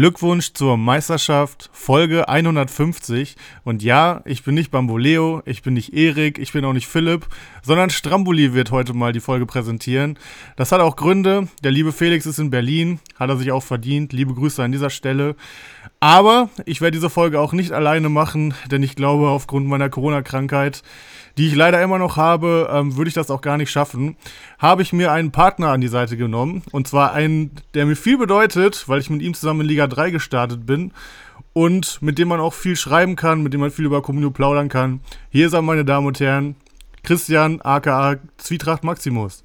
Glückwunsch zur Meisterschaft, Folge 150. Und ja, ich bin nicht Bamboleo, ich bin nicht Erik, ich bin auch nicht Philipp, sondern Stramboli wird heute mal die Folge präsentieren. Das hat auch Gründe. Der liebe Felix ist in Berlin, hat er sich auch verdient. Liebe Grüße an dieser Stelle. Aber ich werde diese Folge auch nicht alleine machen, denn ich glaube, aufgrund meiner Corona-Krankheit die ich leider immer noch habe, ähm, würde ich das auch gar nicht schaffen, habe ich mir einen Partner an die Seite genommen. Und zwar einen, der mir viel bedeutet, weil ich mit ihm zusammen in Liga 3 gestartet bin und mit dem man auch viel schreiben kann, mit dem man viel über Communio plaudern kann. Hier ist er, meine Damen und Herren, Christian aka Zwietracht Maximus.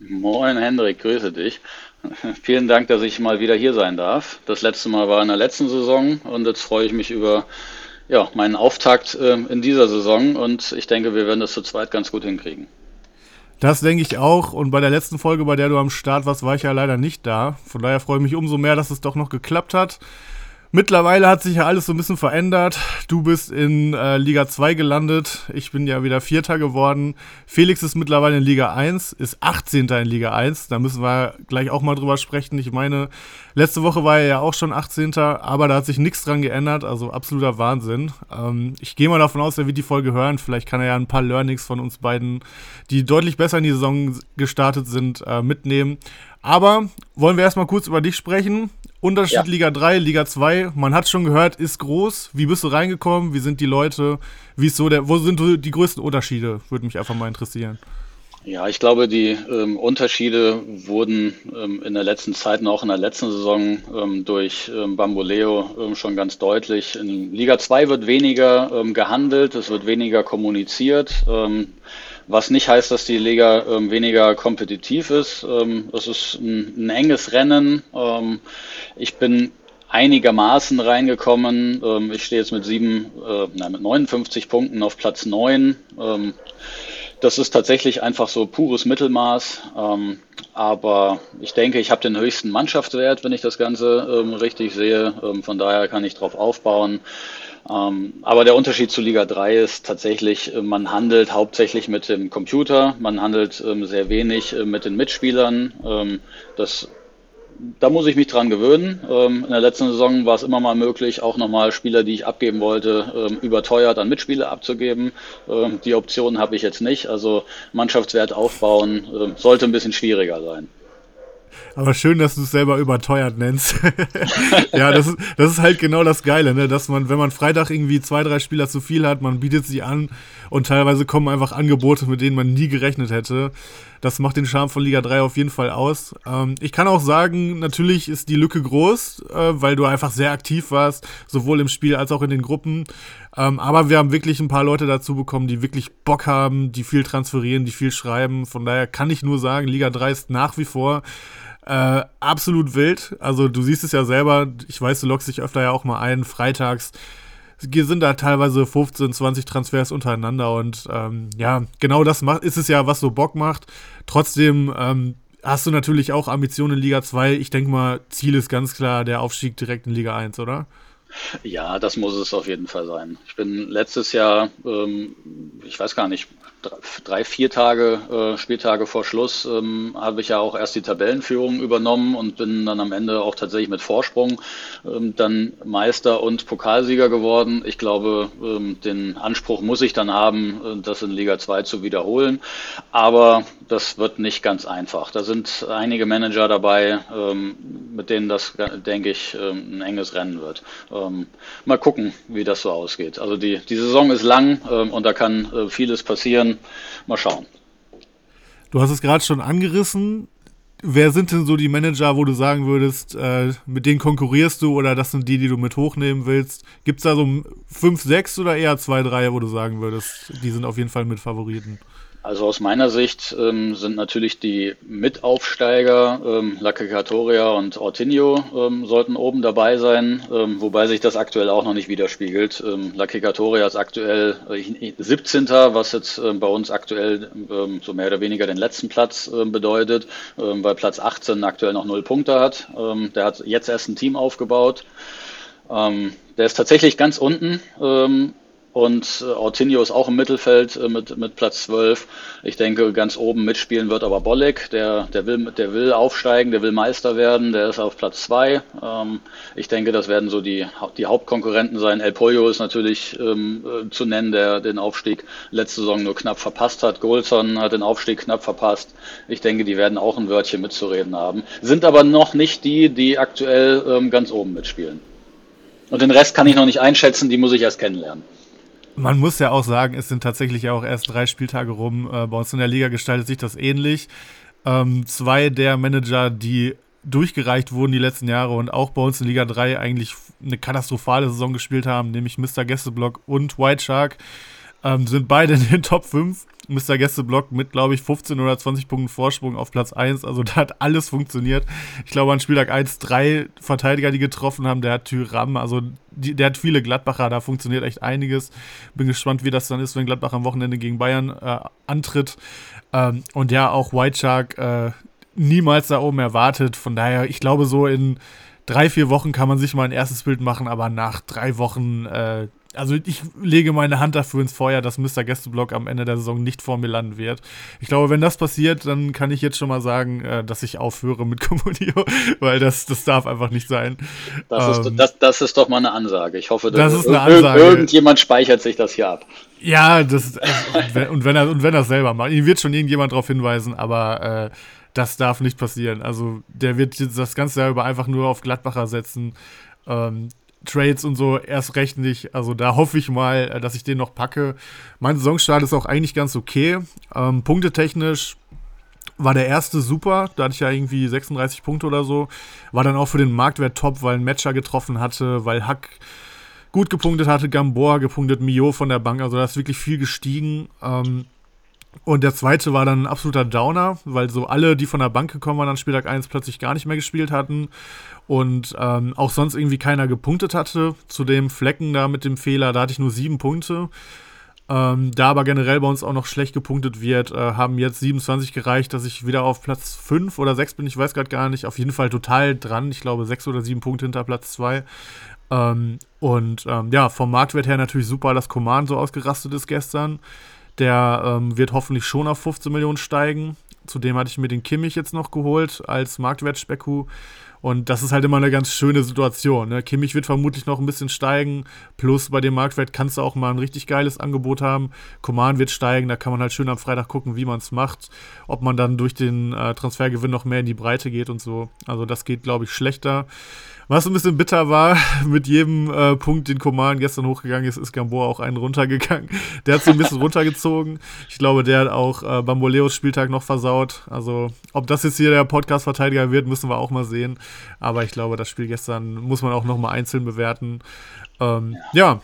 Moin Hendrik, grüße dich. Vielen Dank, dass ich mal wieder hier sein darf. Das letzte Mal war in der letzten Saison und jetzt freue ich mich über ja, meinen Auftakt äh, in dieser Saison und ich denke, wir werden das zu zweit ganz gut hinkriegen. Das denke ich auch. Und bei der letzten Folge, bei der du am Start warst, war ich ja leider nicht da. Von daher freue ich mich umso mehr, dass es doch noch geklappt hat. Mittlerweile hat sich ja alles so ein bisschen verändert. Du bist in äh, Liga 2 gelandet. Ich bin ja wieder Vierter geworden. Felix ist mittlerweile in Liga 1, ist 18. in Liga 1. Da müssen wir gleich auch mal drüber sprechen. Ich meine, letzte Woche war er ja auch schon 18. Aber da hat sich nichts dran geändert. Also absoluter Wahnsinn. Ähm, ich gehe mal davon aus, er wird die Folge hören. Vielleicht kann er ja ein paar Learnings von uns beiden, die deutlich besser in die Saison gestartet sind, äh, mitnehmen. Aber wollen wir erstmal kurz über dich sprechen. Unterschied ja. Liga 3, Liga 2, man hat schon gehört, ist groß. Wie bist du reingekommen? Wie sind die Leute? Wie ist so der, wo sind die größten Unterschiede? Würde mich einfach mal interessieren. Ja, ich glaube, die ähm, Unterschiede wurden ähm, in der letzten Zeit und auch in der letzten Saison ähm, durch ähm, Bamboleo ähm, schon ganz deutlich. In Liga 2 wird weniger ähm, gehandelt, es wird weniger kommuniziert. Was nicht heißt, dass die Liga ähm, weniger kompetitiv ist. Ähm, es ist ein, ein enges Rennen. Ähm, ich bin einigermaßen reingekommen. Ähm, ich stehe jetzt mit sieben, äh, nein, mit 59 Punkten auf Platz neun. Ähm, das ist tatsächlich einfach so pures Mittelmaß. Ähm, aber ich denke, ich habe den höchsten Mannschaftswert, wenn ich das Ganze richtig sehe. Von daher kann ich darauf aufbauen. Ähm, aber der Unterschied zu Liga 3 ist tatsächlich, äh, man handelt hauptsächlich mit dem Computer, man handelt ähm, sehr wenig äh, mit den Mitspielern. Ähm, das da muss ich mich dran gewöhnen. In der letzten Saison war es immer mal möglich, auch nochmal Spieler, die ich abgeben wollte, überteuert an Mitspieler abzugeben. Die Option habe ich jetzt nicht. Also Mannschaftswert aufbauen sollte ein bisschen schwieriger sein. Aber schön, dass du es selber überteuert nennst. ja, das ist, das ist halt genau das Geile, ne? dass man, wenn man Freitag irgendwie zwei, drei Spieler zu viel hat, man bietet sie an und teilweise kommen einfach Angebote, mit denen man nie gerechnet hätte. Das macht den Charme von Liga 3 auf jeden Fall aus. Ähm, ich kann auch sagen, natürlich ist die Lücke groß, äh, weil du einfach sehr aktiv warst, sowohl im Spiel als auch in den Gruppen. Ähm, aber wir haben wirklich ein paar Leute dazu bekommen, die wirklich Bock haben, die viel transferieren, die viel schreiben. Von daher kann ich nur sagen, Liga 3 ist nach wie vor äh, absolut wild. Also du siehst es ja selber, ich weiß, du lockst dich öfter ja auch mal ein, freitags sind da teilweise 15, 20 Transfers untereinander und ähm, ja, genau das ist es ja, was so Bock macht. Trotzdem ähm, hast du natürlich auch Ambitionen in Liga 2. Ich denke mal, Ziel ist ganz klar der Aufstieg direkt in Liga 1, oder? Ja, das muss es auf jeden Fall sein. Ich bin letztes Jahr, ähm, ich weiß gar nicht, drei, vier Tage, äh, Spieltage vor Schluss, ähm, habe ich ja auch erst die Tabellenführung übernommen und bin dann am Ende auch tatsächlich mit Vorsprung ähm, dann Meister und Pokalsieger geworden. Ich glaube, ähm, den Anspruch muss ich dann haben, äh, das in Liga 2 zu wiederholen. Aber das wird nicht ganz einfach. Da sind einige Manager dabei, mit denen das, denke ich, ein enges Rennen wird. Mal gucken, wie das so ausgeht. Also die, die Saison ist lang und da kann äh, vieles passieren. Mal schauen. Du hast es gerade schon angerissen. Wer sind denn so die Manager, wo du sagen würdest, äh, mit denen konkurrierst du oder das sind die, die du mit hochnehmen willst? Gibt es da so fünf, sechs oder eher zwei, drei, wo du sagen würdest, die sind auf jeden Fall mit Favoriten? Also aus meiner Sicht ähm, sind natürlich die Mitaufsteiger, ähm, La Cacatoria und Ortinho ähm, sollten oben dabei sein, ähm, wobei sich das aktuell auch noch nicht widerspiegelt. Ähm, La Cacatoria ist aktuell äh, 17. was jetzt äh, bei uns aktuell ähm, so mehr oder weniger den letzten Platz äh, bedeutet, ähm, weil Platz 18 aktuell noch null Punkte hat. Ähm, der hat jetzt erst ein Team aufgebaut. Ähm, der ist tatsächlich ganz unten. Und äh, Ortinho ist auch im Mittelfeld äh, mit, mit Platz 12. Ich denke, ganz oben mitspielen wird aber Bolek, der, der, will, der will aufsteigen, der will Meister werden, der ist auf Platz 2. Ähm, ich denke, das werden so die, die Hauptkonkurrenten sein. El Pollo ist natürlich ähm, äh, zu nennen, der den Aufstieg letzte Saison nur knapp verpasst hat. Golson hat den Aufstieg knapp verpasst. Ich denke, die werden auch ein Wörtchen mitzureden haben. Sind aber noch nicht die, die aktuell ähm, ganz oben mitspielen. Und den Rest kann ich noch nicht einschätzen, die muss ich erst kennenlernen. Man muss ja auch sagen, es sind tatsächlich auch erst drei Spieltage rum. Äh, bei uns in der Liga gestaltet sich das ähnlich. Ähm, zwei der Manager, die durchgereicht wurden die letzten Jahre und auch bei uns in Liga 3 eigentlich eine katastrophale Saison gespielt haben, nämlich Mr. Gästeblock und White Shark, ähm, sind beide in den Top 5. Mr. Gästeblock mit, glaube ich, 15 oder 20 Punkten Vorsprung auf Platz 1. Also da hat alles funktioniert. Ich glaube, an Spieltag 1 drei Verteidiger, die getroffen haben. Der hat Tyram, also die, der hat viele Gladbacher, da funktioniert echt einiges. Bin gespannt, wie das dann ist, wenn Gladbach am Wochenende gegen Bayern äh, antritt. Ähm, und ja, auch White Shark äh, niemals da oben erwartet. Von daher, ich glaube, so in drei, vier Wochen kann man sich mal ein erstes Bild machen, aber nach drei Wochen äh, also ich lege meine Hand dafür ins Feuer, dass Mr. Gästeblock am Ende der Saison nicht vor mir landen wird. Ich glaube, wenn das passiert, dann kann ich jetzt schon mal sagen, äh, dass ich aufhöre mit Communio, weil das, das darf einfach nicht sein. Das, ähm, ist, das, das ist doch mal eine Ansage. Ich hoffe, das ist eine Ansage. irgendjemand speichert sich das hier ab. Ja, das, äh, und, wenn er, und wenn er es selber macht, ihn wird schon irgendjemand darauf hinweisen, aber äh, das darf nicht passieren. Also der wird jetzt das ganze Jahr über einfach nur auf Gladbacher setzen. Ähm, Trades und so erst recht nicht. Also da hoffe ich mal, äh, dass ich den noch packe. Mein Saisonstart ist auch eigentlich ganz okay. Ähm, punktetechnisch war der erste super. Da hatte ich ja irgendwie 36 Punkte oder so. War dann auch für den Marktwert top, weil ein Matcher getroffen hatte, weil Hack gut gepunktet hatte, Gamboa gepunktet, Mio von der Bank. Also da ist wirklich viel gestiegen. Ähm, und der zweite war dann ein absoluter Downer, weil so alle, die von der Bank gekommen waren an Spieltag 1, plötzlich gar nicht mehr gespielt hatten. Und ähm, auch sonst irgendwie keiner gepunktet hatte. Zu dem Flecken da mit dem Fehler, da hatte ich nur sieben Punkte. Ähm, da aber generell bei uns auch noch schlecht gepunktet wird, äh, haben jetzt 27 gereicht, dass ich wieder auf Platz 5 oder 6 bin, ich weiß gerade gar nicht. Auf jeden Fall total dran. Ich glaube, 6 oder 7 Punkte hinter Platz 2. Ähm, und ähm, ja, vom Marktwert her natürlich super, dass Command so ausgerastet ist gestern. Der ähm, wird hoffentlich schon auf 15 Millionen steigen. Zudem hatte ich mir den Kimmich jetzt noch geholt als Marktwertspeku. Und das ist halt immer eine ganz schöne Situation. Ne? Kimmich wird vermutlich noch ein bisschen steigen. Plus bei dem Marktwert kannst du auch mal ein richtig geiles Angebot haben. Command wird steigen. Da kann man halt schön am Freitag gucken, wie man es macht. Ob man dann durch den äh, Transfergewinn noch mehr in die Breite geht und so. Also das geht, glaube ich, schlechter. Was ein bisschen bitter war, mit jedem äh, Punkt, den Koman gestern hochgegangen ist, ist Gamboa auch einen runtergegangen. Der hat sich ein bisschen runtergezogen. Ich glaube, der hat auch äh, Bamboleos Spieltag noch versaut. Also, ob das jetzt hier der Podcast-Verteidiger wird, müssen wir auch mal sehen. Aber ich glaube, das Spiel gestern muss man auch noch mal einzeln bewerten. Ähm, ja. ja.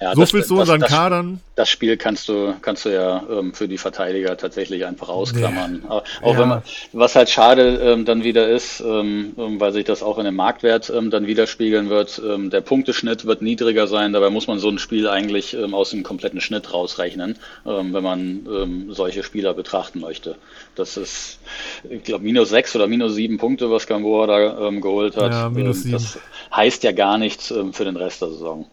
Ja, so viel zu unseren das, Kadern. Das Spiel kannst du, kannst du ja ähm, für die Verteidiger tatsächlich einfach ausklammern. Nee. Auch ja. wenn man, was halt schade ähm, dann wieder ist, ähm, ähm, weil sich das auch in dem Marktwert ähm, dann widerspiegeln wird. Ähm, der Punkteschnitt wird niedriger sein. Dabei muss man so ein Spiel eigentlich aus dem kompletten Schnitt rausrechnen, wenn man solche Spieler betrachten möchte. Das ist, ich glaube, minus sechs oder minus sieben Punkte, was Gamboa da ähm, geholt hat. Ja, minus sieben. Das heißt ja gar nichts für den Rest der Saison.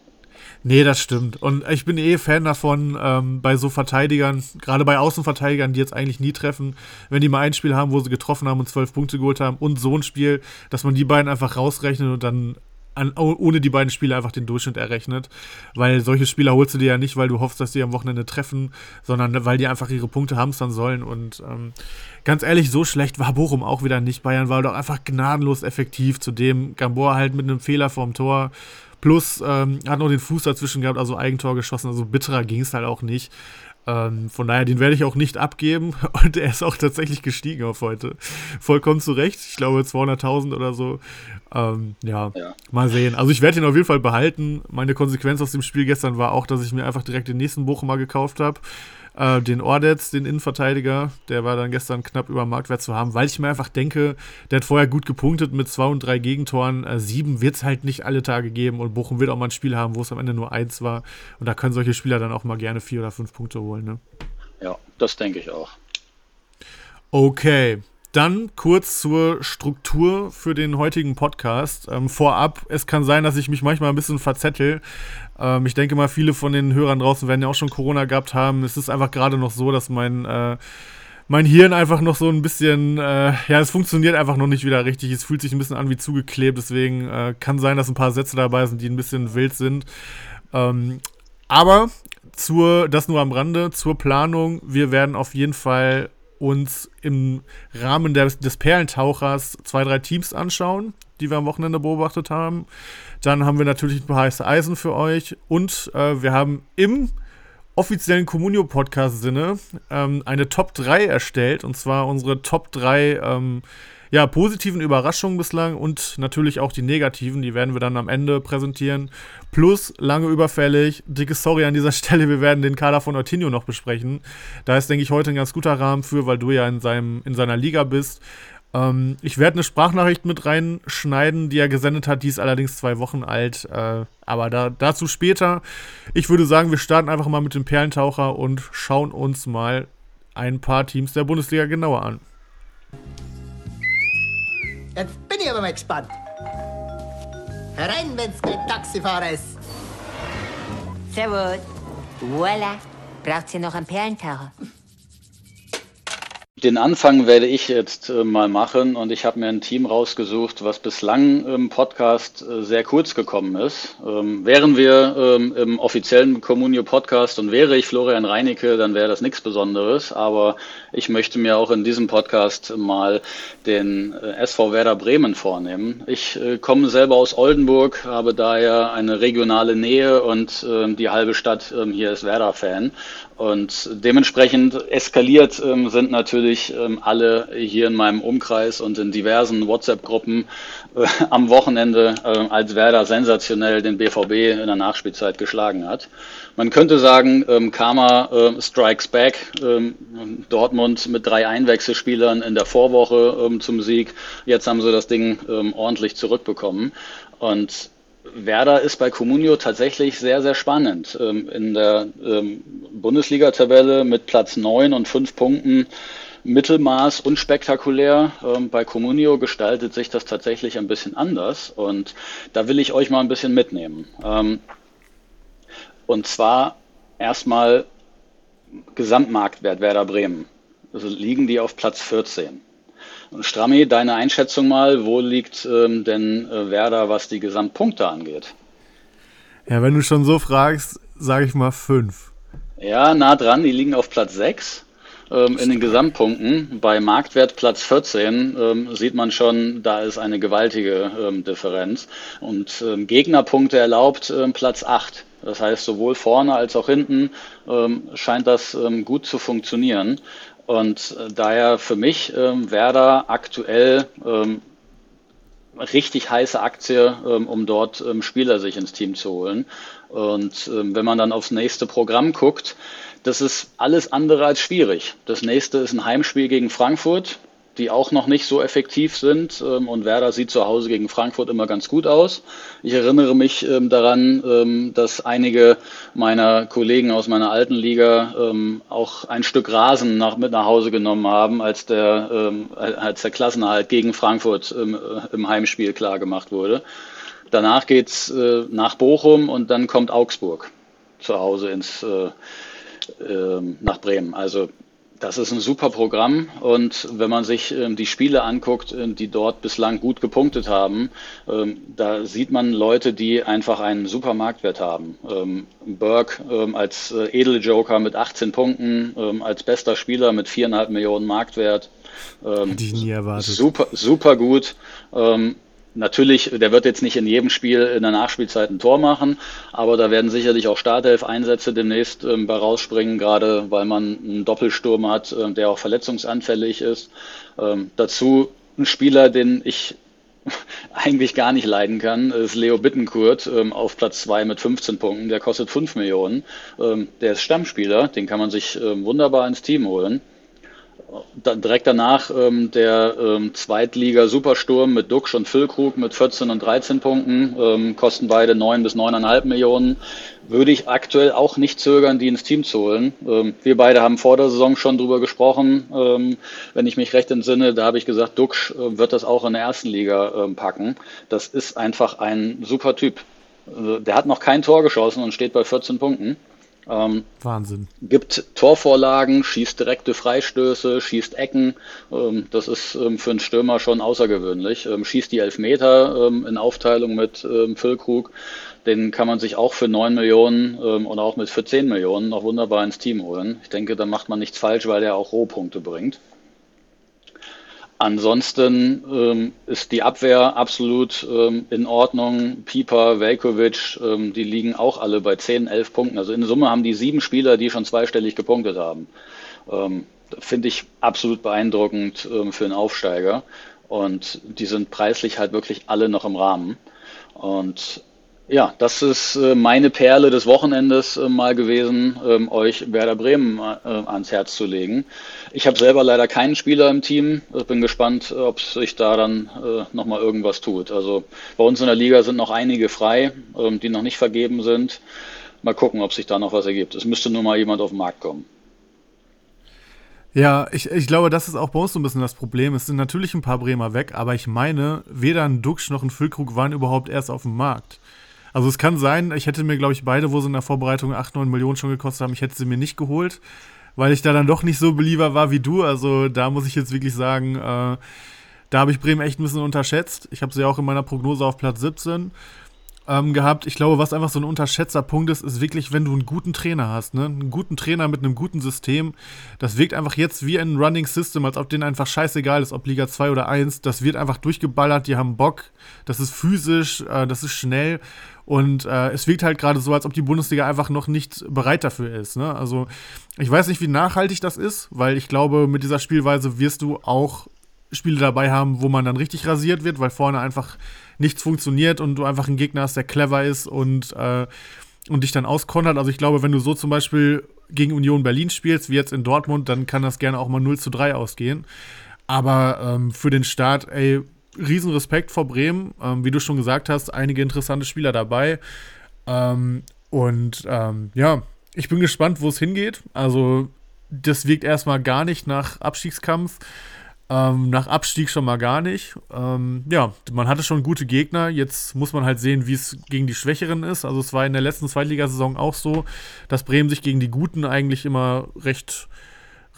Nee, das stimmt. Und ich bin eh Fan davon, ähm, bei so Verteidigern, gerade bei Außenverteidigern, die jetzt eigentlich nie treffen, wenn die mal ein Spiel haben, wo sie getroffen haben und zwölf Punkte geholt haben und so ein Spiel, dass man die beiden einfach rausrechnet und dann an, ohne die beiden Spiele einfach den Durchschnitt errechnet. Weil solche Spieler holst du dir ja nicht, weil du hoffst, dass die am Wochenende treffen, sondern weil die einfach ihre Punkte hamstern sollen. Und ähm, ganz ehrlich, so schlecht war Bochum auch wieder nicht. Bayern war doch einfach gnadenlos effektiv. Zudem Gamboa halt mit einem Fehler vorm Tor Plus ähm, hat noch den Fuß dazwischen gehabt, also Eigentor geschossen. Also bitterer ging es halt auch nicht. Ähm, von daher, den werde ich auch nicht abgeben. Und er ist auch tatsächlich gestiegen auf heute. Vollkommen zu Recht. Ich glaube 200.000 oder so. Ähm, ja, ja, mal sehen. Also ich werde ihn auf jeden Fall behalten. Meine Konsequenz aus dem Spiel gestern war auch, dass ich mir einfach direkt den nächsten Bochumer gekauft habe. Äh, den Ordetz, den Innenverteidiger, der war dann gestern knapp über Marktwert zu haben, weil ich mir einfach denke, der hat vorher gut gepunktet mit zwei und drei Gegentoren. Äh, sieben wird es halt nicht alle Tage geben und Bochum wird auch mal ein Spiel haben, wo es am Ende nur eins war. Und da können solche Spieler dann auch mal gerne vier oder fünf Punkte holen. Ne? Ja, das denke ich auch. Okay. Dann kurz zur Struktur für den heutigen Podcast. Ähm, vorab, es kann sein, dass ich mich manchmal ein bisschen verzettel. Ähm, ich denke mal, viele von den Hörern draußen werden ja auch schon Corona gehabt haben. Es ist einfach gerade noch so, dass mein, äh, mein Hirn einfach noch so ein bisschen, äh, ja, es funktioniert einfach noch nicht wieder richtig. Es fühlt sich ein bisschen an wie zugeklebt. Deswegen äh, kann sein, dass ein paar Sätze dabei sind, die ein bisschen wild sind. Ähm, aber zur, das nur am Rande, zur Planung. Wir werden auf jeden Fall uns im Rahmen des, des Perlentauchers zwei, drei Teams anschauen, die wir am Wochenende beobachtet haben. Dann haben wir natürlich ein paar heiße Eisen für euch und äh, wir haben im offiziellen Communio-Podcast-Sinne ähm, eine Top 3 erstellt und zwar unsere Top 3 ähm, ja, positiven Überraschungen bislang und natürlich auch die negativen, die werden wir dann am Ende präsentieren. Plus, lange überfällig, dicke Sorry an dieser Stelle, wir werden den Kader von Ortinho noch besprechen. Da ist, denke ich, heute ein ganz guter Rahmen für, weil du ja in, seinem, in seiner Liga bist. Ähm, ich werde eine Sprachnachricht mit reinschneiden, die er gesendet hat, die ist allerdings zwei Wochen alt, äh, aber da, dazu später. Ich würde sagen, wir starten einfach mal mit dem Perlentaucher und schauen uns mal ein paar Teams der Bundesliga genauer an. Jetzt bin ich aber mal gespannt. Herein, wenn's kein Taxifahrer ist. Servus. Voila. Braucht ihr noch einen Perlentaucher? Den Anfang werde ich jetzt äh, mal machen und ich habe mir ein Team rausgesucht, was bislang im Podcast äh, sehr kurz gekommen ist. Ähm, wären wir ähm, im offiziellen Communio Podcast und wäre ich Florian Reinecke, dann wäre das nichts Besonderes. Aber ich möchte mir auch in diesem Podcast mal den äh, SV Werder Bremen vornehmen. Ich komme selber aus Oldenburg, habe daher eine regionale Nähe und ähm, die halbe Stadt hier ist Werder-Fan. Und dementsprechend eskaliert ähm, sind natürlich ähm, alle hier in meinem Umkreis und in diversen WhatsApp-Gruppen äh, am Wochenende, äh, als Werder sensationell den BVB in der Nachspielzeit geschlagen hat. Man könnte sagen, ähm, Karma äh, strikes back. Ähm, Dortmund mit drei Einwechselspielern in der Vorwoche ähm, zum Sieg. Jetzt haben sie das Ding ähm, ordentlich zurückbekommen. Und Werder ist bei Comunio tatsächlich sehr, sehr spannend. Ähm, in der ähm, Bundesliga-Tabelle mit Platz 9 und 5 Punkten Mittelmaß unspektakulär. Ähm, bei Comunio gestaltet sich das tatsächlich ein bisschen anders und da will ich euch mal ein bisschen mitnehmen. Und zwar erstmal Gesamtmarktwert Werder Bremen. Also liegen die auf Platz 14. Strammi, deine Einschätzung mal, wo liegt ähm, denn äh, Werder, was die Gesamtpunkte angeht? Ja, wenn du schon so fragst, sage ich mal fünf. Ja, nah dran, die liegen auf Platz 6 ähm, in den Gesamtpunkten. Bei Marktwert Platz 14 ähm, sieht man schon, da ist eine gewaltige ähm, Differenz. Und ähm, Gegnerpunkte erlaubt ähm, Platz 8. Das heißt, sowohl vorne als auch hinten scheint das gut zu funktionieren. Und äh, daher für mich ähm, Werder aktuell ähm, richtig heiße Aktie, ähm, um dort ähm, Spieler sich ins Team zu holen. Und ähm, wenn man dann aufs nächste Programm guckt, das ist alles andere als schwierig. Das nächste ist ein Heimspiel gegen Frankfurt die auch noch nicht so effektiv sind. Ähm, und Werder sieht zu Hause gegen Frankfurt immer ganz gut aus. Ich erinnere mich ähm, daran, ähm, dass einige meiner Kollegen aus meiner alten Liga auch ein Stück Rasen nach, mit nach Hause genommen haben, als der, als der Klassenerhalt gegen Frankfurt im Heimspiel klar gemacht wurde. Danach geht's äh, nach Bochum und dann kommt Augsburg zu Hause ins, äh, nach Bremen. Also das ist ein super Programm und wenn man sich ähm, die Spiele anguckt, äh, die dort bislang gut gepunktet haben, ähm, da sieht man Leute, die einfach einen super Marktwert haben. Ähm, Burke ähm, als äh, Edeljoker mit 18 Punkten, ähm, als bester Spieler mit viereinhalb Millionen Marktwert. Ähm, Hätte ich nie erwartet. Super, super gut. Natürlich, der wird jetzt nicht in jedem Spiel in der Nachspielzeit ein Tor machen, aber da werden sicherlich auch Startelf-Einsätze demnächst ähm, bei rausspringen, gerade weil man einen Doppelsturm hat, äh, der auch verletzungsanfällig ist. Ähm, dazu ein Spieler, den ich eigentlich gar nicht leiden kann, ist Leo Bittenkurt ähm, auf Platz 2 mit 15 Punkten. Der kostet 5 Millionen. Ähm, der ist Stammspieler, den kann man sich ähm, wunderbar ins Team holen. Direkt danach ähm, der ähm, Zweitliga-Supersturm mit Duxch und Füllkrug mit 14 und 13 Punkten, ähm, kosten beide 9 bis 9,5 Millionen. Würde ich aktuell auch nicht zögern, die ins Team zu holen. Ähm, wir beide haben vor der Saison schon drüber gesprochen. Ähm, wenn ich mich recht entsinne, da habe ich gesagt, Duxch äh, wird das auch in der ersten Liga äh, packen. Das ist einfach ein super Typ. Äh, der hat noch kein Tor geschossen und steht bei 14 Punkten. Ähm, Wahnsinn. Gibt Torvorlagen, schießt direkte Freistöße, schießt Ecken. Ähm, das ist ähm, für einen Stürmer schon außergewöhnlich. Ähm, schießt die Elfmeter ähm, in Aufteilung mit ähm, Füllkrug. Den kann man sich auch für 9 Millionen oder auch mit für 10 Millionen noch wunderbar ins Team holen. Ich denke, da macht man nichts falsch, weil der auch Rohpunkte bringt. Ansonsten ähm, ist die Abwehr absolut ähm, in Ordnung. Pieper, Velkovic, ähm, die liegen auch alle bei 10, 11 Punkten. Also in Summe haben die sieben Spieler, die schon zweistellig gepunktet haben. Ähm, Finde ich absolut beeindruckend ähm, für einen Aufsteiger. Und die sind preislich halt wirklich alle noch im Rahmen. Und ja, das ist äh, meine Perle des Wochenendes äh, mal gewesen, ähm, euch Werder Bremen äh, ans Herz zu legen. Ich habe selber leider keinen Spieler im Team. Ich bin gespannt, ob sich da dann äh, nochmal irgendwas tut. Also bei uns in der Liga sind noch einige frei, ähm, die noch nicht vergeben sind. Mal gucken, ob sich da noch was ergibt. Es müsste nur mal jemand auf den Markt kommen. Ja, ich, ich glaube, das ist auch bei uns so ein bisschen das Problem. Es sind natürlich ein paar Bremer weg, aber ich meine, weder ein Duxch noch ein Füllkrug waren überhaupt erst auf dem Markt. Also es kann sein, ich hätte mir, glaube ich, beide, wo sie in der Vorbereitung 8, 9 Millionen schon gekostet haben, ich hätte sie mir nicht geholt, weil ich da dann doch nicht so belieber war wie du. Also da muss ich jetzt wirklich sagen, äh, da habe ich Bremen echt ein bisschen unterschätzt. Ich habe sie auch in meiner Prognose auf Platz 17 ähm, gehabt. Ich glaube, was einfach so ein unterschätzter Punkt ist, ist wirklich, wenn du einen guten Trainer hast, ne? Einen guten Trainer mit einem guten System. Das wirkt einfach jetzt wie ein Running System, als ob denen einfach scheißegal ist, ob Liga 2 oder 1. Das wird einfach durchgeballert, die haben Bock. Das ist physisch, äh, das ist schnell. Und äh, es wirkt halt gerade so, als ob die Bundesliga einfach noch nicht bereit dafür ist. Ne? Also ich weiß nicht, wie nachhaltig das ist, weil ich glaube, mit dieser Spielweise wirst du auch Spiele dabei haben, wo man dann richtig rasiert wird, weil vorne einfach nichts funktioniert und du einfach einen Gegner hast, der clever ist und, äh, und dich dann auskontert. Also ich glaube, wenn du so zum Beispiel gegen Union Berlin spielst, wie jetzt in Dortmund, dann kann das gerne auch mal 0 zu 3 ausgehen. Aber ähm, für den Start, ey, Riesenrespekt vor Bremen. Ähm, wie du schon gesagt hast, einige interessante Spieler dabei. Ähm, und ähm, ja, ich bin gespannt, wo es hingeht. Also, das wirkt erstmal gar nicht nach Abstiegskampf. Ähm, nach Abstieg schon mal gar nicht. Ähm, ja, man hatte schon gute Gegner. Jetzt muss man halt sehen, wie es gegen die Schwächeren ist. Also es war in der letzten Zweitligasaison auch so, dass Bremen sich gegen die Guten eigentlich immer recht,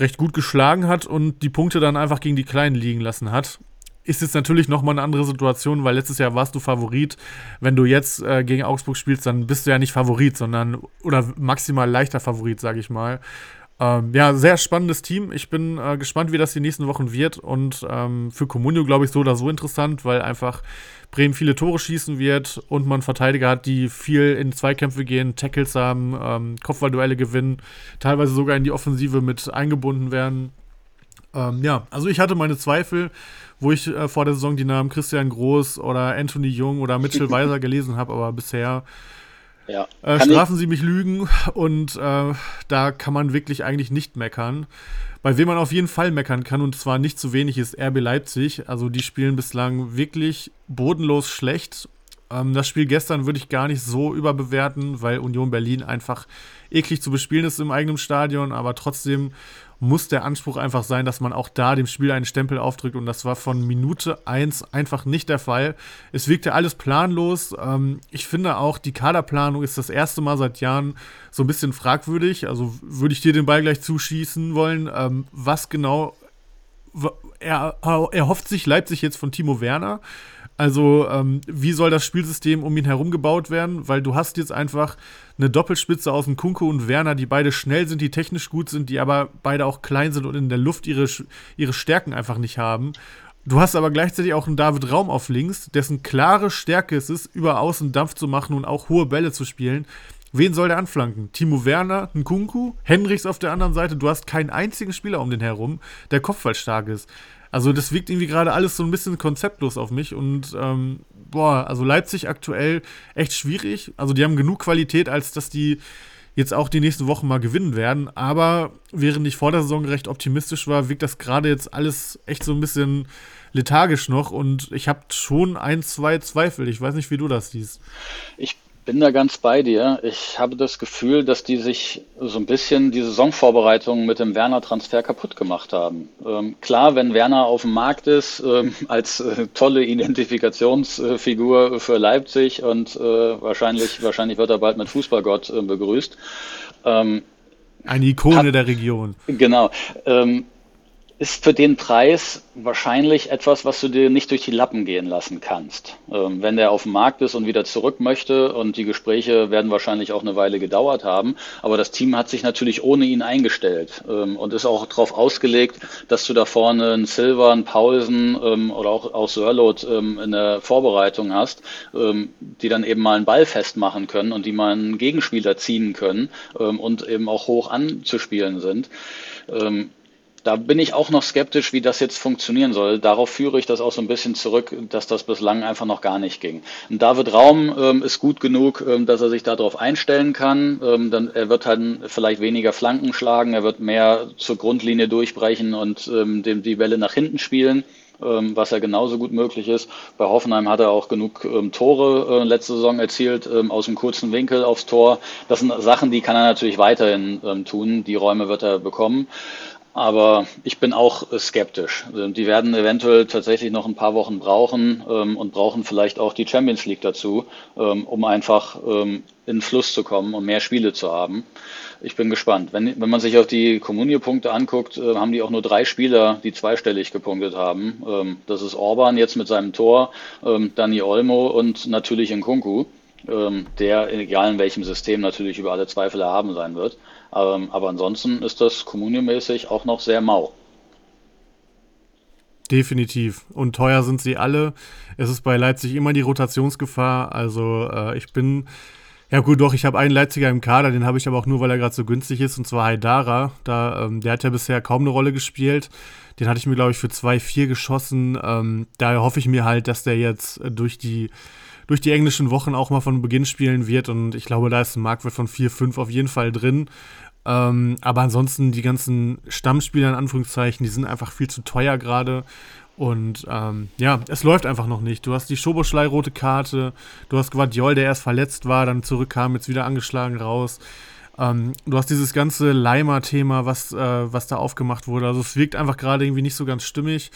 recht gut geschlagen hat und die Punkte dann einfach gegen die Kleinen liegen lassen hat. Ist jetzt natürlich nochmal eine andere Situation, weil letztes Jahr warst du Favorit. Wenn du jetzt äh, gegen Augsburg spielst, dann bist du ja nicht Favorit, sondern oder maximal leichter Favorit, sage ich mal. Ähm, ja, sehr spannendes Team. Ich bin äh, gespannt, wie das die nächsten Wochen wird. Und ähm, für Comunio, glaube ich, so oder so interessant, weil einfach Bremen viele Tore schießen wird und man Verteidiger hat, die viel in Zweikämpfe gehen, Tackles haben, ähm, Kopfballduelle gewinnen, teilweise sogar in die Offensive mit eingebunden werden. Ähm, ja, also ich hatte meine Zweifel, wo ich äh, vor der Saison die Namen Christian Groß oder Anthony Jung oder Mitchell Weiser gelesen habe, aber bisher ja. Äh, strafen Sie mich Lügen und äh, da kann man wirklich eigentlich nicht meckern. Bei wem man auf jeden Fall meckern kann und zwar nicht zu wenig ist RB Leipzig. Also die spielen bislang wirklich bodenlos schlecht. Ähm, das Spiel gestern würde ich gar nicht so überbewerten, weil Union Berlin einfach eklig zu bespielen ist im eigenen Stadion, aber trotzdem muss der Anspruch einfach sein, dass man auch da dem Spiel einen Stempel aufdrückt. Und das war von Minute 1 einfach nicht der Fall. Es wirkte alles planlos. Ähm, ich finde auch, die Kaderplanung ist das erste Mal seit Jahren so ein bisschen fragwürdig. Also würde ich dir den Ball gleich zuschießen wollen. Ähm, was genau er, er hofft sich Leipzig jetzt von Timo Werner. Also, ähm, wie soll das Spielsystem um ihn herum gebaut werden? Weil du hast jetzt einfach eine Doppelspitze aus dem Kunko und Werner, die beide schnell sind, die technisch gut sind, die aber beide auch klein sind und in der Luft ihre, ihre Stärken einfach nicht haben. Du hast aber gleichzeitig auch einen David Raum auf links, dessen klare Stärke es ist, über außen Dampf zu machen und auch hohe Bälle zu spielen. Wen soll der anflanken? Timo Werner, ein Kunku, Hendricks auf der anderen Seite. Du hast keinen einzigen Spieler um den herum, der kopfballstark ist. Also das wirkt irgendwie gerade alles so ein bisschen konzeptlos auf mich und ähm, boah, also Leipzig aktuell echt schwierig. Also die haben genug Qualität, als dass die jetzt auch die nächsten Wochen mal gewinnen werden. Aber während ich vor der Saison recht optimistisch war, wirkt das gerade jetzt alles echt so ein bisschen lethargisch noch und ich habe schon ein, zwei Zweifel. Ich weiß nicht, wie du das siehst. Ich bin da ganz bei dir. Ich habe das Gefühl, dass die sich so ein bisschen die Saisonvorbereitung mit dem Werner-Transfer kaputt gemacht haben. Ähm, klar, wenn Werner auf dem Markt ist, ähm, als äh, tolle Identifikationsfigur für Leipzig und äh, wahrscheinlich, wahrscheinlich wird er bald mit Fußballgott äh, begrüßt. Ähm, Eine Ikone hat, der Region. Genau. Ist für den Preis wahrscheinlich etwas, was du dir nicht durch die Lappen gehen lassen kannst. Ähm, wenn der auf dem Markt ist und wieder zurück möchte und die Gespräche werden wahrscheinlich auch eine Weile gedauert haben, aber das Team hat sich natürlich ohne ihn eingestellt ähm, und ist auch darauf ausgelegt, dass du da vorne einen Silver, einen Paulsen ähm, oder auch, auch Sörlot ähm, in der Vorbereitung hast, ähm, die dann eben mal einen Ball festmachen können und die mal einen Gegenspieler ziehen können ähm, und eben auch hoch anzuspielen sind. Da bin ich auch noch skeptisch, wie das jetzt funktionieren soll. Darauf führe ich das auch so ein bisschen zurück, dass das bislang einfach noch gar nicht ging. Und David Raum ähm, ist gut genug, ähm, dass er sich darauf einstellen kann. Ähm, dann, er wird halt vielleicht weniger Flanken schlagen, er wird mehr zur Grundlinie durchbrechen und ähm, dem, die Welle nach hinten spielen ähm, was ja genauso gut möglich ist. Bei Hoffenheim hat er auch genug ähm, Tore äh, letzte Saison erzielt, ähm, aus dem kurzen Winkel aufs Tor. Das sind Sachen, die kann er natürlich weiterhin ähm, tun. Die Räume wird er bekommen. Aber ich bin auch skeptisch. Ähm, die werden eventuell tatsächlich noch ein paar Wochen brauchen ähm, und brauchen vielleicht auch die Champions League dazu, ähm, um einfach ähm, in Fluss zu kommen und mehr Spiele zu haben. Ich bin gespannt. Wenn, wenn man sich auf die Comunio-Punkte anguckt, äh, haben die auch nur drei Spieler, die zweistellig gepunktet haben. Ähm, das ist Orban jetzt mit seinem Tor, ähm, Dani Olmo und natürlich Nkunku, der, egal in welchem System, natürlich über alle Zweifel erhaben sein wird. Ähm, aber ansonsten ist das kommuniomäßig auch noch sehr mau. Definitiv. Und teuer sind sie alle. Es ist bei Leipzig immer die Rotationsgefahr. Also äh, ich bin, ja gut, doch, ich habe einen Leipziger im Kader, den habe ich aber auch nur, weil er gerade so günstig ist, und zwar Haidara. Da, ähm, der hat ja bisher kaum eine Rolle gespielt. Den hatte ich mir, glaube ich, für 2-4 geschossen. Ähm, daher hoffe ich mir halt, dass der jetzt durch die durch die englischen Wochen auch mal von Beginn spielen wird. Und ich glaube, da ist ein Marktwert von 4, 5 auf jeden Fall drin. Ähm, aber ansonsten die ganzen Stammspieler in Anführungszeichen, die sind einfach viel zu teuer gerade. Und ähm, ja, es läuft einfach noch nicht. Du hast die Schoboschlei rote Karte, du hast Guardiol, der erst verletzt war, dann zurückkam, jetzt wieder angeschlagen raus. Ähm, du hast dieses ganze Leimer-Thema, was, äh, was da aufgemacht wurde. Also es wirkt einfach gerade irgendwie nicht so ganz stimmig.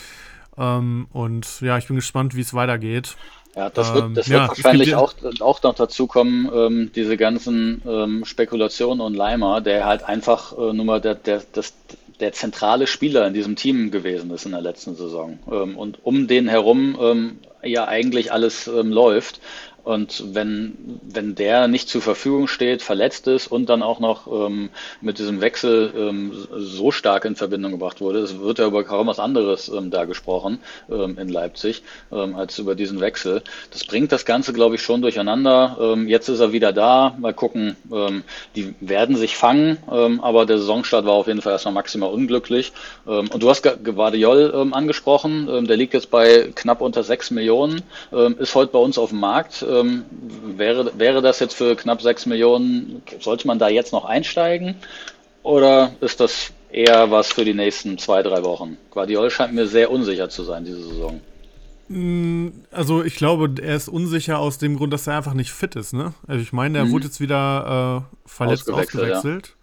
Ähm, und ja, ich bin gespannt, wie es weitergeht. Ja, das wird, das ähm, wird ja, wahrscheinlich auch, auch noch dazu kommen, ähm, diese ganzen ähm, Spekulationen und Leimer, der halt einfach äh, nur mal der, der, das, der zentrale Spieler in diesem Team gewesen ist in der letzten Saison. Ähm, und um den herum ähm, ja eigentlich alles ähm, läuft. Und wenn, wenn der nicht zur Verfügung steht, verletzt ist und dann auch noch ähm, mit diesem Wechsel ähm, so stark in Verbindung gebracht wurde, es wird ja über kaum was anderes ähm, da gesprochen ähm, in Leipzig ähm, als über diesen Wechsel. Das bringt das Ganze, glaube ich, schon durcheinander. Ähm, jetzt ist er wieder da. Mal gucken. Die werden sich fangen, aber der Saisonstart war auf jeden Fall erstmal maximal unglücklich. Und du hast Guardiol angesprochen. Der liegt jetzt bei knapp unter sechs Millionen, ist heute bei uns auf dem Markt ähm, wäre, wäre das jetzt für knapp 6 Millionen, sollte man da jetzt noch einsteigen? Oder ist das eher was für die nächsten zwei, drei Wochen? Guardiol scheint mir sehr unsicher zu sein diese Saison. Mm, also ich glaube, er ist unsicher aus dem Grund, dass er einfach nicht fit ist. Ne? Also ich meine, er mhm. wurde jetzt wieder äh, verletzt ausgewechselt. ausgewechselt.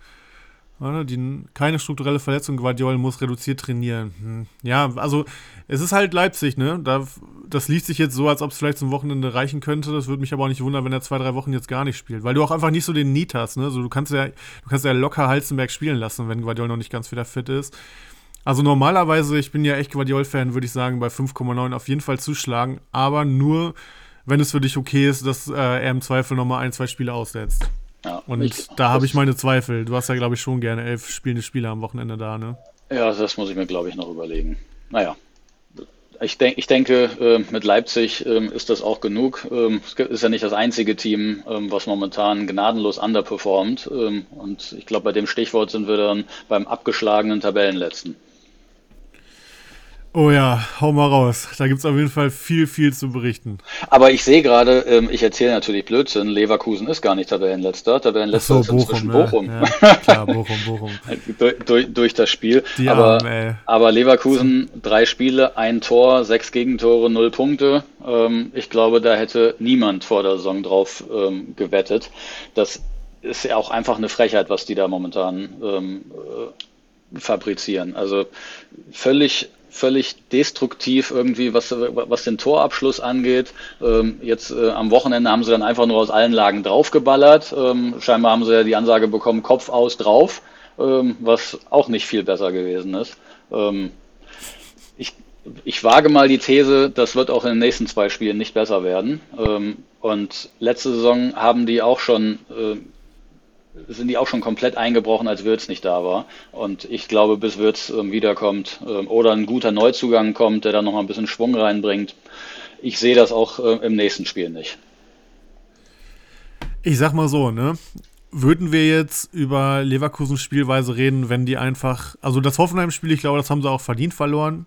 Die, keine strukturelle Verletzung, Guardiol muss reduziert trainieren. Hm. Ja, also es ist halt Leipzig, ne? Da, das liest sich jetzt so, als ob es vielleicht zum Wochenende reichen könnte. Das würde mich aber auch nicht wundern, wenn er zwei, drei Wochen jetzt gar nicht spielt. Weil du auch einfach nicht so den Need hast, ne? So, du kannst ja, du kannst ja locker Halzenberg spielen lassen, wenn Guardiol noch nicht ganz wieder fit ist. Also normalerweise, ich bin ja echt Guardiol-Fan, würde ich sagen, bei 5,9 auf jeden Fall zuschlagen, aber nur, wenn es für dich okay ist, dass äh, er im Zweifel nochmal ein, zwei Spiele aussetzt. Ja, und ich, da habe ich meine Zweifel. Du hast ja, glaube ich, schon gerne elf spielende Spieler am Wochenende da, ne? Ja, das muss ich mir, glaube ich, noch überlegen. Naja. Ich, denk, ich denke, äh, mit Leipzig ähm, ist das auch genug. Ähm, es ist ja nicht das einzige Team, ähm, was momentan gnadenlos underperformt. und ich glaube, bei dem Stichwort sind wir dann beim abgeschlagenen Tabellenletzten. Oh ja, hau mal raus. Da gibt es auf jeden Fall viel, viel zu berichten. Aber ich sehe gerade, ähm, ich erzähle natürlich Blödsinn, Leverkusen ist gar nicht Tabellenletzter. Tabellenletzter so, ist Bochum, inzwischen. Bochum. Ja, klar, Bochum, Bochum. durch, durch, durch das Spiel. Die aber, Armen, ey. aber Leverkusen, drei Spiele, ein Tor, sechs Gegentore, null Punkte. Ähm, ich glaube, da hätte niemand vor der Saison drauf ähm, gewettet. Das ist ja auch einfach eine Frechheit, was die da momentan ähm, äh, fabrizieren. Also völlig völlig destruktiv irgendwie, was, was den Torabschluss angeht. Ähm, jetzt äh, am Wochenende haben sie dann einfach nur aus allen Lagen draufgeballert. Ähm, scheinbar haben sie ja die Ansage bekommen, Kopf aus drauf, ähm, was auch nicht viel besser gewesen ist. Ähm, ich, ich wage mal die These, das wird auch in den nächsten zwei Spielen nicht besser werden. Ähm, und letzte Saison haben die auch schon äh, sind die auch schon komplett eingebrochen, als Würz nicht da war. Und ich glaube, bis Würz ähm, wiederkommt ähm, oder ein guter Neuzugang kommt, der dann nochmal ein bisschen Schwung reinbringt, ich sehe das auch äh, im nächsten Spiel nicht. Ich sag mal so, ne? Würden wir jetzt über Leverkusens Spielweise reden, wenn die einfach, also das Hoffenheim-Spiel, ich glaube, das haben sie auch verdient verloren,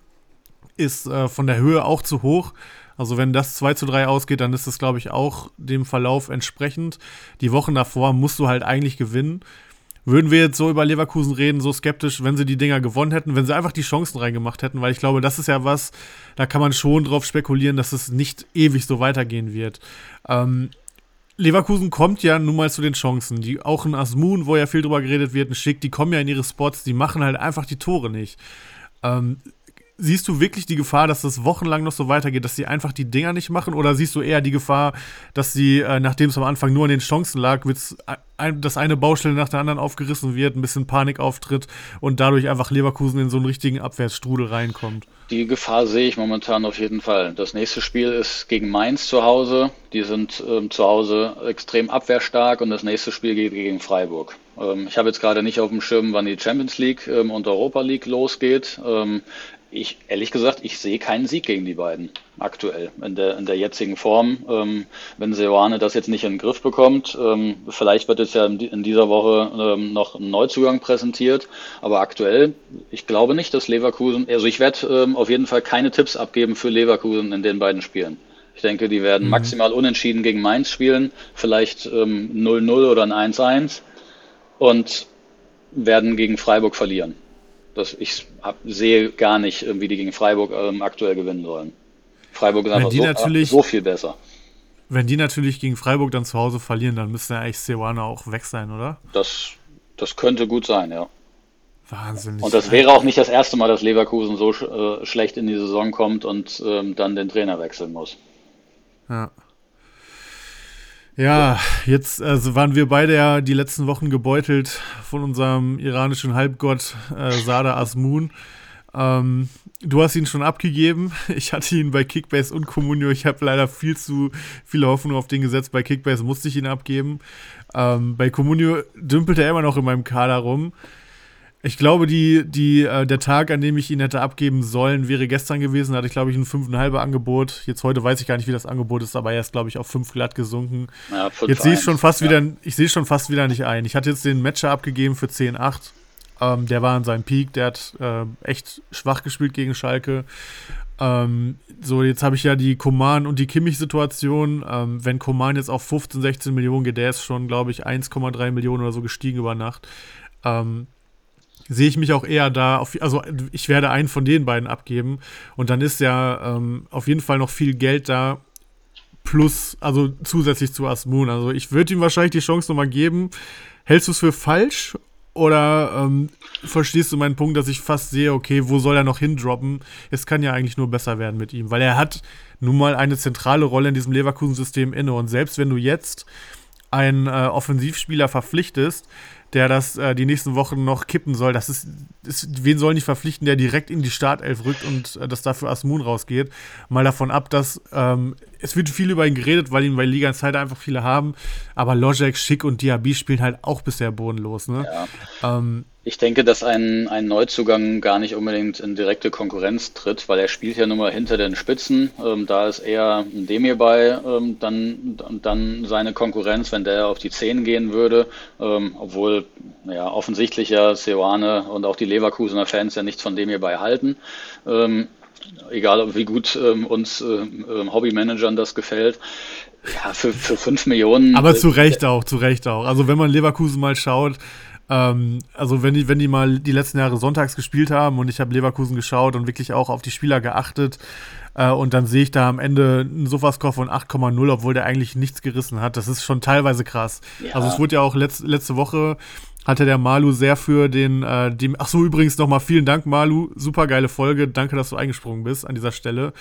ist äh, von der Höhe auch zu hoch. Also wenn das 2 zu 3 ausgeht, dann ist das, glaube ich, auch dem Verlauf entsprechend. Die Wochen davor musst du halt eigentlich gewinnen. Würden wir jetzt so über Leverkusen reden, so skeptisch, wenn sie die Dinger gewonnen hätten, wenn sie einfach die Chancen reingemacht hätten, weil ich glaube, das ist ja was, da kann man schon drauf spekulieren, dass es nicht ewig so weitergehen wird. Ähm, Leverkusen kommt ja nun mal zu den Chancen. Die, auch ein Asmun, wo ja viel drüber geredet wird, ein Schick, die kommen ja in ihre Spots, die machen halt einfach die Tore nicht. Ähm, siehst du wirklich die Gefahr, dass das wochenlang noch so weitergeht, dass sie einfach die Dinger nicht machen? Oder siehst du eher die Gefahr, dass sie, äh, nachdem es am Anfang nur an den Chancen lag, wird's ein, dass eine Baustelle nach der anderen aufgerissen wird, ein bisschen Panik auftritt und dadurch einfach Leverkusen in so einen richtigen Abwärtsstrudel reinkommt? Die Gefahr sehe ich momentan auf jeden Fall. Das nächste Spiel ist gegen Mainz zu Hause. Die sind ähm, zu Hause extrem abwehrstark und das nächste Spiel geht gegen Freiburg. Ähm, ich habe jetzt gerade nicht auf dem Schirm, wann die Champions League ähm, und Europa League losgeht. Ich, ehrlich gesagt, ich sehe keinen Sieg gegen die beiden aktuell in der, in der jetzigen Form. Ähm, wenn Seoane das jetzt nicht in den Griff bekommt, ähm, vielleicht wird es ja in dieser Woche ähm, noch ein Neuzugang präsentiert, aber aktuell, ich glaube nicht, dass Leverkusen, also ich werde ähm, auf jeden Fall keine Tipps abgeben für Leverkusen in den beiden Spielen. Ich denke, die werden mhm. maximal unentschieden gegen Mainz spielen, vielleicht 0-0 ähm, oder ein 1-1 und werden gegen Freiburg verlieren. Das, ich hab, sehe gar nicht, wie die gegen Freiburg ähm, aktuell gewinnen sollen. Freiburg ist einfach so, so, viel besser. Wenn die natürlich gegen Freiburg dann zu Hause verlieren, dann müsste ja eigentlich Seoane auch weg sein, oder? Das, das könnte gut sein, ja. Wahnsinnig. Und das wäre auch nicht das erste Mal, dass Leverkusen so äh, schlecht in die Saison kommt und ähm, dann den Trainer wechseln muss. Ja. Ja, jetzt also waren wir beide ja die letzten Wochen gebeutelt von unserem iranischen Halbgott äh, Sada Asmun. Ähm, du hast ihn schon abgegeben. Ich hatte ihn bei Kickbase und Comunio. Ich habe leider viel zu viele Hoffnung auf den gesetzt. Bei Kickbase musste ich ihn abgeben. Ähm, bei Comunio dümpelt er immer noch in meinem Kader rum. Ich glaube, die, die, äh, der Tag, an dem ich ihn hätte abgeben sollen, wäre gestern gewesen. Da hatte ich, glaube ich, ein 5,5 Angebot. Jetzt heute weiß ich gar nicht, wie das Angebot ist, aber er ist, glaube ich, auf 5 glatt gesunken. Ja, jetzt sehe ich schon fast ja. wieder, ich sehe schon fast wieder nicht ein. Ich hatte jetzt den Matcher abgegeben für 10,8. Ähm, der war an seinem Peak, der hat äh, echt schwach gespielt gegen Schalke. Ähm, so, jetzt habe ich ja die Koman und die Kimmich-Situation. Ähm, wenn Koman jetzt auf 15, 16 Millionen geht, der ist schon, glaube ich, 1,3 Millionen oder so gestiegen über Nacht. Ähm, sehe ich mich auch eher da, auf, also ich werde einen von den beiden abgeben und dann ist ja ähm, auf jeden Fall noch viel Geld da, plus, also zusätzlich zu Asmun. Also ich würde ihm wahrscheinlich die Chance nochmal geben. Hältst du es für falsch oder ähm, verstehst du meinen Punkt, dass ich fast sehe, okay, wo soll er noch hindroppen? Es kann ja eigentlich nur besser werden mit ihm, weil er hat nun mal eine zentrale Rolle in diesem Leverkusen-System inne und selbst wenn du jetzt einen äh, Offensivspieler verpflichtest, der das äh, die nächsten Wochen noch kippen soll. Das ist, ist, wen soll nicht verpflichten, der direkt in die Startelf rückt und äh, dass dafür Asmun rausgeht. Mal davon ab, dass ähm, es wird viel über ihn geredet, weil ihn bei Liga Zeit einfach viele haben. Aber Logic, Schick und Diaby spielen halt auch bisher bodenlos. Ne? Ja. Ähm, ich denke, dass ein, ein Neuzugang gar nicht unbedingt in direkte Konkurrenz tritt, weil er spielt ja nun mal hinter den Spitzen. Ähm, da ist eher ein Demir bei, ähm, dann, dann seine Konkurrenz, wenn der auf die 10 gehen würde. Ähm, obwohl ja, offensichtlich ja Seoane und auch die Leverkusener Fans ja nichts von Demir bei halten. Ähm, egal wie gut ähm, uns ähm, Hobbymanagern das gefällt. Ja, für, für 5 Millionen. Aber zu Recht auch, zu Recht auch. Also wenn man Leverkusen mal schaut, ähm, also wenn die, wenn die mal die letzten Jahre sonntags gespielt haben und ich habe Leverkusen geschaut und wirklich auch auf die Spieler geachtet, äh, und dann sehe ich da am Ende einen Sofascore von 8,0, obwohl der eigentlich nichts gerissen hat. Das ist schon teilweise krass. Ja. Also es wurde ja auch letzt, letzte Woche hatte der Malu sehr für den, äh, dem, ach so, übrigens nochmal vielen Dank, Malu, super geile Folge, danke, dass du eingesprungen bist an dieser Stelle.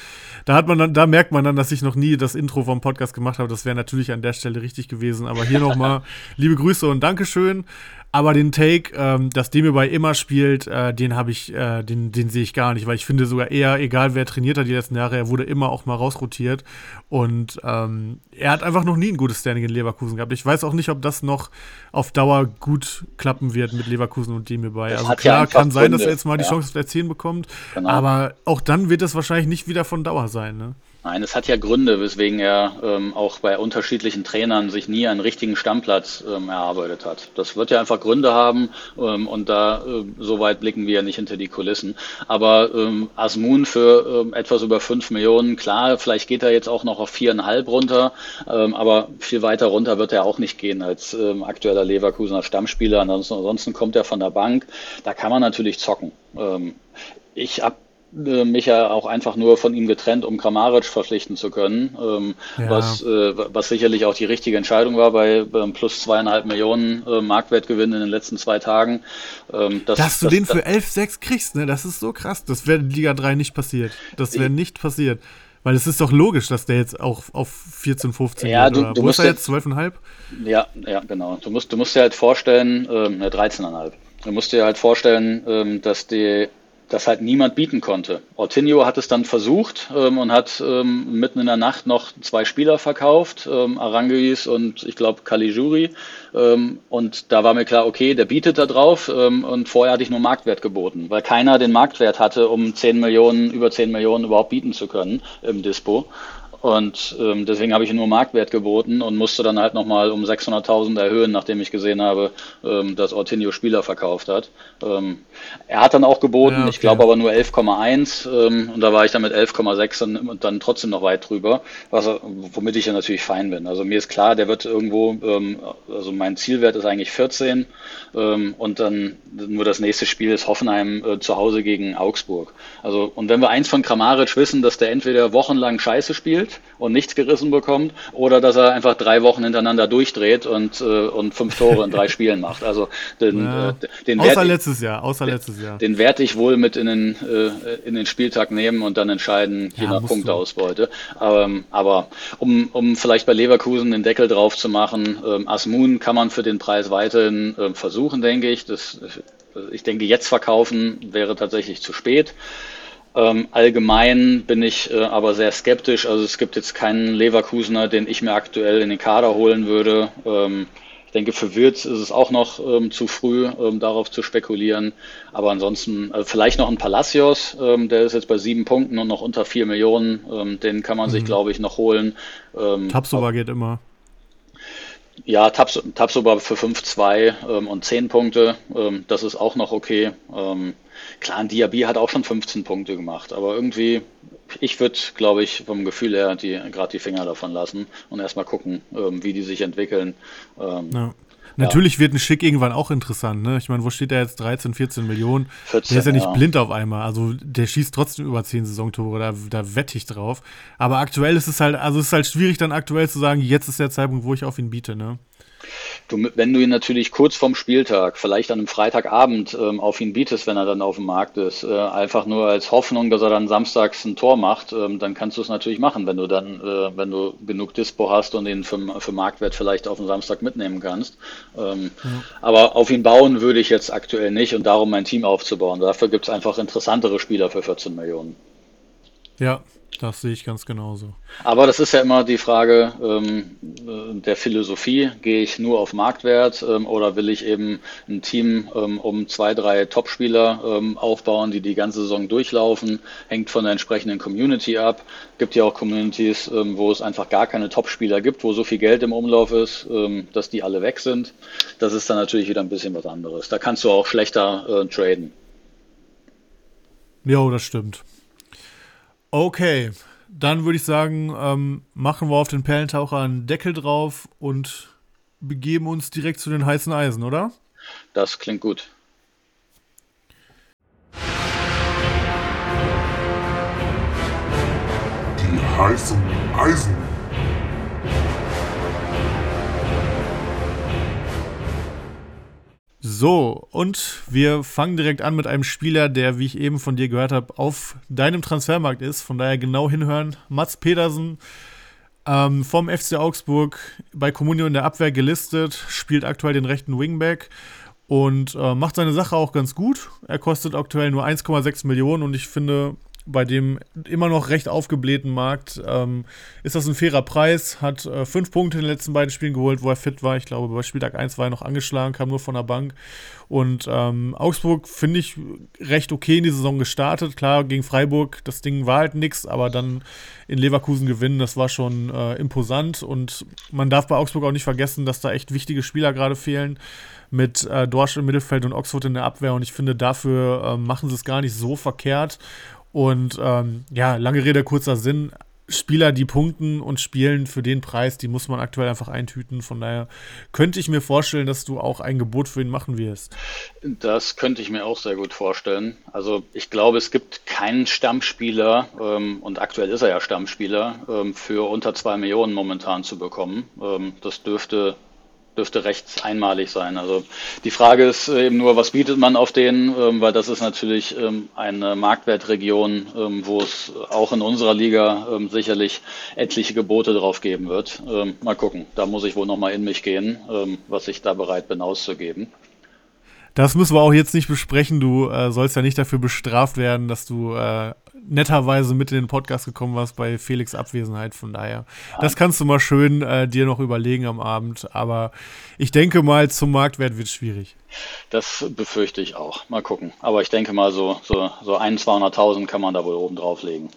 Da hat man dann, da merkt man dann, dass ich noch nie das Intro vom Podcast gemacht habe, das wäre natürlich an der Stelle richtig gewesen, aber hier nochmal liebe Grüße und Dankeschön. Aber den Take, ähm, dass dem bei immer spielt, äh, den habe ich, äh, den, den sehe ich gar nicht, weil ich finde sogar eher, egal wer trainiert hat die letzten Jahre, er wurde immer auch mal rausrotiert. Und ähm, er hat einfach noch nie ein gutes Standing in Leverkusen gehabt. Ich weiß auch nicht, ob das noch auf Dauer gut klappen wird mit Leverkusen und dem bei. Also klar, ja kann sein, dass er jetzt mal die Chance auf der 10 bekommt, genau. aber auch dann wird es wahrscheinlich nicht wieder von Dauer sein. Ne? Nein, es hat ja Gründe, weswegen er ähm, auch bei unterschiedlichen Trainern sich nie einen richtigen Stammplatz ähm, erarbeitet hat. Das wird ja einfach Gründe haben ähm, und da äh, so weit blicken wir ja nicht hinter die Kulissen. Aber ähm, Asmun für ähm, etwas über fünf Millionen, klar, vielleicht geht er jetzt auch noch auf viereinhalb runter, ähm, aber viel weiter runter wird er auch nicht gehen als ähm, aktueller Leverkusener Stammspieler. Ansonsten, ansonsten kommt er von der Bank. Da kann man natürlich zocken. Ähm, ich habe mich ja auch einfach nur von ihm getrennt, um Kramaric verpflichten zu können, ähm, ja. was, äh, was sicherlich auch die richtige Entscheidung war bei ähm, plus zweieinhalb Millionen äh, Marktwertgewinn in den letzten zwei Tagen. Ähm, das, Dass du das, den für 11,6 kriegst, ne? das ist so krass. Das wäre in Liga 3 nicht passiert. Das wäre nicht passiert. Weil es ist doch logisch, dass der jetzt auch auf 14, 15 ja, du, du Wo musst ist er jetzt? 12,5? Ja, ja, genau. Du musst, du musst dir halt vorstellen, ähm, 13,5. Du musst dir halt vorstellen, ähm, dass die das halt niemand bieten konnte. Ortinho hat es dann versucht ähm, und hat ähm, mitten in der Nacht noch zwei Spieler verkauft, ähm, Aranguis und ich glaube Caligiuri. Ähm, und da war mir klar, okay, der bietet da drauf ähm, und vorher hatte ich nur Marktwert geboten, weil keiner den Marktwert hatte, um 10 Millionen, über 10 Millionen überhaupt bieten zu können im Dispo. Und ähm, deswegen habe ich nur Marktwert geboten und musste dann halt nochmal um 600.000 erhöhen, nachdem ich gesehen habe, ähm, dass Ortinho Spieler verkauft hat. Ähm, er hat dann auch geboten, ja, okay. ich glaube aber nur 11,1 ähm, und da war ich dann mit 11,6 und, und, dann trotzdem noch weit drüber, was, womit ich ja natürlich fein bin. Also mir ist klar, der wird irgendwo, ähm, also mein Zielwert ist eigentlich 14 ähm, und dann nur das nächste Spiel ist Hoffenheim äh, zu Hause gegen Augsburg. Also und wenn wir eins von Kramaric wissen, dass der entweder wochenlang Scheiße spielt, spielt und nichts gerissen bekommt oder dass er einfach drei Wochen hintereinander durchdreht und, äh, und fünf Tore in drei Spielen macht. Also den, ja. äh, den außer letztes Jahr, außer letztes Jahr. Den, den werde ich wohl mit in den, äh, in den Spieltag nehmen und dann entscheiden, je ja, nach Punkteausbeute. Aber, aber um, um vielleicht bei Leverkusen den Deckel drauf zu machen, ähm, Asmun kann man für den Preis weiterhin äh, versuchen, denke ich. Das, ich denke, jetzt verkaufen wäre tatsächlich zu spät. Ähm, allgemein bin ich äh, aber sehr skeptisch. Also es gibt jetzt keinen Leverkusener, den ich mir aktuell in den Kader holen würde. Ähm, ich denke, für Wirtz ist es auch noch ähm, zu früh, darauf zu spekulieren. Aber ansonsten äh, vielleicht noch ein Palacios, der ist jetzt bei sieben Punkten und noch unter vier Millionen. Den kann man mhm. sich, glaube ich, noch holen. Ähm, Tapsoba geht immer. Ja, Taps, Tapsoba für 5-2 ähm, und 10 Punkte. Das ist auch noch okay. Klar, ein Diaby hat auch schon 15 Punkte gemacht, aber irgendwie, ich würde, glaube ich, vom Gefühl her die, gerade die Finger davon lassen und erstmal gucken, ähm, wie die sich entwickeln. Ähm, ja. Natürlich ja. wird ein Schick irgendwann auch interessant. Ne? Ich meine, wo steht der jetzt? 13, 14 Millionen. 14, der ist ja nicht ja. blind auf einmal. Also der schießt trotzdem über 10 Saisontore. Da, da wette ich drauf. Aber aktuell ist es halt, also es ist halt schwierig dann aktuell zu sagen, jetzt ist der Zeitpunkt, wo ich auf ihn biete. Ne? Du, wenn du ihn natürlich kurz vorm Spieltag, vielleicht an einem Freitagabend ähm, auf ihn bietest, wenn er dann auf dem Markt ist, äh, einfach nur als Hoffnung, dass er dann samstags ein Tor macht, ähm, dann kannst du es natürlich machen, wenn du dann, äh, wenn du genug Dispo hast und ihn für, für Marktwert vielleicht auf den Samstag mitnehmen kannst. Ähm, ja. Aber auf ihn bauen würde ich jetzt aktuell nicht und darum mein Team aufzubauen. Dafür gibt es einfach interessantere Spieler für 14 Millionen. Ja, das sehe ich ganz genauso. Aber das ist ja immer die Frage ähm, äh, der Philosophie. Gehe ich nur auf Marktwert ähm, oder will ich eben ein Team ähm, um zwei, drei Topspieler ähm, aufbauen, die die ganze Saison durchlaufen? Hängt von der entsprechenden Community ab. Gibt ja auch Communities, ähm, wo es einfach gar keine Topspieler gibt, wo so viel Geld im Umlauf ist, ähm, dass die alle weg sind. Das ist dann natürlich wieder ein bisschen was anderes. Da kannst du auch schlechter äh, traden. Ja, das stimmt. Okay, dann würde ich sagen, ähm, machen wir auf den Perlentaucher einen Deckel drauf und begeben uns direkt zu den heißen Eisen, oder? Das klingt gut. Die heißen Eisen. So, und wir fangen direkt an mit einem Spieler, der, wie ich eben von dir gehört habe, auf deinem Transfermarkt ist. Von daher genau hinhören. Mats Pedersen ähm, vom FC Augsburg bei Comunio in der Abwehr gelistet, spielt aktuell den rechten Wingback und äh, macht seine Sache auch ganz gut. Er kostet aktuell nur 1,6 Millionen und ich finde, bei dem immer noch recht aufgeblähten Markt ähm, ist das ein fairer Preis. Hat äh, fünf Punkte in den letzten beiden Spielen geholt, wo er fit war. Ich glaube, bei Spieltag 1 war er noch angeschlagen, kam nur von der Bank. Und ähm, Augsburg finde ich recht okay in die Saison gestartet. Klar, gegen Freiburg, das Ding war halt nichts, aber dann in Leverkusen gewinnen, das war schon äh, imposant. Und man darf bei Augsburg auch nicht vergessen, dass da echt wichtige Spieler gerade fehlen mit äh, Dorsch im Mittelfeld und Oxford in der Abwehr. Und ich finde, dafür äh, machen sie es gar nicht so verkehrt. Und ähm, ja, lange Rede, kurzer Sinn. Spieler, die punkten und spielen für den Preis, die muss man aktuell einfach eintüten. Von daher könnte ich mir vorstellen, dass du auch ein Gebot für ihn machen wirst. Das könnte ich mir auch sehr gut vorstellen. Also ich glaube, es gibt keinen Stammspieler, ähm, und aktuell ist er ja Stammspieler, ähm, für unter zwei Millionen momentan zu bekommen. Ähm, das dürfte dürfte recht einmalig sein. Also die Frage ist eben nur, was bietet man auf den, ähm, weil das ist natürlich ähm, eine Marktwertregion, ähm, wo es auch in unserer Liga ähm, sicherlich etliche Gebote drauf geben wird. Ähm, mal gucken, da muss ich wohl nochmal in mich gehen, ähm, was ich da bereit bin auszugeben. Das müssen wir auch jetzt nicht besprechen. Du äh, sollst ja nicht dafür bestraft werden, dass du äh, netterweise mit in den Podcast gekommen warst bei Felix Abwesenheit. Von daher, das kannst du mal schön äh, dir noch überlegen am Abend. Aber ich denke mal, zum Marktwert wird es schwierig. Das befürchte ich auch. Mal gucken. Aber ich denke mal, so, so, so 1, 200.000 kann man da wohl oben drauflegen.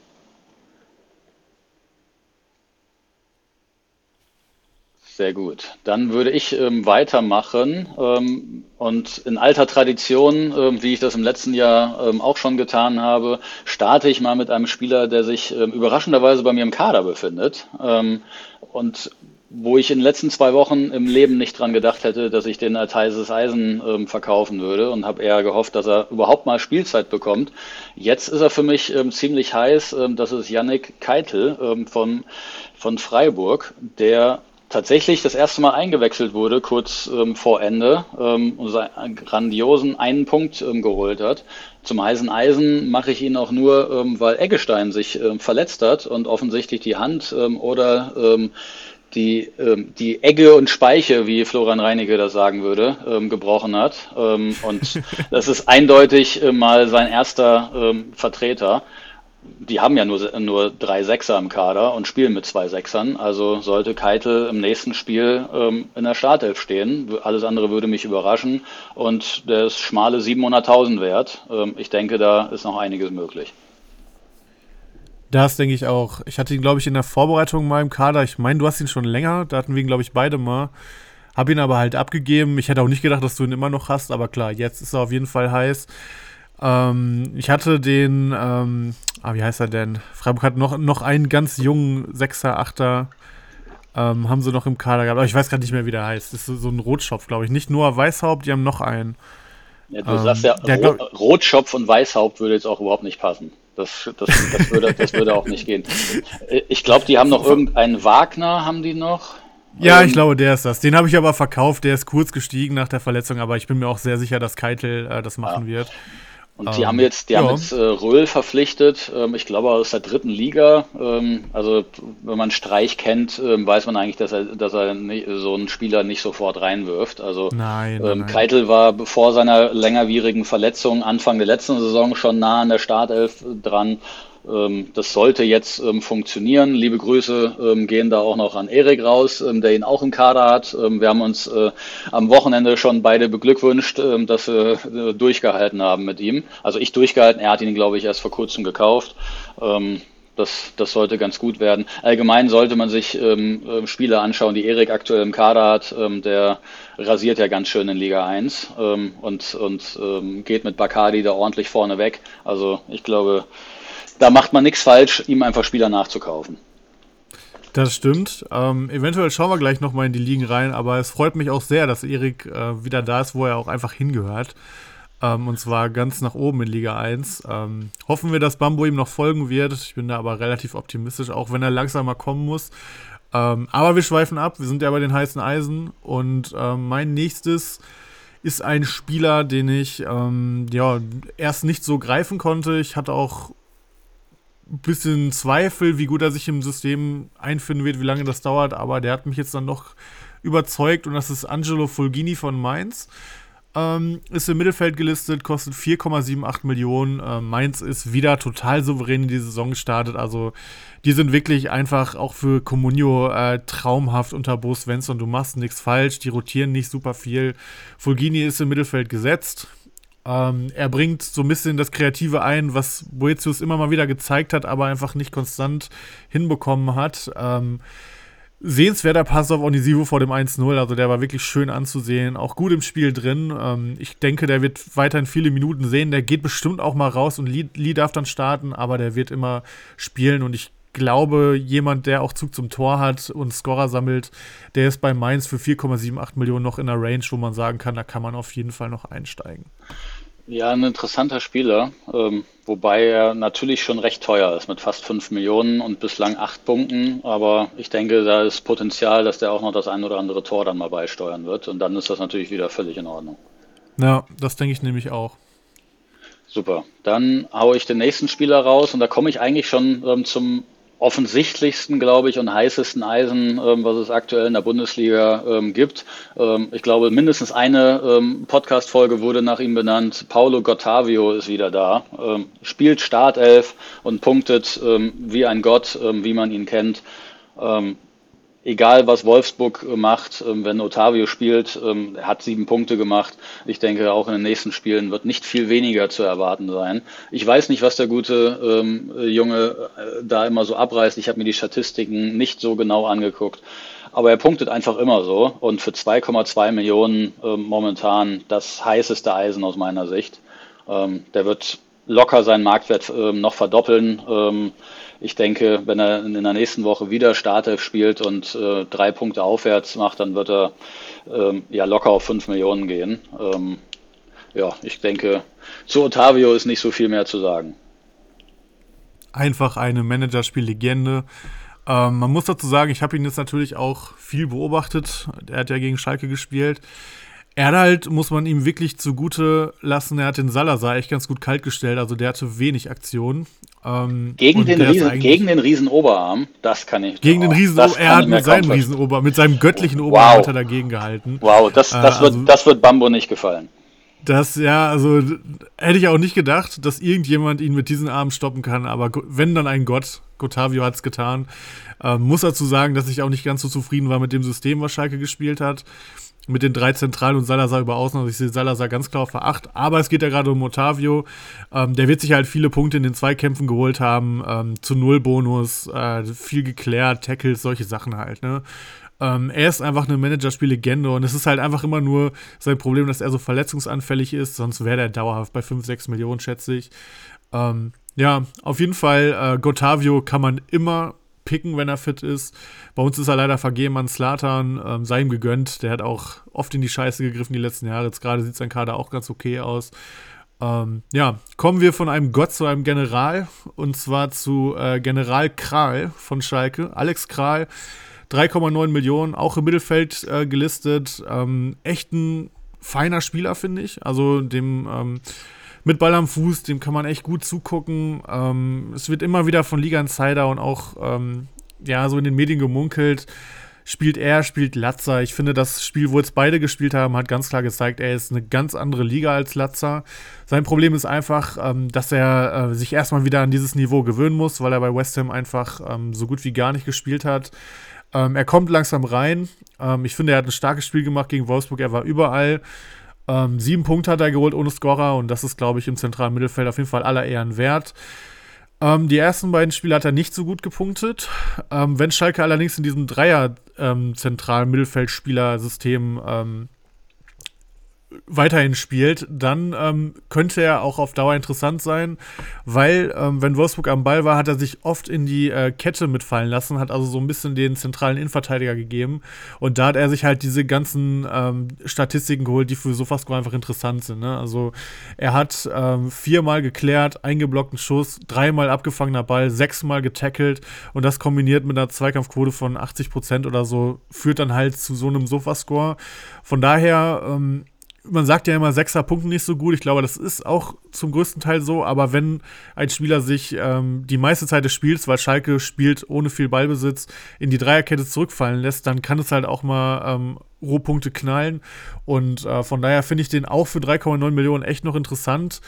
Sehr gut. Dann würde ich ähm, weitermachen ähm, und in alter Tradition, ähm, wie ich das im letzten Jahr ähm, auch schon getan habe, starte ich mal mit einem Spieler, der sich ähm, überraschenderweise bei mir im Kader befindet ähm, und wo ich in den letzten zwei Wochen im Leben nicht dran gedacht hätte, dass ich den als heißes Eisen verkaufen würde und habe eher gehofft, dass er überhaupt mal Spielzeit bekommt. Jetzt ist er für mich ziemlich heiß. das ist Yannick Keitel von, von Freiburg, der tatsächlich das erste Mal eingewechselt wurde, kurz ähm, vor Ende, ähm, und seinen grandiosen einen Punkt ähm, geholt hat. Zum heißen Eisen mache ich ihn auch nur, ähm, weil Eggestein sich ähm, verletzt hat und offensichtlich die Hand ähm, oder ähm, die, die Egge und Speiche, wie Florian Reinecke das sagen würde, gebrochen hat. Und das ist eindeutig äh, mal sein erster Vertreter die haben ja nur, nur drei Sechser im Kader und spielen mit zwei Sechsern. Also sollte Keitel im nächsten Spiel ähm, in der Startelf stehen. Alles andere würde mich überraschen. Und der ist schmale 700.000 wert. Ähm, ich denke, da ist noch einiges möglich. Das denke ich auch. Ich hatte ihn, glaube ich, in der Vorbereitung mal im Kader. Ich meine, du hast ihn schon länger. Da hatten wir ihn, glaube ich, beide mal. Hab ihn aber halt abgegeben. Ich hätte auch nicht gedacht, dass du ihn immer noch hast. Aber klar, jetzt ist er auf jeden Fall heiß. Ähm, ich hatte den, ähm, ah, wie heißt er denn? Freiburg hat noch, noch einen ganz jungen Sechser, Achter, ähm, haben sie noch im Kader gehabt. Aber ich weiß gerade nicht mehr, wie der heißt. Das ist so ein Rotschopf, glaube ich. Nicht nur Weißhaupt, die haben noch einen. Ja, du sagst ja, ähm, Ro Rotschopf und Weißhaupt würde jetzt auch überhaupt nicht passen. Das, das, das, würde, das würde auch nicht gehen. Ich glaube, die haben noch irgendeinen Wagner, haben die noch. Ja, ähm, ich glaube, der ist das. Den habe ich aber verkauft. Der ist kurz gestiegen nach der Verletzung, aber ich bin mir auch sehr sicher, dass Keitel äh, das machen ja. wird. Und die ähm, haben jetzt, die ja. haben jetzt äh, Röhl verpflichtet, ähm, ich glaube aus der dritten Liga. Ähm, also wenn man Streich kennt, ähm, weiß man eigentlich, dass er, dass er nicht, so einen Spieler nicht sofort reinwirft. Also nein, ähm, nein. Keitel war vor seiner längerwierigen Verletzung Anfang der letzten Saison schon nah an der Startelf dran das sollte jetzt ähm, funktionieren. Liebe Grüße ähm, gehen da auch noch an Erik raus, der ihn auch im Kader hat. wir haben uns äh, am Wochenende schon beide beglückwünscht, dass wir äh, durchgehalten haben mit ihm. Also ich durchgehalten, er hat ihn, glaube ich, erst vor kurzem gekauft. Das, das sollte ganz gut werden. Allgemein sollte man sich ähm, Spieler anschauen, die Erik aktuell im Kader hat. Ähm, der rasiert ja ganz schön in Liga 1 ähm, und, und ähm, geht mit Bacardi da ordentlich vorne weg. Also ich glaube, da macht man nichts falsch, ihm einfach Spieler nachzukaufen. Das stimmt. Ähm, eventuell schauen wir gleich nochmal in die Ligen rein, aber es freut mich auch sehr, dass Erik äh, wieder da ist, wo er auch einfach hingehört. Ähm, und zwar ganz nach oben in Liga 1. Ähm, hoffen wir, dass Bambo ihm noch folgen wird. Ich bin da aber relativ optimistisch, auch wenn er langsam mal kommen muss. Ähm, aber wir schweifen ab. Wir sind ja bei den heißen Eisen. Und ähm, mein nächstes ist ein Spieler, den ich ähm, ja, erst nicht so greifen konnte. Ich hatte auch bisschen Zweifel, wie gut er sich im System einfinden wird, wie lange das dauert, aber der hat mich jetzt dann doch überzeugt und das ist Angelo Fulgini von Mainz. Ähm, ist im Mittelfeld gelistet, kostet 4,78 Millionen. Äh, Mainz ist wieder total souverän in die Saison gestartet. Also, die sind wirklich einfach auch für Comunio äh, traumhaft unter Bo Svensson. Du machst nichts falsch, die rotieren nicht super viel. Fulgini ist im Mittelfeld gesetzt. Ähm, er bringt so ein bisschen das Kreative ein, was Boetius immer mal wieder gezeigt hat, aber einfach nicht konstant hinbekommen hat. Ähm, sehenswerter Pass auf Onisivo vor dem 1-0, also der war wirklich schön anzusehen, auch gut im Spiel drin. Ähm, ich denke, der wird weiterhin viele Minuten sehen, der geht bestimmt auch mal raus und Lee, Lee darf dann starten, aber der wird immer spielen und ich glaube, jemand, der auch Zug zum Tor hat und Scorer sammelt, der ist bei Mainz für 4,78 Millionen noch in der Range, wo man sagen kann, da kann man auf jeden Fall noch einsteigen. Ja, ein interessanter Spieler, ähm, wobei er natürlich schon recht teuer ist mit fast 5 Millionen und bislang 8 Punkten. Aber ich denke, da ist Potenzial, dass der auch noch das ein oder andere Tor dann mal beisteuern wird. Und dann ist das natürlich wieder völlig in Ordnung. Ja, das denke ich nämlich auch. Super. Dann haue ich den nächsten Spieler raus und da komme ich eigentlich schon ähm, zum offensichtlichsten, glaube ich, und heißesten Eisen, ähm, was es aktuell in der Bundesliga ähm, gibt. Ähm, ich glaube, mindestens eine ähm, Podcast-Folge wurde nach ihm benannt. Paulo Gottavio ist wieder da, ähm, spielt Startelf und punktet ähm, wie ein Gott, wie man ihn kennt egal was Wolfsburg äh, macht, ähm, wenn Otavio spielt, ähm, er hat sieben Punkte gemacht. Ich denke, auch in den nächsten Spielen wird nicht viel weniger zu erwarten sein. Ich weiß nicht, was der gute ähm, Junge äh, da immer so abreißt. Ich habe mir die Statistiken nicht so genau angeguckt. Aber er punktet einfach immer so. Und für 2,2 Millionen momentan das heißeste Eisen aus meiner Sicht. der wird locker seinen Marktwert noch verdoppeln ich denke, wenn er in der nächsten Woche wieder Startelf spielt und äh, drei Punkte aufwärts macht, dann wird er ähm, ja locker auf fünf Millionen gehen. Ähm, ja, ich denke, zu Otavio ist nicht so viel mehr zu sagen. Einfach eine Managerspiel-Legende. Ähm, man muss dazu sagen, ich habe ihn jetzt natürlich auch viel beobachtet. Er hat ja gegen Schalke gespielt. Er hat halt, muss man ihm wirklich zugute lassen, er hat den Salazar echt ganz gut kalt gestellt, also der hatte wenig Aktionen. Ähm, gegen, den Riesen, gegen den Riesenoberarm, das kann ich. Gegen den Riesenoberarm, er hat mit seinem Riesenoberarm, mit seinem göttlichen Oberarm wow. hat er dagegen gehalten. Wow, das, das, äh, wird, also, das wird Bambo nicht gefallen. Das, ja, also hätte ich auch nicht gedacht, dass irgendjemand ihn mit diesen Armen stoppen kann, aber wenn dann ein Gott, Gotavio hat es getan, äh, muss dazu sagen, dass ich auch nicht ganz so zufrieden war mit dem System, was Schalke gespielt hat mit den drei Zentralen und Salazar über Außen. Also ich sehe Salazar ganz klar auf veracht. Aber es geht ja gerade um Otavio. Ähm, der wird sich halt viele Punkte in den Zweikämpfen geholt haben. Ähm, zu Null Bonus, äh, viel geklärt, Tackles, solche Sachen halt. Ne? Ähm, er ist einfach eine Managerspiel-Legende und es ist halt einfach immer nur sein Problem, dass er so verletzungsanfällig ist. Sonst wäre er dauerhaft bei 5, 6 Millionen, schätze ich. Ähm, ja, auf jeden Fall, äh, Gotavio kann man immer picken, wenn er fit ist. Bei uns ist er leider vergeben an Slatan, ähm, sei ihm gegönnt. Der hat auch oft in die Scheiße gegriffen die letzten Jahre. Jetzt gerade sieht sein Kader auch ganz okay aus. Ähm, ja, kommen wir von einem Gott zu einem General und zwar zu äh, General Kral von Schalke. Alex Kral, 3,9 Millionen, auch im Mittelfeld äh, gelistet. Ähm, echt ein feiner Spieler, finde ich. Also dem ähm, mit Ball am Fuß, dem kann man echt gut zugucken. Ähm, es wird immer wieder von Liga Insider und auch ähm, ja, so in den Medien gemunkelt. Spielt er, spielt Latzer. Ich finde, das Spiel, wo jetzt beide gespielt haben, hat ganz klar gezeigt, er ist eine ganz andere Liga als Latzer. Sein Problem ist einfach, ähm, dass er äh, sich erstmal wieder an dieses Niveau gewöhnen muss, weil er bei West Ham einfach ähm, so gut wie gar nicht gespielt hat. Ähm, er kommt langsam rein. Ähm, ich finde, er hat ein starkes Spiel gemacht gegen Wolfsburg. Er war überall. Ähm, sieben Punkte hat er geholt ohne Scorer und das ist, glaube ich, im zentralen Mittelfeld auf jeden Fall aller Ehren wert. Ähm, die ersten beiden Spiele hat er nicht so gut gepunktet. Ähm, wenn Schalke allerdings in diesem Dreier ähm, zentralen Mittelfeldspielersystem ähm, weiterhin spielt, dann ähm, könnte er auch auf Dauer interessant sein, weil ähm, wenn Wolfsburg am Ball war, hat er sich oft in die äh, Kette mitfallen lassen, hat also so ein bisschen den zentralen Innenverteidiger gegeben und da hat er sich halt diese ganzen ähm, Statistiken geholt, die für Sofascore einfach interessant sind. Ne? Also er hat ähm, viermal geklärt, eingeblockten Schuss, dreimal abgefangener Ball, sechsmal getackelt und das kombiniert mit einer Zweikampfquote von 80 Prozent oder so führt dann halt zu so einem Sofascore. Von daher ähm, man sagt ja immer, sechser Punkte nicht so gut. Ich glaube, das ist auch zum größten Teil so. Aber wenn ein Spieler sich ähm, die meiste Zeit des Spiels, weil Schalke spielt ohne viel Ballbesitz, in die Dreierkette zurückfallen lässt, dann kann es halt auch mal ähm, Rohpunkte knallen. Und äh, von daher finde ich den auch für 3,9 Millionen echt noch interessant.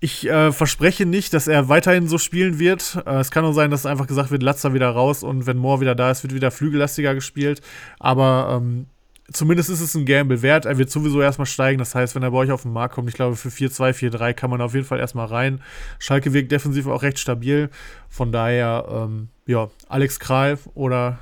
Ich äh, verspreche nicht, dass er weiterhin so spielen wird. Äh, es kann auch sein, dass einfach gesagt wird, Latzer wieder raus und wenn Moore wieder da ist, wird wieder flügellastiger gespielt. Aber ähm, zumindest ist es ein Gamble wert. Er wird sowieso erstmal steigen. Das heißt, wenn er bei euch auf den Markt kommt, ich glaube, für 4-2, 4-3 kann man auf jeden Fall erstmal rein. Schalke wirkt defensiv auch recht stabil. Von daher, ähm, ja, Alex Kral oder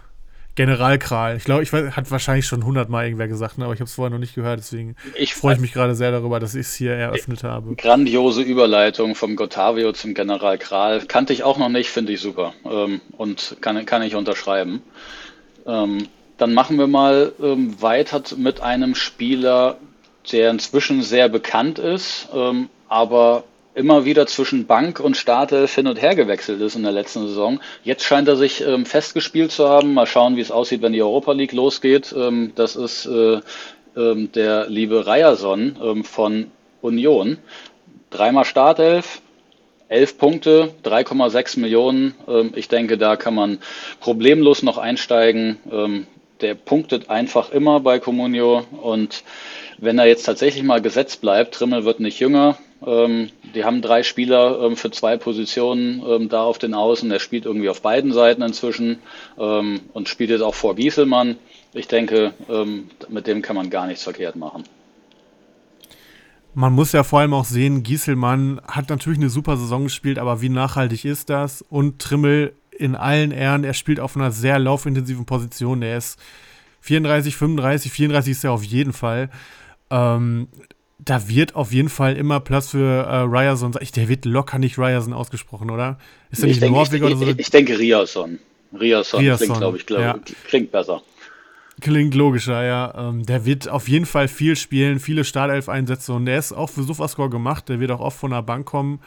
General Kral. Ich glaube, ich weiß, hat wahrscheinlich schon hundertmal irgendwer gesagt, ne? aber ich habe es vorher noch nicht gehört. Deswegen freue ich mich gerade sehr darüber, dass ich es hier eröffnet habe. Grandiose Überleitung vom Gottavio zum General Kral. Kannte ich auch noch nicht, finde ich super. Ähm, und kann, kann ich unterschreiben. Ähm, dann machen wir mal ähm, weiter mit einem Spieler, der inzwischen sehr bekannt ist, ähm, aber immer wieder zwischen Bank und Startelf hin und her gewechselt ist in der letzten Saison. Jetzt scheint er sich ähm, festgespielt zu haben. Mal schauen, wie es aussieht, wenn die Europa League losgeht. Ähm, das ist äh, ähm, der liebe Ryerson ähm, von Union. Dreimal Startelf, elf Punkte, 3,6 Millionen. Ähm, ich denke, da kann man problemlos noch einsteigen. Der punktet einfach immer bei Comunio und wenn er jetzt tatsächlich mal gesetzt bleibt, Trimmel wird nicht jünger. Ähm, die haben drei Spieler ähm, für zwei Positionen ähm, da auf den Außen. Er spielt irgendwie auf beiden Seiten inzwischen ähm, und spielt jetzt auch vor Gieselmann. Ich denke, ähm, mit dem kann man gar nichts verkehrt machen. Man muss ja vor allem auch sehen, Gieselmann hat natürlich eine super Saison gespielt, aber wie nachhaltig ist das? Und Trimmel in allen Ehren, er spielt auf einer sehr laufintensiven Position. Er ist 34, 35, 34 ist er auf jeden Fall. Ähm, da wird auf jeden Fall immer Platz für äh, Ryerson. Der wird locker nicht Ryerson ausgesprochen, oder? Ist er nicht denke, Norweger oder so? Ich, ich denke Ryerson. Ryerson, Ryerson klingt, glaube ich, glaub, ja. klingt besser. Klingt logischer, ja. Ähm, der wird auf jeden Fall viel spielen, viele Startelf-Einsätze und der ist auch für Sofascore gemacht. Der wird auch oft von der Bank kommen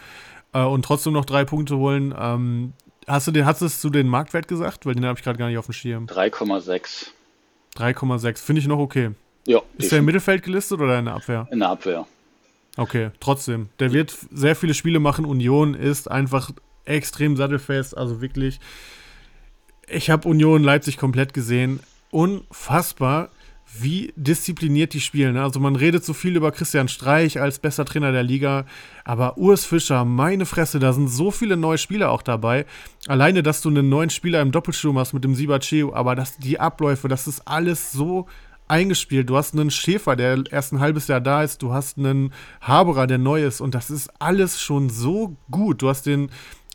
äh, und trotzdem noch drei Punkte holen. Ähm, Hast du den, hast du den Marktwert gesagt? Weil den habe ich gerade gar nicht auf dem Schirm. 3,6. 3,6. Finde ich noch okay. Ja. Ist der im Mittelfeld gelistet oder in der Abwehr? In der Abwehr. Okay, trotzdem. Der wird sehr viele Spiele machen. Union ist einfach extrem sattelfest. Also wirklich. Ich habe Union Leipzig komplett gesehen. Unfassbar wie diszipliniert die spielen. Ne? Also man redet so viel über Christian Streich als bester Trainer der Liga, aber Urs Fischer, meine Fresse, da sind so viele neue Spieler auch dabei. Alleine, dass du einen neuen Spieler im Doppelsturm hast mit dem Sibacheu, aber dass die Abläufe, das ist alles so eingespielt. Du hast einen Schäfer, der erst ein halbes Jahr da ist. Du hast einen Haberer, der neu ist. Und das ist alles schon so gut. Du hast den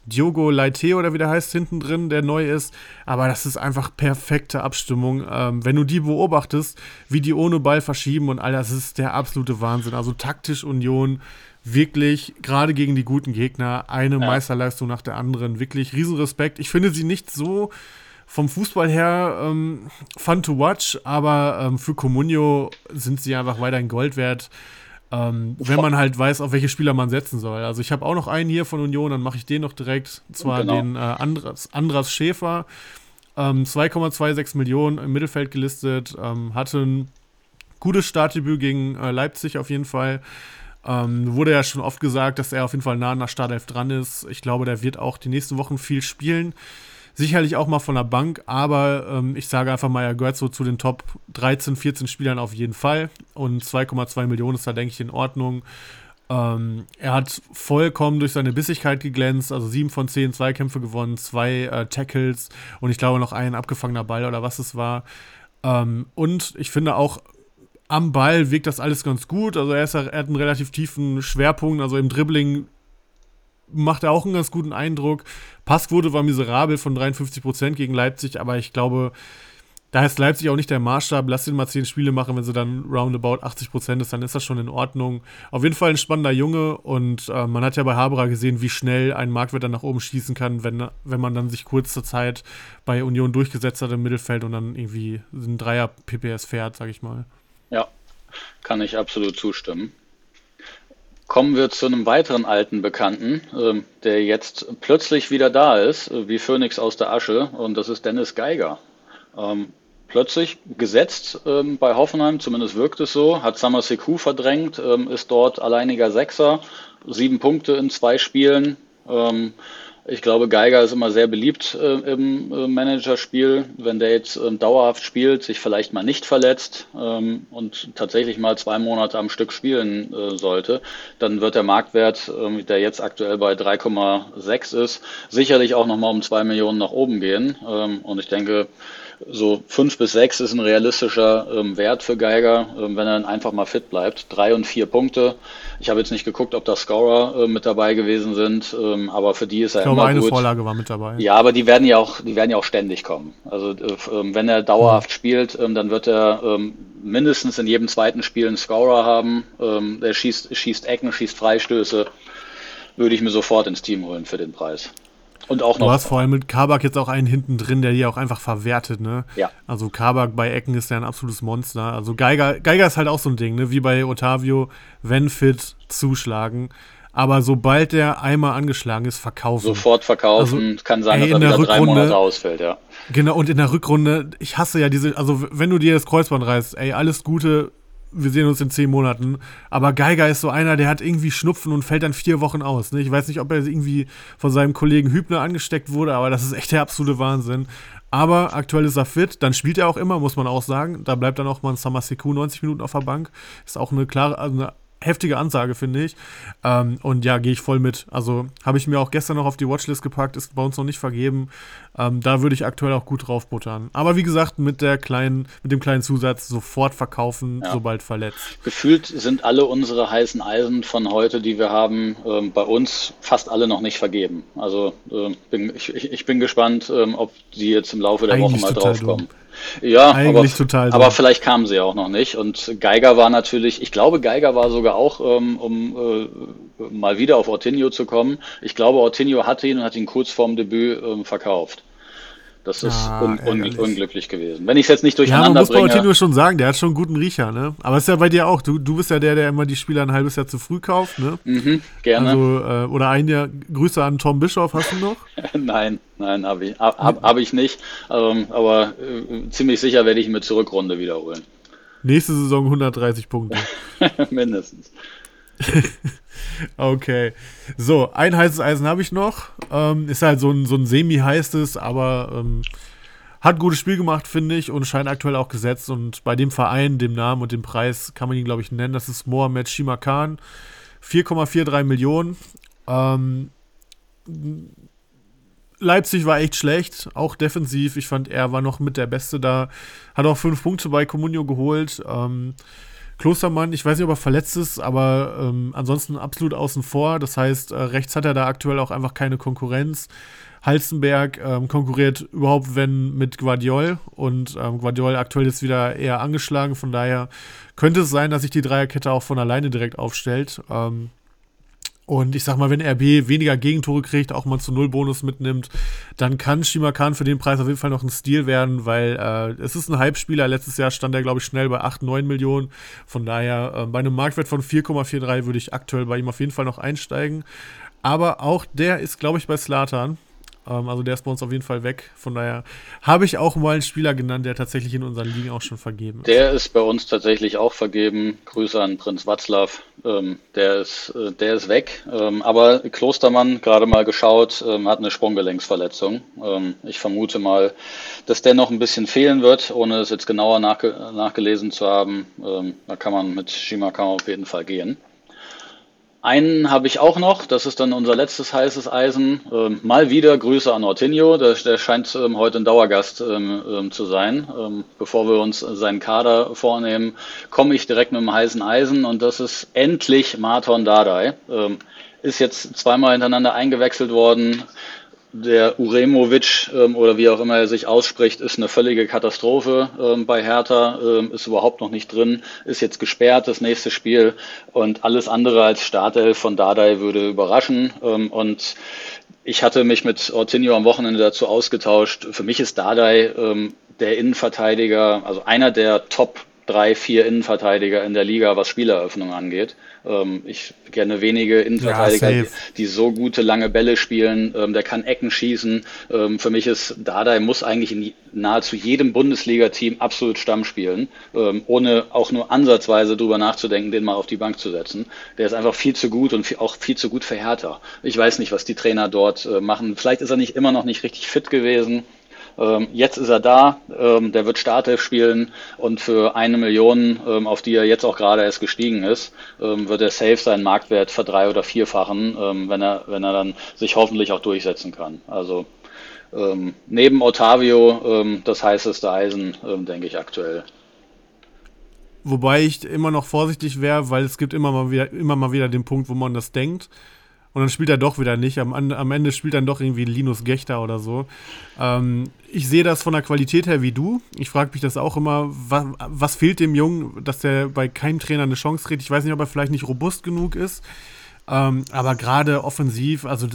Diogo Leite oder wie der heißt hinten drin, der neu ist. Aber das ist einfach perfekte Abstimmung. Ähm, wenn du die beobachtest, wie die ohne Ball verschieben und all das ist der absolute Wahnsinn. Also taktisch Union wirklich gerade gegen die guten Gegner eine ja. Meisterleistung nach der anderen. Wirklich Riesenrespekt. Ich finde sie nicht so vom Fußball her ähm, fun to watch, aber ähm, für Comunio sind sie einfach weiterhin Gold wert. Ähm, wenn man halt weiß, auf welche Spieler man setzen soll. Also ich habe auch noch einen hier von Union, dann mache ich den noch direkt. Und zwar genau. den äh, Andras, Andras Schäfer. Ähm, 2,26 Millionen im Mittelfeld gelistet. Ähm, hatte ein gutes Startdebüt gegen äh, Leipzig auf jeden Fall. Ähm, wurde ja schon oft gesagt, dass er auf jeden Fall nah an der Startelf dran ist. Ich glaube, der wird auch die nächsten Wochen viel spielen. Sicherlich auch mal von der Bank, aber ähm, ich sage einfach mal, er gehört so zu den Top 13, 14 Spielern auf jeden Fall. Und 2,2 Millionen ist da, denke ich, in Ordnung. Ähm, er hat vollkommen durch seine Bissigkeit geglänzt, also 7 von 10 Zweikämpfe gewonnen, zwei äh, Tackles und ich glaube noch ein abgefangener Ball oder was es war. Ähm, und ich finde auch am Ball wirkt das alles ganz gut. Also er, ist, er hat einen relativ tiefen Schwerpunkt, also im Dribbling macht er auch einen ganz guten Eindruck. Passquote war miserabel von 53% gegen Leipzig, aber ich glaube, da ist Leipzig auch nicht der Maßstab. Lass ihn mal zehn Spiele machen, wenn sie dann roundabout 80 Prozent ist, dann ist das schon in Ordnung. Auf jeden Fall ein spannender Junge und äh, man hat ja bei Haberer gesehen, wie schnell ein Marktwert dann nach oben schießen kann, wenn, wenn man dann sich kurz zur Zeit bei Union durchgesetzt hat im Mittelfeld und dann irgendwie ein Dreier PPS fährt, sag ich mal. Ja, kann ich absolut zustimmen. Kommen wir zu einem weiteren alten Bekannten, äh, der jetzt plötzlich wieder da ist, äh, wie Phönix aus der Asche, und das ist Dennis Geiger. Ähm, plötzlich gesetzt ähm, bei Hoffenheim, zumindest wirkt es so, hat Summer Sekou verdrängt, ähm, ist dort alleiniger Sechser, sieben Punkte in zwei Spielen. Ich glaube, Geiger ist immer sehr beliebt äh, im äh, Managerspiel. Wenn der jetzt äh, dauerhaft spielt, sich vielleicht mal nicht verletzt ähm, und tatsächlich mal zwei Monate am Stück spielen äh, sollte, dann wird der Marktwert, ähm, der jetzt aktuell bei 3,6 ist, sicherlich auch nochmal um zwei Millionen nach oben gehen. Ähm, und ich denke, so fünf bis sechs ist ein realistischer ähm, Wert für Geiger, ähm, wenn er dann einfach mal fit bleibt. Drei und vier Punkte. Ich habe jetzt nicht geguckt, ob da Scorer äh, mit dabei gewesen sind, ähm, aber für die ist er ich glaube, immer eine gut. Vorlage war mit dabei. Ja, aber die werden ja auch, die werden ja auch ständig kommen. Also äh, ähm, wenn er dauerhaft mhm. spielt, ähm, dann wird er ähm, mindestens in jedem zweiten Spiel einen Scorer haben. Der schießt, schießt Ecken, schießt Freistöße. Würde ich mir sofort ins Team holen für den Preis. Und auch noch. Du hast vor allem mit Kabak jetzt auch einen hinten drin, der die auch einfach verwertet, ne? Ja. Also Kabak bei Ecken ist ja ein absolutes Monster. Also Geiger, Geiger ist halt auch so ein Ding, ne? Wie bei Otavio, wenn fit, zuschlagen. Aber sobald der einmal angeschlagen ist, verkaufen. Sofort verkaufen. Also, Kann sein, ey, dass er wieder drei Monate ausfällt, ja. Genau, und in der Rückrunde, ich hasse ja diese, also wenn du dir das Kreuzband reißt, ey, alles Gute, wir sehen uns in zehn Monaten. Aber Geiger ist so einer, der hat irgendwie Schnupfen und fällt dann vier Wochen aus. Ne? Ich weiß nicht, ob er irgendwie von seinem Kollegen Hübner angesteckt wurde, aber das ist echt der absolute Wahnsinn. Aber aktuell ist er fit, dann spielt er auch immer, muss man auch sagen. Da bleibt dann auch mal ein Samaseku 90 Minuten auf der Bank. Ist auch eine klare, also eine heftige Ansage, finde ich. Ähm, und ja, gehe ich voll mit. Also habe ich mir auch gestern noch auf die Watchlist gepackt, ist bei uns noch nicht vergeben. Ähm, da würde ich aktuell auch gut drauf buttern. Aber wie gesagt, mit der kleinen, mit dem kleinen Zusatz sofort verkaufen, ja. sobald verletzt. Gefühlt sind alle unsere heißen Eisen von heute, die wir haben, ähm, bei uns fast alle noch nicht vergeben. Also äh, bin, ich, ich, bin gespannt, ähm, ob die jetzt im Laufe der Eigentlich Woche mal draufkommen. Dumm. Ja, Eigentlich aber, total aber vielleicht kamen sie auch noch nicht. Und Geiger war natürlich, ich glaube, Geiger war sogar auch, ähm, um äh, mal wieder auf Ortinho zu kommen. Ich glaube, Ortinho hatte ihn und hat ihn kurz vorm Debüt ähm, verkauft. Das ist ah, un un unglücklich gewesen. Wenn ich es jetzt nicht durcheinander ja, man muss bringe. schon sagen, der hat schon einen guten Riecher, ne? Aber ist ja bei dir auch. Du, du bist ja der, der immer die Spieler ein halbes Jahr zu früh kauft, ne? Mhm, gerne. Also, äh, oder ein Jahr, Grüße an Tom Bischoff, hast du noch? nein, nein, habe ich, hab, hab ich nicht. Ähm, aber äh, ziemlich sicher werde ich ihn mit zur Rückrunde wiederholen. Nächste Saison 130 Punkte. Mindestens. okay. So, ein heißes Eisen habe ich noch. Ähm, ist halt so ein, so ein semi-heißes, aber ähm, hat gutes Spiel gemacht, finde ich, und scheint aktuell auch gesetzt. Und bei dem Verein, dem Namen und dem Preis kann man ihn, glaube ich, nennen. Das ist Mohamed Shimakan. 4,43 Millionen. Ähm, Leipzig war echt schlecht, auch defensiv. Ich fand, er war noch mit der Beste da. Hat auch fünf Punkte bei Comunio geholt. Ähm, Klostermann, ich weiß nicht, ob er verletzt ist, aber ähm, ansonsten absolut außen vor. Das heißt, äh, rechts hat er da aktuell auch einfach keine Konkurrenz. Halstenberg ähm, konkurriert überhaupt, wenn mit Guardiol und ähm, Guardiol aktuell ist wieder eher angeschlagen. Von daher könnte es sein, dass sich die Dreierkette auch von alleine direkt aufstellt. Ähm, und ich sag mal, wenn RB weniger Gegentore kriegt, auch mal zu Null Bonus mitnimmt, dann kann Shimakan für den Preis auf jeden Fall noch ein Stil werden, weil äh, es ist ein Halbspieler. Letztes Jahr stand er, glaube ich, schnell bei 8, 9 Millionen. Von daher, äh, bei einem Marktwert von 4,43 würde ich aktuell bei ihm auf jeden Fall noch einsteigen. Aber auch der ist, glaube ich, bei Slatan. Ähm, also der ist bei uns auf jeden Fall weg. Von daher habe ich auch mal einen Spieler genannt, der tatsächlich in unseren Ligen auch schon vergeben ist. Der ist bei uns tatsächlich auch vergeben. Grüße an Prinz Watzlaw. Ähm, der, ist, äh, der ist weg. Ähm, aber Klostermann, gerade mal geschaut, ähm, hat eine Sprunggelenksverletzung. Ähm, ich vermute mal, dass der noch ein bisschen fehlen wird, ohne es jetzt genauer nachge nachgelesen zu haben. Ähm, da kann man mit Shimakama auf jeden Fall gehen. Einen habe ich auch noch, das ist dann unser letztes heißes Eisen. Ähm, mal wieder Grüße an Ortinho, der, der scheint ähm, heute ein Dauergast ähm, ähm zu sein. Ähm, bevor wir uns seinen Kader vornehmen, komme ich direkt mit dem heißen Eisen und das ist endlich Marton Dardai. Ähm, ist jetzt zweimal hintereinander eingewechselt worden, der Uremovic ähm, oder wie auch immer er sich ausspricht, ist eine völlige Katastrophe ähm, bei Hertha, ähm, ist überhaupt noch nicht drin, ist jetzt gesperrt, das nächste Spiel und alles andere als Startelf von Dardai würde überraschen ähm, und ich hatte mich mit Ortinho am Wochenende dazu ausgetauscht. Für mich ist Dardai ähm, der Innenverteidiger, also einer der Top drei, vier Innenverteidiger in der Liga, was Spieleröffnung angeht. Ähm, ich kenne wenige Innenverteidiger, Ja, die, die so gute lange Bälle spielen. Ähm, der kann Ecken schießen. Ähm, für mich ist Dardai muss eigentlich in nahezu jedem Bundesliga-Team absolut Stamm spielen, ähm, ohne auch nur ansatzweise drüber nachzudenken, den mal auf die Bank zu setzen. Der ist einfach viel zu gut und viel, auch viel zu gut für Hertha. Ich weiß nicht, was die Trainer dort äh, machen. Vielleicht ist er nicht immer noch nicht richtig fit gewesen. Ähm, jetzt ist er da, ähm, der wird Startelf spielen und für eine Million, ähm, auf die er jetzt auch gerade erst gestiegen ist, ähm, wird er safe seinen Marktwert verdrei- oder vierfachen, ähm, wenn er, wenn er dann sich hoffentlich auch durchsetzen kann. Also ähm, neben Otavio ähm, das heißeste Eisen, denke ich aktuell. Wobei ich immer noch vorsichtig wäre, weil es gibt immer mal wieder, immer mal wieder den Punkt, wo man das denkt. Und dann spielt er doch wieder nicht. Am, am Ende spielt dann doch irgendwie Linus Gechter oder so. Ähm, ich sehe das von der Qualität her wie du. Ich frage mich das auch immer, was, was fehlt dem Jungen, dass der bei keinem Trainer eine Chance kriegt. Ich weiß nicht, ob er vielleicht nicht robust genug ist. Ähm, aber gerade offensiv, also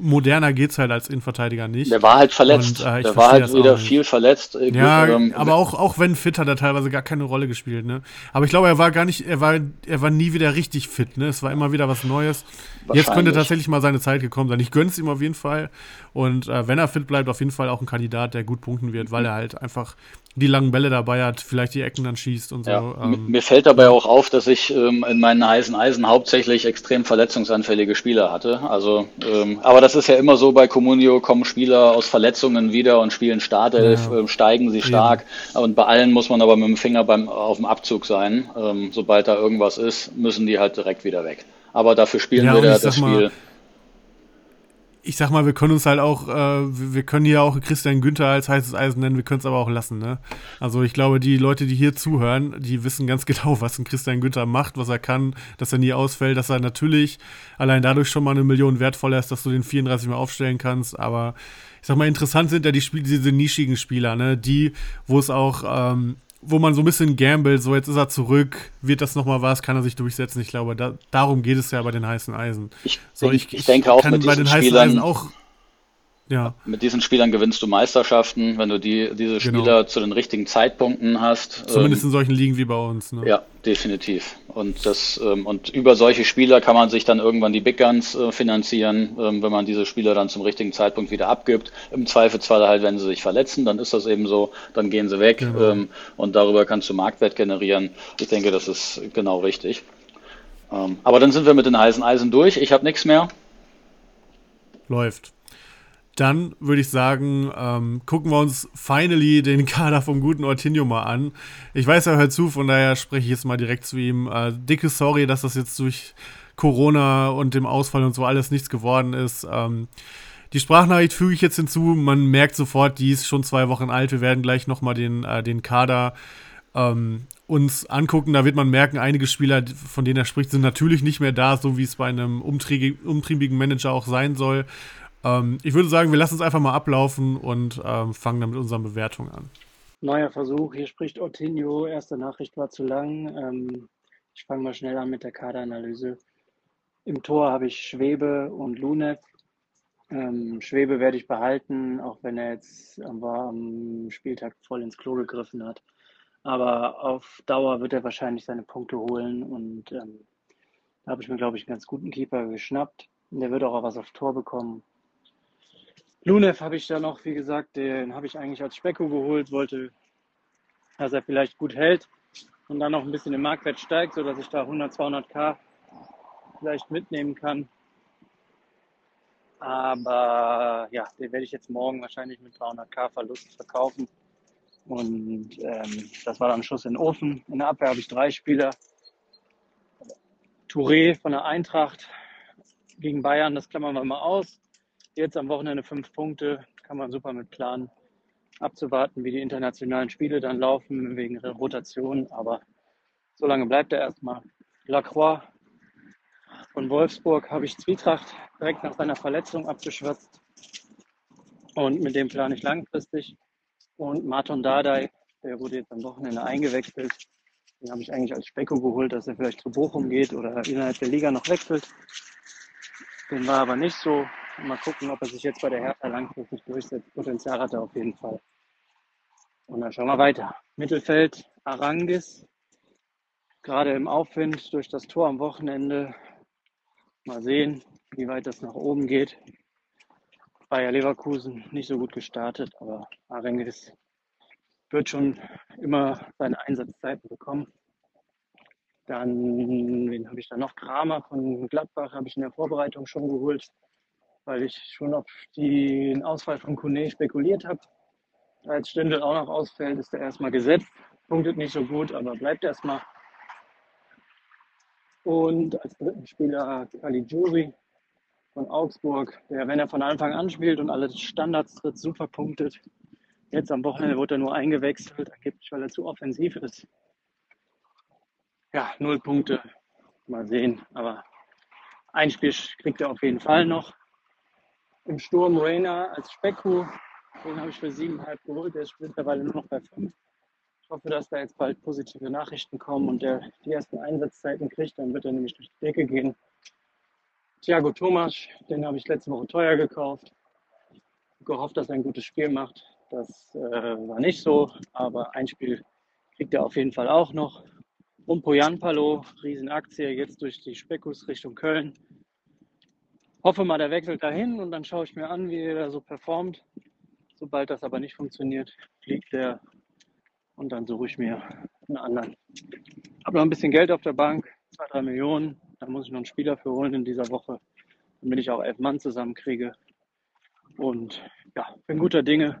moderner geht's halt als Innenverteidiger nicht. Der war halt verletzt. Und, äh, ich der war halt wieder viel verletzt. Äh, Ja, ähm, aber auch, auch wenn fit hat er teilweise gar keine Rolle gespielt, ne? Aber ich glaube, er war gar nicht, er war, er war nie wieder richtig fit, ne? Es war immer wieder was Neues. Jetzt könnte tatsächlich mal seine Zeit gekommen sein. Ich gönn's ihm auf jeden Fall. Und äh, wenn er fit bleibt, auf jeden Fall auch ein Kandidat, der gut punkten wird, weil er halt einfach die langen Bälle dabei hat, vielleicht die Ecken dann schießt und so. Ja, ähm, mir fällt dabei auch auf, dass ich ähm, in meinen heißen Eisen hauptsächlich extrem verletzungsanfällige Spieler hatte. Also, ähm, aber das ist ja immer so bei Comunio, kommen Spieler aus Verletzungen wieder und spielen Startelf, Ja. ähm, steigen sie stark. Und bei allen muss man aber mit dem Finger beim, auf dem Abzug sein. Ähm, sobald da irgendwas ist, müssen die halt direkt wieder weg. Aber dafür spielen Ja, wir das sag mal, Spiel. Ich sag mal, wir können uns halt auch, äh, wir können hier auch Christian Günther als heißes Eisen nennen, wir können es aber auch lassen, ne? Also ich glaube, die Leute, die hier zuhören, die wissen ganz genau, was ein Christian Günther macht, was er kann, dass er nie ausfällt, dass er natürlich allein dadurch schon mal eine Million wertvoller ist, dass du den 34 Mal aufstellen kannst, aber ich sag mal, interessant sind ja die Spiele, diese nischigen Spieler, ne? Die, wo es auch, ähm, wo man so ein bisschen gambelt, so jetzt ist er zurück, wird das nochmal was, kann er sich durchsetzen. Ich glaube, da, darum geht es ja bei den heißen Eisen. Ich, So, ich, ich denke auch kann bei den heißen Spielern, Eisen auch. Ja, mit diesen Spielern gewinnst du Meisterschaften, wenn du die, diese Genau. Spieler zu den richtigen Zeitpunkten hast. zumindest Ähm, in solchen Ligen wie bei uns. Ne? Ja, definitiv. Und das ähm, und über solche Spieler kann man sich dann irgendwann die Big Guns äh, finanzieren, ähm, wenn man diese Spieler dann zum richtigen Zeitpunkt wieder abgibt. Im Zweifelsfall halt, wenn sie sich verletzen, dann ist das eben so, dann gehen sie weg Genau. ähm, und darüber kannst du Marktwert generieren. Ich denke, das ist genau richtig. Ähm, aber dann sind wir mit den heißen Eisen durch. Ich habe nichts mehr. Läuft. Dann würde ich sagen, ähm, gucken wir uns finally den Kader vom guten Ortinho mal an. Ich weiß, er hört zu, von daher spreche ich jetzt mal direkt zu ihm. Äh, dicke Sorry, dass das jetzt durch Corona und dem Ausfall und so alles nichts geworden ist. Ähm, die Sprachnachricht füge ich jetzt hinzu. Man merkt sofort, die ist schon zwei Wochen alt. Wir werden gleich nochmal den, äh, den Kader ähm, uns angucken. Da wird man merken, einige Spieler, von denen er spricht, sind natürlich nicht mehr da, so wie es bei einem umtriebig- umtriebigen Manager auch sein soll. Ähm, ich würde sagen, wir lassen es einfach mal ablaufen und ähm, fangen dann mit unseren Bewertungen an. Neuer Versuch, hier spricht Ortinho. Erste Nachricht war zu lang. Ähm, ich fange mal schnell an mit der Kaderanalyse. Im Tor habe ich Schwebe und Lunev. Ähm, Schwebe werde ich behalten, auch wenn er jetzt am, am Spieltag voll ins Klo gegriffen hat. Aber auf Dauer wird er wahrscheinlich seine Punkte holen und ähm, da habe ich mir, glaube ich, einen ganz guten Keeper geschnappt. Und der wird auch was aufs Tor bekommen. Lunev habe ich da noch, wie gesagt, den habe ich eigentlich als Specko geholt, wollte, dass er vielleicht gut hält und dann noch ein bisschen im Marktwert steigt, sodass ich da 100, 200k vielleicht mitnehmen kann. Aber ja, den werde ich jetzt morgen wahrscheinlich mit 300k Verlust verkaufen. Und ähm, das war dann Schuss in den Ofen. In der Abwehr habe ich drei Spieler. Touré von der Eintracht gegen Bayern, das klammern wir mal aus. Jetzt am Wochenende fünf Punkte, kann man super mit planen. Abzuwarten, wie die internationalen Spiele dann laufen, wegen Rotation. Aber so lange bleibt er erstmal. Lacroix von Wolfsburg habe ich Zwietracht direkt nach seiner Verletzung abgeschwatzt. Und mit dem plane ich langfristig. Und Martin Dardai, der wurde jetzt am Wochenende eingewechselt. Den habe ich eigentlich als Specko geholt, dass er vielleicht zu Bochum geht oder innerhalb der Liga noch wechselt. Den war aber nicht so. Mal gucken, ob er sich jetzt bei der Hertha langfristig durchsetzt. Potenzial hat er auf jeden Fall. Und dann schauen wir weiter. Mittelfeld, Arangis. Gerade im Aufwind durch das Tor am Wochenende. Mal sehen, wie weit das nach oben geht. Bayer Leverkusen nicht so gut gestartet, aber Arangis wird schon immer seine Einsatzzeiten bekommen. Dann, wen habe ich da noch? Kramer von Gladbach habe ich in der Vorbereitung schon geholt, weil ich schon auf den Ausfall von Kone spekuliert habe. Als Stindl auch noch ausfällt, ist er erstmal gesetzt. Punktet nicht so gut, aber bleibt erstmal. Und als dritten Spieler Caligiuri von Augsburg, der, wenn er von Anfang an spielt und alle Standards tritt, super punktet. Jetzt am Wochenende wurde er nur eingewechselt, angeblich, weil er zu offensiv ist. Ja, null Punkte. Mal sehen. Aber ein Spiel kriegt er auf jeden Fall noch. Im Sturm Rainer als Specku. Den habe ich für siebeneinhalb geholt. Der ist mittlerweile nur noch bei fünf. Ich hoffe, dass da jetzt bald positive Nachrichten kommen und der die ersten Einsatzzeiten kriegt. Dann wird er nämlich durch die Decke gehen. Thiago Thomas, den habe ich letzte Woche teuer gekauft. Gehofft, dass er ein gutes Spiel macht. Das äh, war nicht so, aber ein Spiel kriegt er auf jeden Fall auch noch. Und Poyanpalo, Riesenaktie, jetzt durch die Spekus Richtung Köln. Hoffe mal, der wechselt dahin und dann schaue ich mir an, wie er so performt. Sobald das aber nicht funktioniert, fliegt er und dann suche ich mir einen anderen. Habe noch ein bisschen Geld auf der Bank, zwei, drei Millionen. Da muss ich noch einen Spieler für holen in dieser Woche, damit ich auch elf Mann zusammenkriege. Und ja, bin guter Dinge,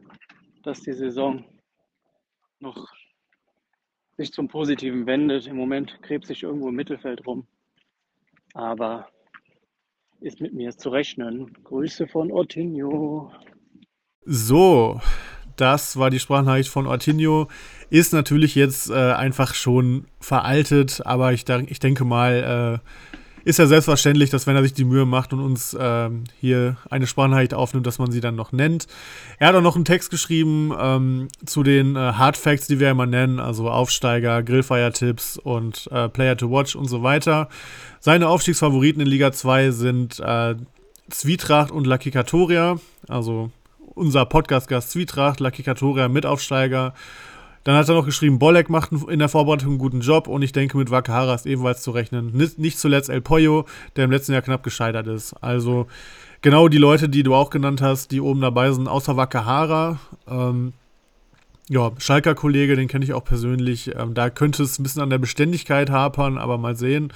dass die Saison noch sich zum Positiven wendet. Im Moment krebs ich irgendwo im Mittelfeld rum. Aber ist mit mir zu rechnen. Grüße von Ortinho. So, das war die Sprachnachricht von Ortinho. Ist natürlich jetzt äh, einfach schon veraltet, aber ich, ich denke mal, äh, ist ja selbstverständlich, dass wenn er sich die Mühe macht und uns ähm, hier eine Sprachnachricht aufnimmt, dass man sie dann noch nennt. Er hat auch noch einen Text geschrieben ähm, zu den äh, Hard Facts, die wir immer nennen, also Aufsteiger, Grillfire-Tipps und äh, Player to Watch und so weiter. Seine Aufstiegsfavoriten in Liga 2 sind äh, Zwietracht und Lucky also unser Podcast-Gast Zwietracht, Lucky Katoria, Mitaufsteiger. Dann hat er noch geschrieben, Bolek macht in der Vorbereitung einen guten Job und ich denke, mit Wakahara ist ebenfalls zu rechnen. Nicht zuletzt El Pollo, der im letzten Jahr knapp gescheitert ist. Also genau die Leute, die du auch genannt hast, die oben dabei sind, außer Wakahara. Ähm, ja, Schalker Kollege, den kenne ich auch persönlich. Ähm, da könnte es ein bisschen an der Beständigkeit hapern, aber mal sehen.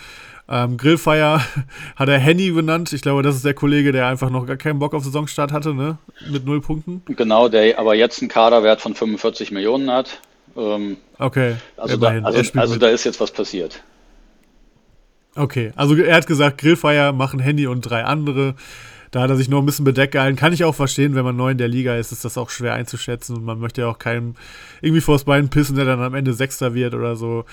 Ähm, Grillfeier hat er Henny genannt. Ich glaube, das ist der Kollege, der einfach noch gar keinen Bock auf Saisonstart hatte, ne? Mit null Punkten. Genau, der aber jetzt einen Kaderwert von 45 Millionen hat. Ähm, okay. Also, da, also, also da ist jetzt was passiert. Okay, also er hat gesagt, Grillfeier machen Handy und drei andere. Da hat er sich noch ein bisschen bedeckt gehalten. Kann ich auch verstehen, wenn man neu in der Liga ist, ist das auch schwer einzuschätzen und man möchte ja auch keinem irgendwie vors Bein pissen, der dann am Ende Sechster wird oder so.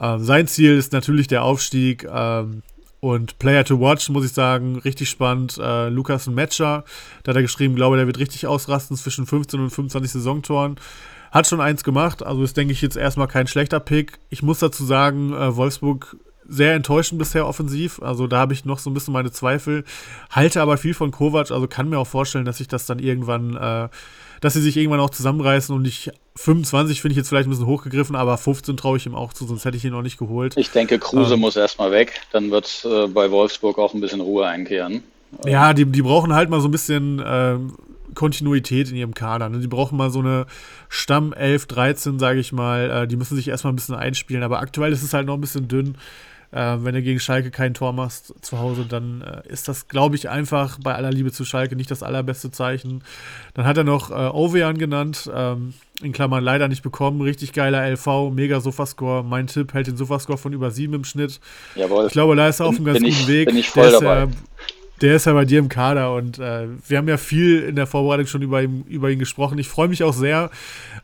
Ähm, sein Ziel ist natürlich der Aufstieg ähm, und Player to Watch, muss ich sagen, richtig spannend. Äh, Lukas Matcher, da hat er geschrieben, glaube, der wird richtig ausrasten zwischen 15 und 25 Saisontoren. Hat schon eins gemacht, also ist, denke ich, jetzt erstmal kein schlechter Pick. Ich muss dazu sagen, äh, Wolfsburg sehr enttäuschend bisher offensiv. Also da habe ich noch so ein bisschen meine Zweifel. Halte aber viel von Kovac, also kann mir auch vorstellen, dass sich das dann irgendwann, äh, dass sie sich irgendwann auch zusammenreißen und nicht 25 finde ich jetzt vielleicht ein bisschen hochgegriffen, aber 15 traue ich ihm auch zu, sonst hätte ich ihn noch nicht geholt. Ich denke, Kruse ähm, muss erstmal weg, dann wird äh, bei Wolfsburg auch ein bisschen Ruhe einkehren. Ja, die, die brauchen halt mal so ein bisschen äh, Kontinuität in ihrem Kader. Ne? Die brauchen mal so eine Stamm 11, 13, sage ich mal. Äh, die müssen sich erstmal ein bisschen einspielen. Aber aktuell ist es halt noch ein bisschen dünn. Äh, wenn du gegen Schalke kein Tor machst zu Hause, dann äh, ist das, glaube ich, einfach bei aller Liebe zu Schalke nicht das allerbeste Zeichen. Dann hat er noch äh, Ovean genannt, ähm, in Klammern leider nicht bekommen. Richtig geiler LV, mega Sofascore. Mein Tipp hält den Sofascore von über 7 im Schnitt. Jawohl. Ich glaube, da ist er auf einem ganz bin guten ich, Weg. Bin ich voll dabei. Ist, Der ist ja bei dir im Kader und äh, wir haben ja viel in der Vorbereitung schon über ihn, über ihn gesprochen. Ich freue mich auch sehr,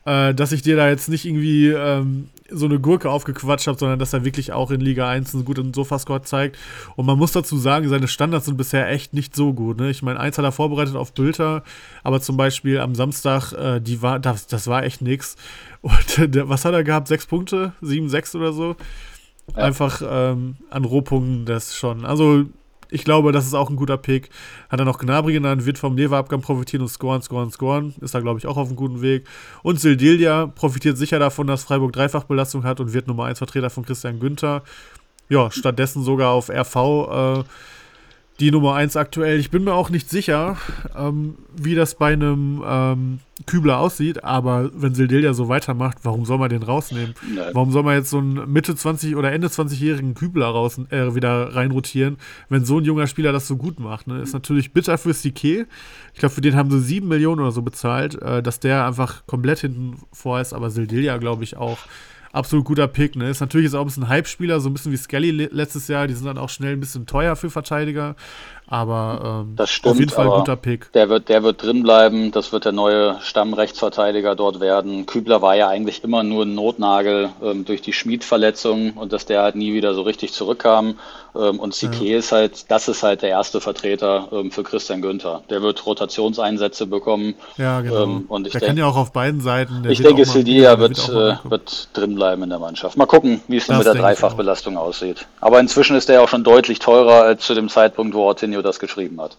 äh, dass ich dir da jetzt nicht irgendwie ähm, so eine Gurke aufgequatscht habe, sondern dass er wirklich auch in Liga 1 einen guten Sofascore zeigt. Und man muss dazu sagen, seine Standards sind bisher echt nicht so gut. Ne? Ich meine, eins hat er vorbereitet auf Bülter, aber zum Beispiel am Samstag, äh, die war, das, das war echt nix. Und der, was hat er gehabt? Sechs Punkte? Sieben, sechs oder so? Ja. Einfach ähm, an Rohpunkten das schon. Also ich glaube, das ist auch ein guter Pick. Hat er noch Gnabry genannt, wird vom Leverabgang profitieren und scoren, scoren, scoren. Ist da, glaube ich, auch auf einem guten Weg. Und Sildilia profitiert sicher davon, dass Freiburg Dreifachbelastung hat und wird Nummer 1 Vertreter von Christian Günther. Ja, stattdessen sogar auf RV äh, die Nummer 1 aktuell. Ich bin mir auch nicht sicher, ähm, wie das bei einem ähm, Kübler aussieht, aber wenn Sildelia so weitermacht, warum soll man den rausnehmen? Nein. Warum soll man jetzt so einen Mitte 20 oder Ende 20-jährigen Kübler raus, äh, wieder reinrotieren, wenn so ein junger Spieler das so gut macht? Ne? Ist natürlich bitter für Sique. Ich glaube, für den haben sie 7 Millionen oder so bezahlt, äh, dass der einfach komplett hinten vor ist, aber Sildelia, glaube ich, auch absolut guter Pick. Ne? Ist natürlich jetzt auch ein bisschen Hype-Spieler, so ein bisschen wie Skelly letztes Jahr. Die sind dann auch schnell ein bisschen teuer für Verteidiger. Aber ähm, das stimmt, auf jeden Fall ein guter Pick. Der wird, der wird drin bleiben. Das wird der neue Stammrechtsverteidiger dort werden. Kübler war ja eigentlich immer nur ein Notnagel ähm, durch die Schmiedverletzung und dass der halt nie wieder so richtig zurückkam. Ähm, und Sique ja. ist halt, das ist halt der erste Vertreter ähm, für Christian Günther. Der wird Rotationseinsätze bekommen. Ja, genau. Ähm, und ich der denk, kann ja auch auf beiden Seiten. ich denke, Sidia wird, wird, äh, wird drin bleiben in der Mannschaft. Mal gucken, wie es denn mit der Dreifachbelastung aussieht. Aber inzwischen ist der auch schon deutlich teurer als zu dem Zeitpunkt, wo Ortinho das geschrieben hat.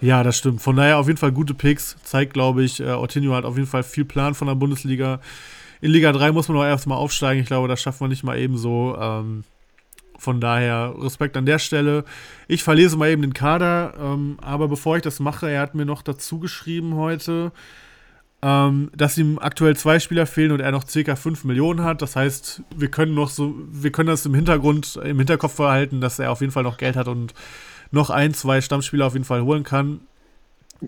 Ja, das stimmt. Von daher auf jeden Fall gute Picks. Zeigt, glaube ich, äh, Ortinho hat auf jeden Fall viel Plan von der Bundesliga. In Liga 3 muss man auch erstmal aufsteigen. Ich glaube, das schafft man nicht mal eben so. Ähm, von daher Respekt an der Stelle. Ich verlese mal eben den Kader. Ähm, aber bevor ich das mache, er hat mir noch dazu geschrieben heute, ähm, dass ihm aktuell zwei Spieler fehlen und er noch ca. 5 Millionen hat. Das heißt, wir können noch so, wir können das im Hintergrund, im Hinterkopf verhalten, dass er auf jeden Fall noch Geld hat und noch ein, zwei Stammspieler auf jeden Fall holen kann.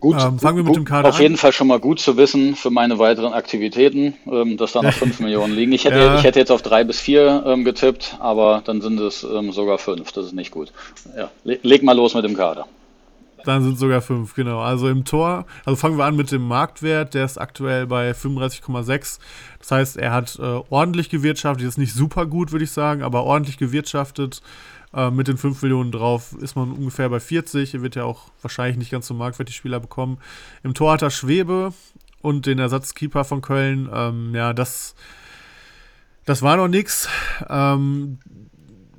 Gut, ähm, fangen wir mit dem Kader auf an. jeden Fall schon mal gut zu wissen für meine weiteren Aktivitäten, ähm, dass da noch 5 Millionen liegen. Ich hätte, ja. ich hätte jetzt auf 3 bis 4 ähm, getippt, aber dann sind es ähm, sogar 5. Das ist nicht gut. Ja, leg mal los mit dem Kader. Dann sind es sogar 5, genau. Also im Tor, also fangen wir an mit dem Marktwert, der ist aktuell bei 35,6. Das heißt, er hat äh, ordentlich gewirtschaftet, ist nicht super gut, würde ich sagen, aber ordentlich gewirtschaftet. Äh, mit den 5 Millionen drauf ist man ungefähr bei 40. Er wird ja auch wahrscheinlich nicht ganz so marktwertig Spieler bekommen. Im Tor hat er Schwebe und den Ersatzkeeper von Köln. Ähm, ja, das, das war noch nichts. Ähm,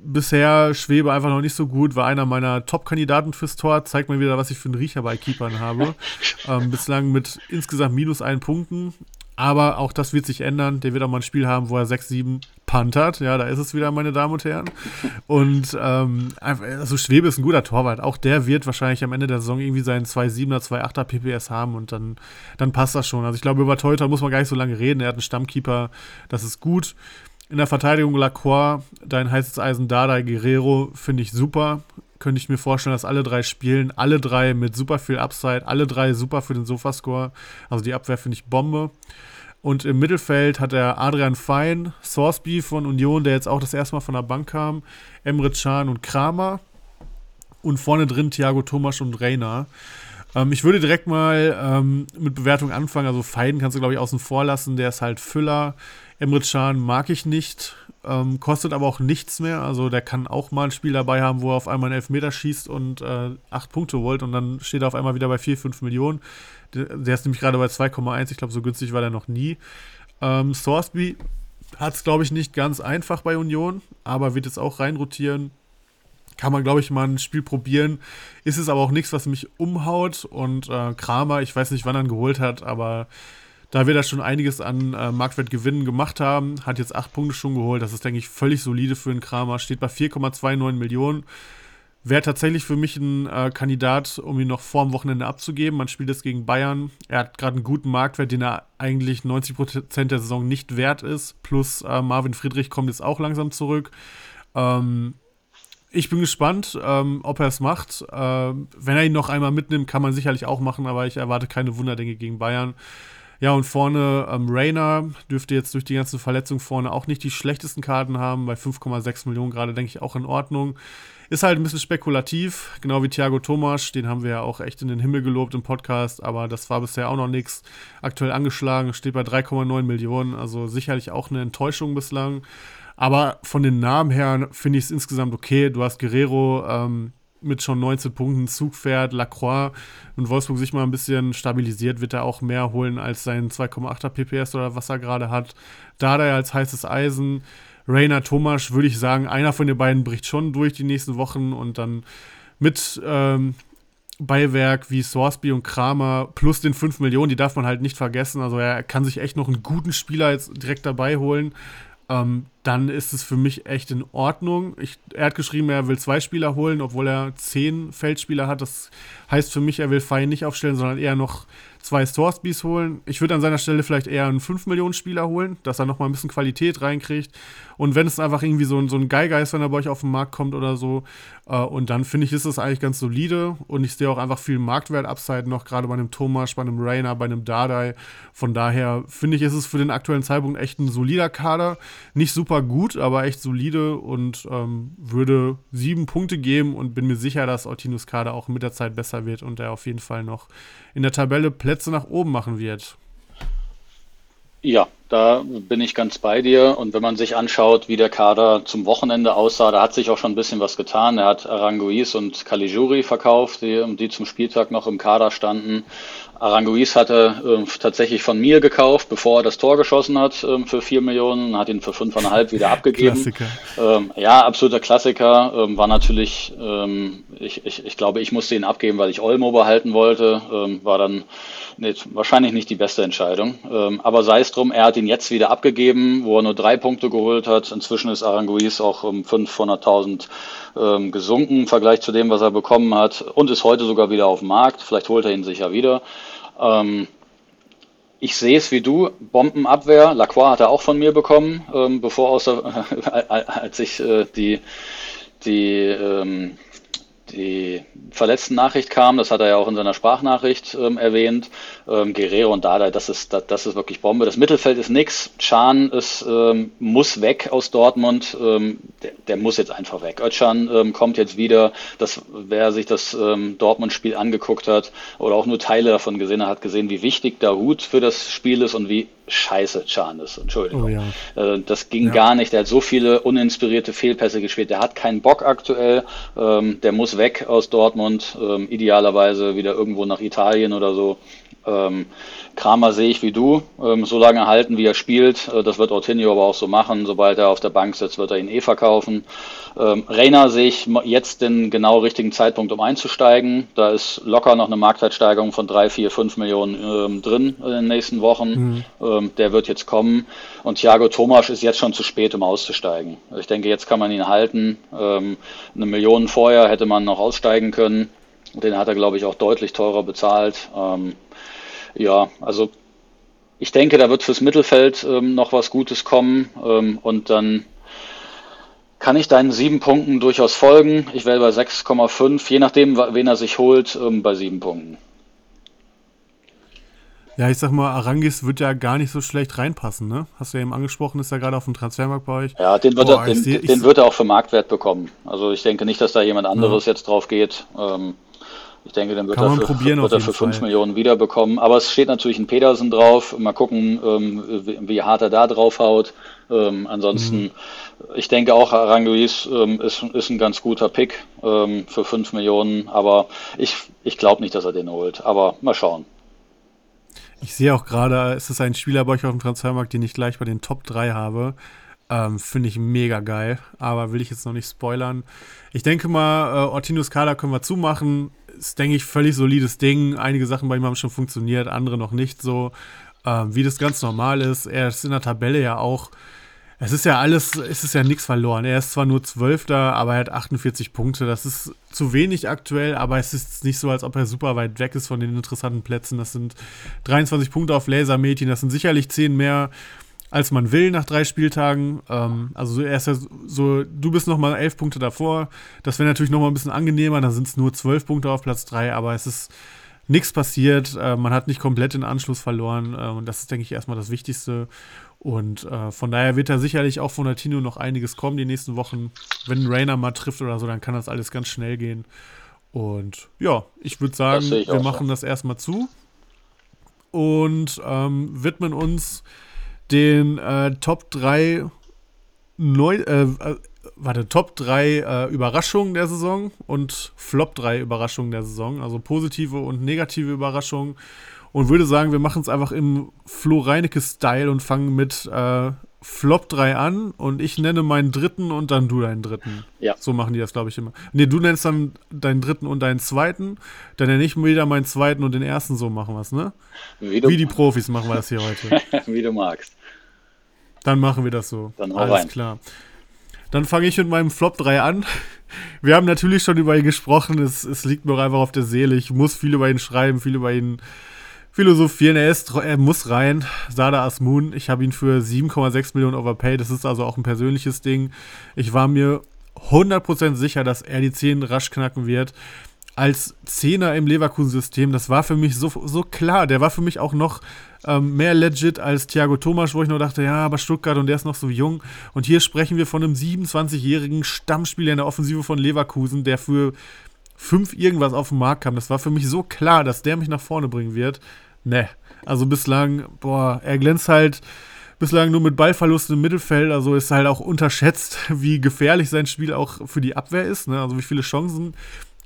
bisher Schwebe einfach noch nicht so gut, war einer meiner Top-Kandidaten fürs Tor. Zeigt mal wieder, was ich für einen Riecher bei Keepern habe. ähm, bislang mit insgesamt minus ein Punkten. Aber auch das wird sich ändern. Der wird auch mal ein Spiel haben, wo er 6-7 pantert. Ja, da ist es wieder, meine Damen und Herren. Und ähm, also Schwebe ist ein guter Torwart. Auch der wird wahrscheinlich am Ende der Saison irgendwie seinen 2-7er, 2-8er PPS haben und dann, dann passt das schon. Also ich glaube, über Teuter muss man gar nicht so lange reden. Er hat einen Stammkeeper, das ist gut. In der Verteidigung Lacroix, dein heißes Eisen Dada Guerrero finde ich super. Könnte ich mir vorstellen, dass alle drei spielen. Alle drei mit super viel Upside. Alle drei super für den Sofascore. Also die Abwehr finde ich Bombe. Und im Mittelfeld hat er Adrian Fein, Sourceby von Union, der jetzt auch das erste Mal von der Bank kam, Emre Can und Kramer. Und vorne drin Thiago Thomas und Reina. Ähm, ich würde direkt mal ähm, mit Bewertung anfangen. Also Fein kannst du, glaube ich, außen vor lassen. Der ist halt Füller. Emre Can mag ich nicht. Ähm, kostet aber auch nichts mehr. Also der kann auch mal ein Spiel dabei haben, wo er auf einmal einen Elfmeter schießt und äh, 8 Punkte holt und dann steht er auf einmal wieder bei 4, 5 Millionen. Der ist nämlich gerade bei 2,1. Ich glaube, so günstig war der noch nie. Ähm, Sourceby hat es, glaube ich, nicht ganz einfach bei Union, aber wird jetzt auch reinrotieren. Kann man, glaube ich, mal ein Spiel probieren. Ist es aber auch nichts, was mich umhaut. Und äh, Kramer, ich weiß nicht, wann er ihn geholt hat, aber da wir da schon einiges an äh, Marktwertgewinnen gemacht haben, hat jetzt 8 Punkte schon geholt. Das ist, denke ich, völlig solide für einen Kramer. Steht bei 4,29 Millionen wäre tatsächlich für mich ein äh, Kandidat, um ihn noch vor dem Wochenende abzugeben. Man spielt jetzt gegen Bayern. Er hat gerade einen guten Marktwert, den er eigentlich 90% der Saison nicht wert ist. Plus äh, Marvin Friedrich kommt jetzt auch langsam zurück. Ähm, ich bin gespannt, ähm, ob er es macht. Ähm, wenn er ihn noch einmal mitnimmt, kann man sicherlich auch machen, aber ich erwarte keine Wunderdinge gegen Bayern. Ja, und vorne ähm, Rainer dürfte jetzt durch die ganzen Verletzungen vorne auch nicht die schlechtesten Karten haben. Bei 5,6 Millionen gerade, denke ich, auch in Ordnung. Ist halt ein bisschen spekulativ, genau wie Thiago Thomas. Den haben wir ja auch echt in den Himmel gelobt im Podcast, aber das war bisher auch noch nichts. Aktuell angeschlagen, steht bei 3,9 Millionen, also sicherlich auch eine Enttäuschung bislang. Aber von den Namen her finde ich es insgesamt okay. Du hast Guerrero, ähm, mit schon 19 Punkten Zug fährt, Lacroix und Wolfsburg sich mal ein bisschen stabilisiert, wird er auch mehr holen als sein 2,8er PPS oder was er gerade hat. Dada als heißes Eisen. Rainer Thomas, würde ich sagen, einer von den beiden bricht schon durch die nächsten Wochen und dann mit ähm, Beiwerk wie Sorsby und Kramer plus den 5 Millionen, die darf man halt nicht vergessen. Also er kann sich echt noch einen guten Spieler jetzt direkt dabei holen ähm, dann ist es für mich echt in Ordnung. Ich, er hat geschrieben, er will zwei Spieler holen, obwohl er zehn Feldspieler hat. Das heißt für mich, er will Fein nicht aufstellen, sondern eher noch zwei Storesbys holen. Ich würde an seiner Stelle vielleicht eher einen 5-Millionen-Spieler holen, dass er nochmal ein bisschen Qualität reinkriegt. Und wenn es einfach irgendwie so ein, so ein Geiger ist, wenn er bei euch auf den Markt kommt oder so, äh, und dann finde ich, ist das eigentlich ganz solide. Und ich sehe auch einfach viel Marktwert-Upside noch, gerade bei einem Thomas, bei einem Rainer, bei einem Dardai. Von daher finde ich, ist es für den aktuellen Zeitpunkt echt ein solider Kader. Nicht super gut, aber echt solide und ähm, würde sieben Punkte geben und bin mir sicher, dass Ortinus Kader auch mit der Zeit besser wird und er auf jeden Fall noch in der Tabelle Plätze nach oben machen wird. Ja, da bin ich ganz bei dir. Und wenn man sich anschaut, wie der Kader zum Wochenende aussah, da hat sich auch schon ein bisschen was getan. Er hat Aranguiz und Caligiuri verkauft, die, die zum Spieltag noch im Kader standen. Aranguiz hatte äh, tatsächlich von mir gekauft, bevor er das Tor geschossen hat, äh, für vier Millionen, hat ihn für fünfeinhalb wieder abgegeben. Ähm, ja, absoluter Klassiker. Ähm, war natürlich, ähm, ich, ich, ich glaube, ich musste ihn abgeben, weil ich Olmo behalten wollte. Ähm, war dann nee, wahrscheinlich nicht die beste Entscheidung. Ähm, aber sei es drum, er hat ihn jetzt wieder abgegeben, wo er nur drei Punkte geholt hat. Inzwischen ist Aranguiz auch um 500.000 ähm, gesunken im Vergleich zu dem, was er bekommen hat und ist heute sogar wieder auf dem Markt. Vielleicht holt er ihn sicher wieder. Ähm, ich sehe es wie du, Bombenabwehr, Lacroix hat er auch von mir bekommen, ähm, bevor außer, als ich äh, die, die ähm, die verletzten Nachricht kam, das hat er ja auch in seiner Sprachnachricht ähm, erwähnt. Ähm, Guerrero und Dada, das ist, das, das, ist wirklich Bombe. Das Mittelfeld ist nix. Chan ist, ähm, muss weg aus Dortmund. Ähm, der, der, muss jetzt einfach weg. Özcan ähm, kommt jetzt wieder. Das, wer sich das ähm, Dortmund-Spiel angeguckt hat oder auch nur Teile davon gesehen hat, hat gesehen, wie wichtig Dahut für das Spiel ist und wie scheiße Chan ist. Entschuldigung. Oh, ja. äh, das ging ja. gar nicht. Der hat so viele uninspirierte Fehlpässe gespielt. Der hat keinen Bock aktuell. Ähm, der muss weg aus Dortmund. Ähm, idealerweise wieder irgendwo nach Italien oder so. Ähm, Kramer sehe ich wie du, ähm, so lange halten, wie er spielt. Äh, das wird Ortinho aber auch so machen. Sobald er auf der Bank sitzt, wird er ihn eh verkaufen. Ähm, Reiner sehe ich jetzt den genau richtigen Zeitpunkt, um einzusteigen. Da ist locker noch eine Marktwertsteigerung von drei, vier, fünf Millionen ähm, drin in den nächsten Wochen. Mhm. Ähm, der wird jetzt kommen. Und Thiago Thomas ist jetzt schon zu spät, um auszusteigen. Ich denke, jetzt kann man ihn halten. Ähm, eine Million vorher hätte man noch aussteigen können. Den hat er, glaube ich, auch deutlich teurer bezahlt. Ähm, ja, also ich denke, da wird fürs Mittelfeld ähm, noch was Gutes kommen ähm, und dann kann ich deinen sieben Punkten durchaus folgen. Ich wäre bei 6,5, je nachdem, wen er sich holt, ähm, bei sieben Punkten. Ja, ich sag mal, Arangis wird ja gar nicht so schlecht reinpassen, ne? Hast du ja eben angesprochen, ist ja gerade auf dem Transfermarkt bei euch. Ja, den wird, Boah, er, den, seh, den wird er auch für Marktwert bekommen. Also ich denke nicht, dass da jemand anderes ja. jetzt drauf geht. Ähm, ich denke, dann wird Kann er für, wird er für 5 Millionen wiederbekommen. Aber es steht natürlich ein Pedersen drauf. Mal gucken, ähm, wie, wie, hart er da drauf haut. Ähm, ansonsten, mhm. ich denke auch, Aranguiz ähm, ist, ist ein ganz guter Pick ähm, für 5 Millionen. Aber ich, ich glaube nicht, dass er den holt. Aber mal schauen. Ich sehe auch gerade, es ist ein Spieler bei euch auf dem Transfermarkt, den ich gleich bei den Top 3 habe. Ähm, Finde ich mega geil, aber will ich jetzt noch nicht spoilern. Ich denke mal, äh, Ortinus Kader können wir zumachen ist, denke ich, völlig solides Ding. Einige Sachen bei ihm haben schon funktioniert, andere noch nicht so. Ähm, wie das ganz normal ist. Er ist in der Tabelle ja auch. Es ist ja alles, es ist ja nichts verloren. Er ist zwar nur Zwölfter, aber er hat 48 Punkte. Das ist zu wenig aktuell, aber es ist nicht so, als ob er super weit weg ist von den interessanten Plätzen. Das sind 23 Punkte auf Lasermädchen, das sind sicherlich 10 mehr als man will nach drei Spieltagen. Ähm, also er ist ja so, du bist noch mal elf Punkte davor. Das wäre natürlich noch mal ein bisschen angenehmer. Dann sind es nur zwölf Punkte auf Platz drei, aber es ist nichts passiert, äh, man hat nicht komplett den Anschluss verloren äh, und das ist, denke ich, erstmal das Wichtigste. Und äh, von daher wird da sicherlich auch von der Tino noch einiges kommen die nächsten Wochen. Wenn Rainer mal trifft oder so, dann kann das alles ganz schnell gehen. Und ja, ich würde sagen, ich wir machen so. das erstmal zu und ähm, widmen uns den äh, Top 3 neu, äh, äh, warte, Top 3 äh, Überraschungen der Saison und Flop 3 Überraschungen der Saison, also positive und negative Überraschungen. Und würde sagen, wir machen es einfach im Flo Reinecke-Style und fangen mit äh, Flop 3 an und ich nenne meinen dritten und dann du deinen dritten. Ja. So machen die das, glaube ich, immer. Nee, du nennst dann deinen dritten und deinen zweiten, dann nenne ich wieder meinen zweiten und den ersten, so machen wir es, ne? Wie Wie die Profis machen wir das hier heute. wie du magst. Dann machen wir das so. Dann hau Alles rein. klar. Dann fange ich mit meinem Flop 3 an. Wir haben natürlich schon über ihn gesprochen. Es, es liegt mir auch einfach auf der Seele. Ich muss viel über ihn schreiben, viel über ihn philosophieren. Er, ist, er muss rein. Sada Asmun. Ich habe ihn für 7,6 Millionen overpaid. Das ist also auch ein persönliches Ding. Ich war mir 100% sicher, dass er die 10 rasch knacken wird. Als Zehner im Leverkusen-System, das war für mich so, so klar. Der war für mich auch noch ähm, mehr legit als Thiago Thomas, wo ich nur dachte, ja, aber Stuttgart und der ist noch so jung. Und hier sprechen wir von einem 27-jährigen Stammspieler in der Offensive von Leverkusen, der für fünf irgendwas auf den Markt kam. Das war für mich so klar, dass der mich nach vorne bringen wird. Ne. Also bislang, boah, er glänzt halt bislang nur mit Ballverlusten im Mittelfeld. Also ist halt auch unterschätzt, wie gefährlich sein Spiel auch für die Abwehr ist. Ne? Also wie viele Chancen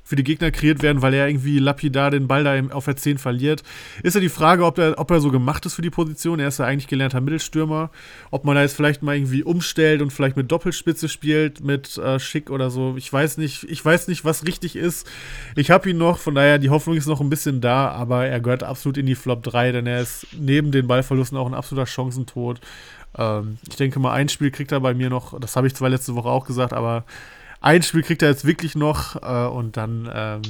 für die Gegner kreiert werden, weil er irgendwie lapidar den Ball da auf der 10 verliert. Ist ja die Frage, ob er, ob er so gemacht ist für die Position. Er ist ja eigentlich gelernter Mittelstürmer. Ob man da jetzt vielleicht mal irgendwie umstellt und vielleicht mit Doppelspitze spielt, mit äh, Schick oder so. Ich weiß nicht, ich weiß nicht, was richtig ist. Ich habe ihn noch, von daher, die Hoffnung ist noch ein bisschen da, aber er gehört absolut in die Flop 3, denn er ist neben den Ballverlusten auch ein absoluter Chancentod. Ähm, ich denke mal, ein Spiel kriegt er bei mir noch, das habe ich zwar letzte Woche auch gesagt, aber ein Spiel kriegt er jetzt wirklich noch äh, und dann ähm,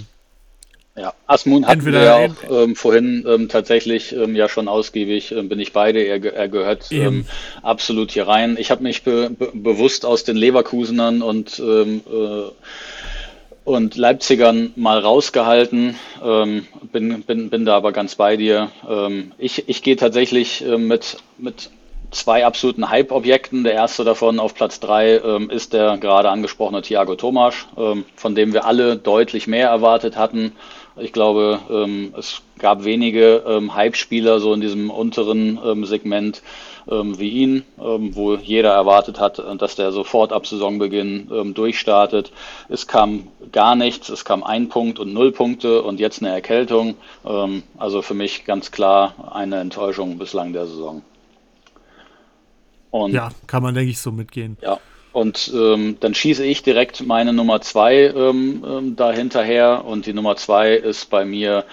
Ja, Asmun hatten Entweder- wir ja auch ähm, vorhin ähm, tatsächlich ähm, ja schon ausgiebig, ähm, bin ich beide, er, er gehört ähm, absolut hier rein. Ich habe mich be be bewusst aus den Leverkusenern und ähm, äh, und Leipzigern mal rausgehalten, bin, bin, bin da aber ganz bei dir. Ich ich gehe tatsächlich ähm, mit, mit zwei absoluten Hype-Objekten. Der erste davon auf Platz drei ähm, ist der gerade angesprochene Thiago Tomasch, ähm, von dem wir alle deutlich mehr erwartet hatten. Ich glaube, ähm, es gab wenige ähm, Hype-Spieler so in diesem unteren ähm, Segment ähm, wie ihn, ähm, wo jeder erwartet hat, äh, dass der sofort ab Saisonbeginn durchstartet. Es kam gar nichts, es kam ein Punkt und null Punkte und jetzt eine Erkältung. Also für mich ganz klar eine Enttäuschung bislang der Saison. Und ja, kann man, denke ich, so mitgehen. ja, und ähm, dann schieße ich direkt meine Nummer zwei ähm, ähm, da hinterher. Und die Nummer zwei ist bei mir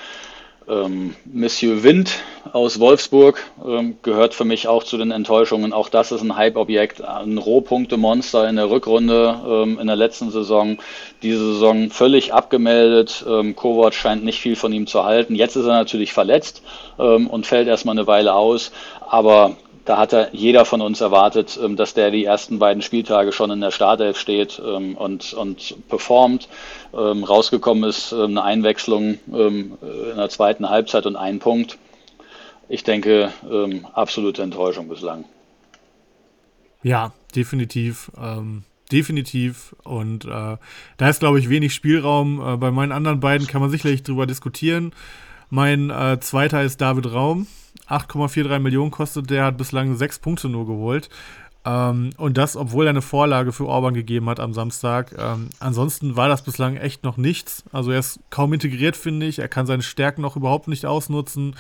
ähm, Monsieur Wind aus Wolfsburg. Ähm, gehört für mich auch zu den Enttäuschungen. Auch das ist ein Hype-Objekt, ein Rohpunkte-Monster in der Rückrunde ähm, in der letzten Saison. Diese Saison völlig abgemeldet. Ähm, Kovac scheint nicht viel von ihm zu halten. Jetzt ist er natürlich verletzt ähm, und fällt erstmal eine Weile aus. Aber da hat er jeder von uns erwartet, ähm, dass der die ersten beiden Spieltage schon in der Startelf steht ähm, und, und performt. Ähm, Rausgekommen ist eine Einwechslung in der zweiten Halbzeit und ein Punkt. Ich denke, absolute Enttäuschung bislang. Ja, definitiv. Ähm, definitiv. Und äh, da ist, glaube ich, wenig Spielraum. Äh, bei meinen anderen beiden kann man sicherlich drüber diskutieren. Mein äh, zweiter ist David Raum. 8,43 Millionen kostet der, hat bislang sechs Punkte nur geholt. Ähm, und das, obwohl er eine Vorlage für Orban gegeben hat am Samstag. Ähm, ansonsten war das bislang echt noch nichts. Also er ist kaum integriert, finde ich. Er kann seine Stärken noch überhaupt nicht ausnutzen.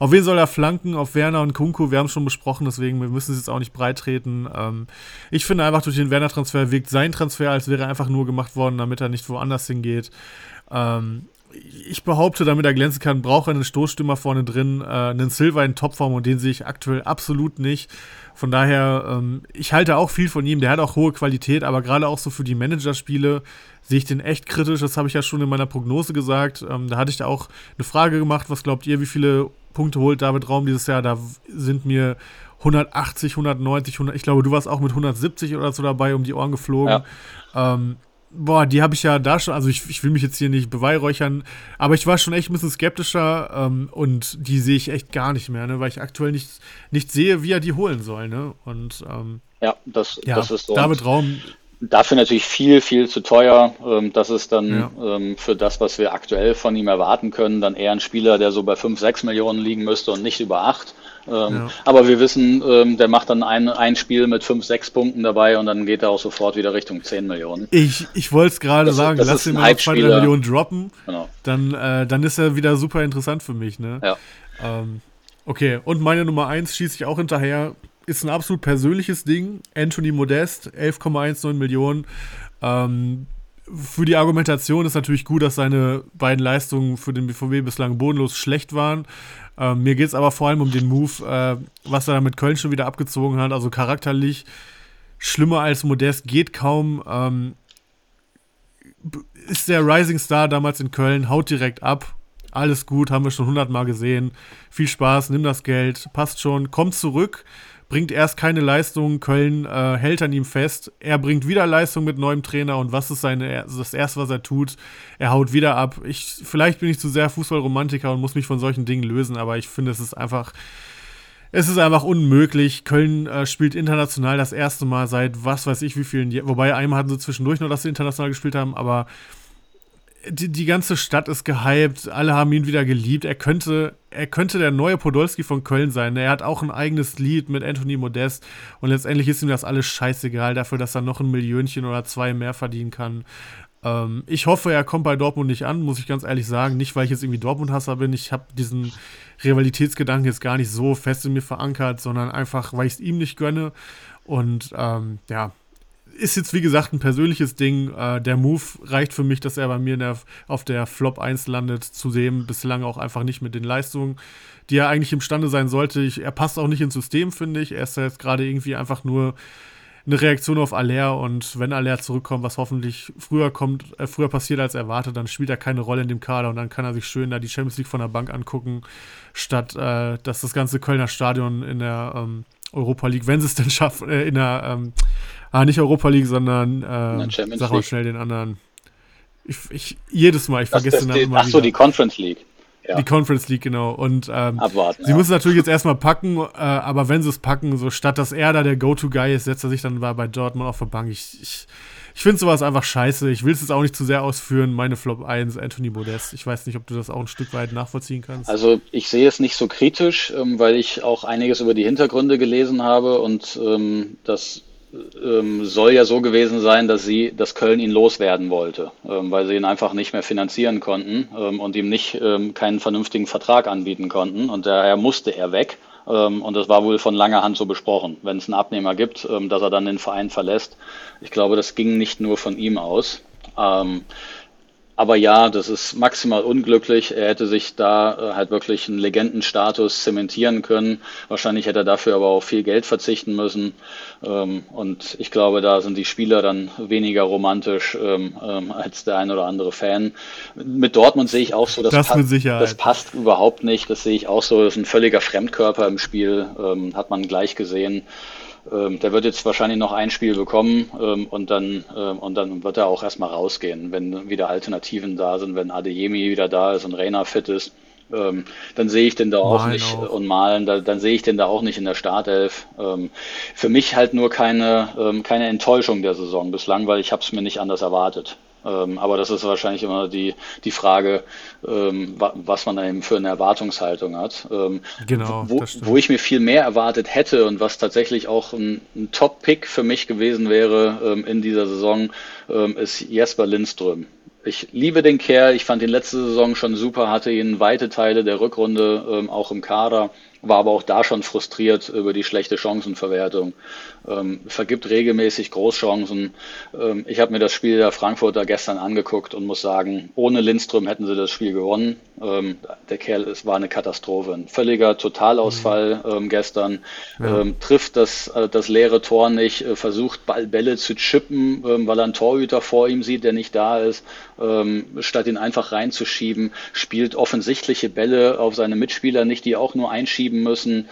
Auf wen soll er flanken? Auf Werner und Kunku. Wir haben es schon besprochen, deswegen wir müssen es jetzt auch nicht breit treten. Ähm, ich finde einfach, durch den Werner-Transfer wirkt sein Transfer, als wäre er einfach nur gemacht worden, damit er nicht woanders hingeht. Ähm, ich behaupte, damit er glänzen kann, braucht er einen Stoßstürmer vorne drin, äh, einen Silver in Topform und den sehe ich aktuell absolut nicht. Von daher, ähm, ich halte auch viel von ihm. Der hat auch hohe Qualität, aber gerade auch so für die Managerspiele sehe ich den echt kritisch. Das habe ich ja schon in meiner Prognose gesagt. Ähm, da hatte ich da auch eine Frage gemacht. Was glaubt ihr, wie viele Punkte holt David Raum dieses Jahr? Da sind mir 180, 190, 100, ich glaube, du warst auch mit 170 oder so dabei um die Ohren geflogen. Ähm, boah, die habe ich ja da schon, also ich, ich will mich jetzt hier nicht beweihräuchern, aber ich war schon echt ein bisschen skeptischer ähm, und die sehe ich echt gar nicht mehr, ne, weil ich aktuell nicht, nicht sehe, wie er die holen soll. Ne? Und ähm, ja, das, ja, das ist so. David Raum Dafür natürlich viel, viel zu teuer. Ähm, das ist dann Ja. ähm, für das, was wir aktuell von ihm erwarten können, dann eher ein Spieler, der so bei 5, 6 Millionen liegen müsste und nicht über 8. Ähm, Ja. Aber wir wissen, ähm, der macht dann ein, ein Spiel mit 5, 6 Punkten dabei und dann geht er auch sofort wieder Richtung 10 Millionen. Ich, ich wollte es gerade sagen, das lass ihn mal noch zwei, drei Hype-Spieler. Millionen droppen, Genau. dann, äh, dann ist er wieder super interessant für mich. Ne? Ja. Ähm, okay, und meine Nummer 1 schieße ich auch hinterher. Ist ein absolut persönliches Ding. Anthony Modest, 11,19 Millionen. Ähm, für die Argumentation ist natürlich gut, dass seine beiden Leistungen für den BVB bislang bodenlos schlecht waren. Ähm, mir geht es aber vor allem um den Move, äh, was er mit Köln schon wieder abgezogen hat. Also charakterlich schlimmer als Modest geht kaum. Ähm, ist der Rising Star damals in Köln, haut direkt ab. Alles gut, haben wir schon hundertmal gesehen. Viel Spaß, nimm das Geld, passt schon, kommt zurück, bringt erst keine Leistung, Köln äh, hält an ihm fest. Er bringt wieder Leistung mit neuem Trainer und was ist seine, das erste, was er tut? Er haut wieder ab. Ich, vielleicht bin ich zu sehr Fußballromantiker und muss mich von solchen Dingen lösen, aber ich finde, es ist einfach, es ist einfach unmöglich. Köln äh, spielt international das erste Mal seit was weiß ich wie vielen Jahren. Wobei einmal hatten sie zwischendurch noch, dass sie international gespielt haben, aber die, die ganze Stadt ist gehypt, alle haben ihn wieder geliebt. Er könnte, er könnte der neue Podolski von Köln sein. Er hat auch ein eigenes Lied mit Anthony Modest und letztendlich ist ihm das alles scheißegal dafür, dass er noch ein Millionchen oder zwei mehr verdienen kann. Ähm, ich hoffe, er kommt bei Dortmund nicht an, muss ich ganz ehrlich sagen. Nicht, weil ich jetzt irgendwie Dortmund-Hasser bin. Ich habe diesen Rivalitätsgedanken jetzt gar nicht so fest in mir verankert, sondern einfach, weil ich es ihm nicht gönne. Und ähm, ja, ist jetzt wie gesagt ein persönliches Ding. Äh, der Move reicht für mich, dass er bei mir der, auf der Flop 1 landet. Zudem bislang auch einfach nicht mit den Leistungen, die er eigentlich imstande sein sollte. Ich, er passt auch nicht ins System, finde ich. Er ist jetzt gerade irgendwie einfach nur eine Reaktion auf Aller und wenn Aller zurückkommt, was hoffentlich früher kommt, äh, früher passiert als erwartet, dann spielt er keine Rolle in dem Kader und dann kann er sich schön da die Champions League von der Bank angucken, statt äh, dass das ganze Kölner Stadion in der ähm, Europa League, wenn sie es denn schaffen, äh, in der ähm, ah, nicht Europa League, sondern äh, sag mal schnell den anderen. Ich, ich jedes Mal, ich Das, vergesse das, den Namen immer ach so, wieder. die Conference League. Ja, Die Conference League, genau. Und ähm, abwarten. Sie ja. müssen natürlich jetzt erstmal packen, äh, aber wenn sie es packen, so statt dass er da der Go-To-Guy ist, setzt er sich dann bei bei Dortmund auf der Bank. Ich, ich, ich finde sowas einfach scheiße. Ich will es jetzt auch nicht zu sehr ausführen. Meine Flop 1, Anthony Modest. Ich weiß nicht, ob du das auch ein Stück weit nachvollziehen kannst. Also ich sehe es nicht so kritisch, ähm, weil ich auch einiges über die Hintergründe gelesen habe und ähm, das ähm, soll ja so gewesen sein, dass sie, dass Köln ihn loswerden wollte, weil sie ihn einfach nicht mehr finanzieren konnten und ihm nicht keinen vernünftigen Vertrag anbieten konnten und daher musste er weg. Ähm, und das war wohl von langer Hand so besprochen, wenn es einen Abnehmer gibt, ähm, dass er dann den Verein verlässt. Ich glaube, das ging nicht nur von ihm aus. Aber ja, das ist maximal unglücklich. Er hätte sich da äh, halt wirklich einen Legendenstatus zementieren können. Wahrscheinlich hätte er dafür aber auch viel Geld verzichten müssen. Ähm, und ich glaube, da sind die Spieler dann weniger romantisch ähm, ähm, als der ein oder andere Fan. Mit Dortmund sehe ich auch so, Das pa- mit Sicherheit. das passt überhaupt nicht. Das sehe ich auch so. Das ist ein völliger Fremdkörper im Spiel. Hat man gleich gesehen. Ähm, der wird jetzt wahrscheinlich noch ein Spiel bekommen ähm, und dann ähm, und dann wird er auch erstmal rausgehen, wenn wieder Alternativen da sind, wenn Adeyemi wieder da ist und Reina fit ist. Ähm, dann sehe ich den da auch Malen nicht auch. und malen, da, dann sehe ich den da auch nicht in der Startelf. Ähm, für mich halt nur keine ähm, keine Enttäuschung der Saison bislang, weil ich habe es mir nicht anders erwartet. Ähm, aber das ist wahrscheinlich immer die die Frage, ähm, wa was man dann eben für eine Erwartungshaltung hat. Ähm, Genau, wo, wo ich mir viel mehr erwartet hätte und was tatsächlich auch ein, ein Top-Pick für mich gewesen wäre ähm, in dieser Saison, ähm, ist Jesper Lindström. Ich liebe den Kerl, ich fand ihn letzte Saison schon super, hatte ihn weite Teile der Rückrunde ähm, auch im Kader, war aber auch da schon frustriert über die schlechte Chancenverwertung, ähm, vergibt regelmäßig Großchancen. Ähm, ich habe mir das Spiel der Frankfurter gestern angeguckt und muss sagen, ohne Lindström hätten sie das Spiel gewonnen. Ähm, der Kerl, es war eine Katastrophe, ein völliger Totalausfall ähm, gestern, ähm, trifft das, äh, das leere Tor nicht, äh, versucht Ball, Bälle zu chippen, ähm, weil er einen Torhüter vor ihm sieht, der nicht da ist, statt ihn einfach reinzuschieben, spielt offensichtliche Bälle auf seine Mitspieler nicht, die auch nur einschieben müssen,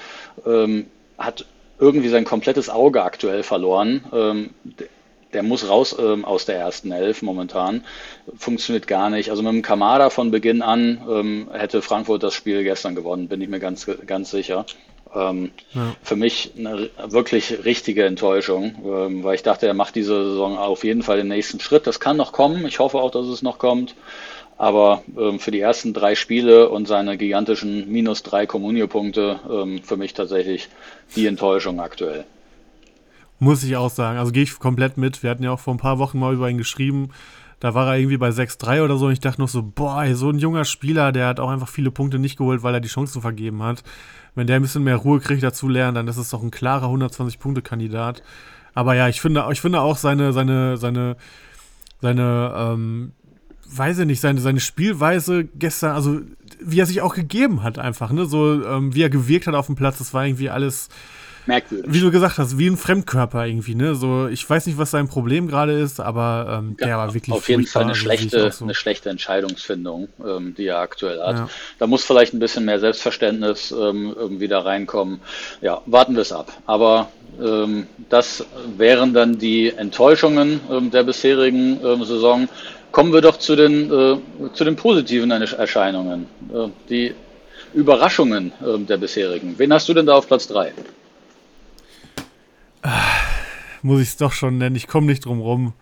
hat irgendwie sein komplettes Auge aktuell verloren. Ähm, der muss raus ähm, aus der ersten Elf momentan. Funktioniert gar nicht. Also mit dem Kamada von Beginn an ähm, hätte Frankfurt das Spiel gestern gewonnen, bin ich mir ganz, ganz sicher. Ähm, ja. Für mich eine wirklich richtige Enttäuschung, ähm, weil ich dachte, er macht diese Saison auf jeden Fall den nächsten Schritt. Das kann noch kommen. Ich hoffe auch, dass es noch kommt. Aber ähm, für die ersten drei Spiele und seine gigantischen minus drei Kommunio-Punkte ähm, für mich tatsächlich die Enttäuschung aktuell. Muss ich auch sagen. Also gehe ich komplett mit. Wir hatten ja auch vor ein paar Wochen mal über ihn geschrieben. Da war er irgendwie bei 6-3 oder so und ich dachte noch so, boah, so ein junger Spieler, der hat auch einfach viele Punkte nicht geholt, weil er die Chancen vergeben hat. Wenn der ein bisschen mehr Ruhe kriegt, dazu lernen, dann ist es doch ein klarer 120-Punkte-Kandidat. Aber ja, ich finde, ich finde auch seine, seine, seine, seine, ähm, weiß ich nicht, seine, seine Spielweise gestern, also wie er sich auch gegeben hat einfach, ne, so ähm, wie er gewirkt hat auf dem Platz, das war irgendwie alles merkwürdig. Wie du gesagt hast, wie ein Fremdkörper irgendwie, ne? So, ich weiß nicht, was sein Problem gerade ist, aber ähm, ja, der war wirklich Auf jeden Fall eine schlechte, so. eine schlechte Entscheidungsfindung, ähm, die er aktuell hat. Ja. Da muss vielleicht ein bisschen mehr Selbstverständnis ähm, irgendwie da reinkommen. Ja, warten wir es ab. Aber ähm, das wären dann die Enttäuschungen ähm, der bisherigen ähm, Saison. Kommen wir doch zu den, äh, zu den positiven Erscheinungen, äh, die Überraschungen äh, der bisherigen. Wen hast du denn da auf Platz 3? muss ich es doch schon nennen. Ich komme nicht drum rum.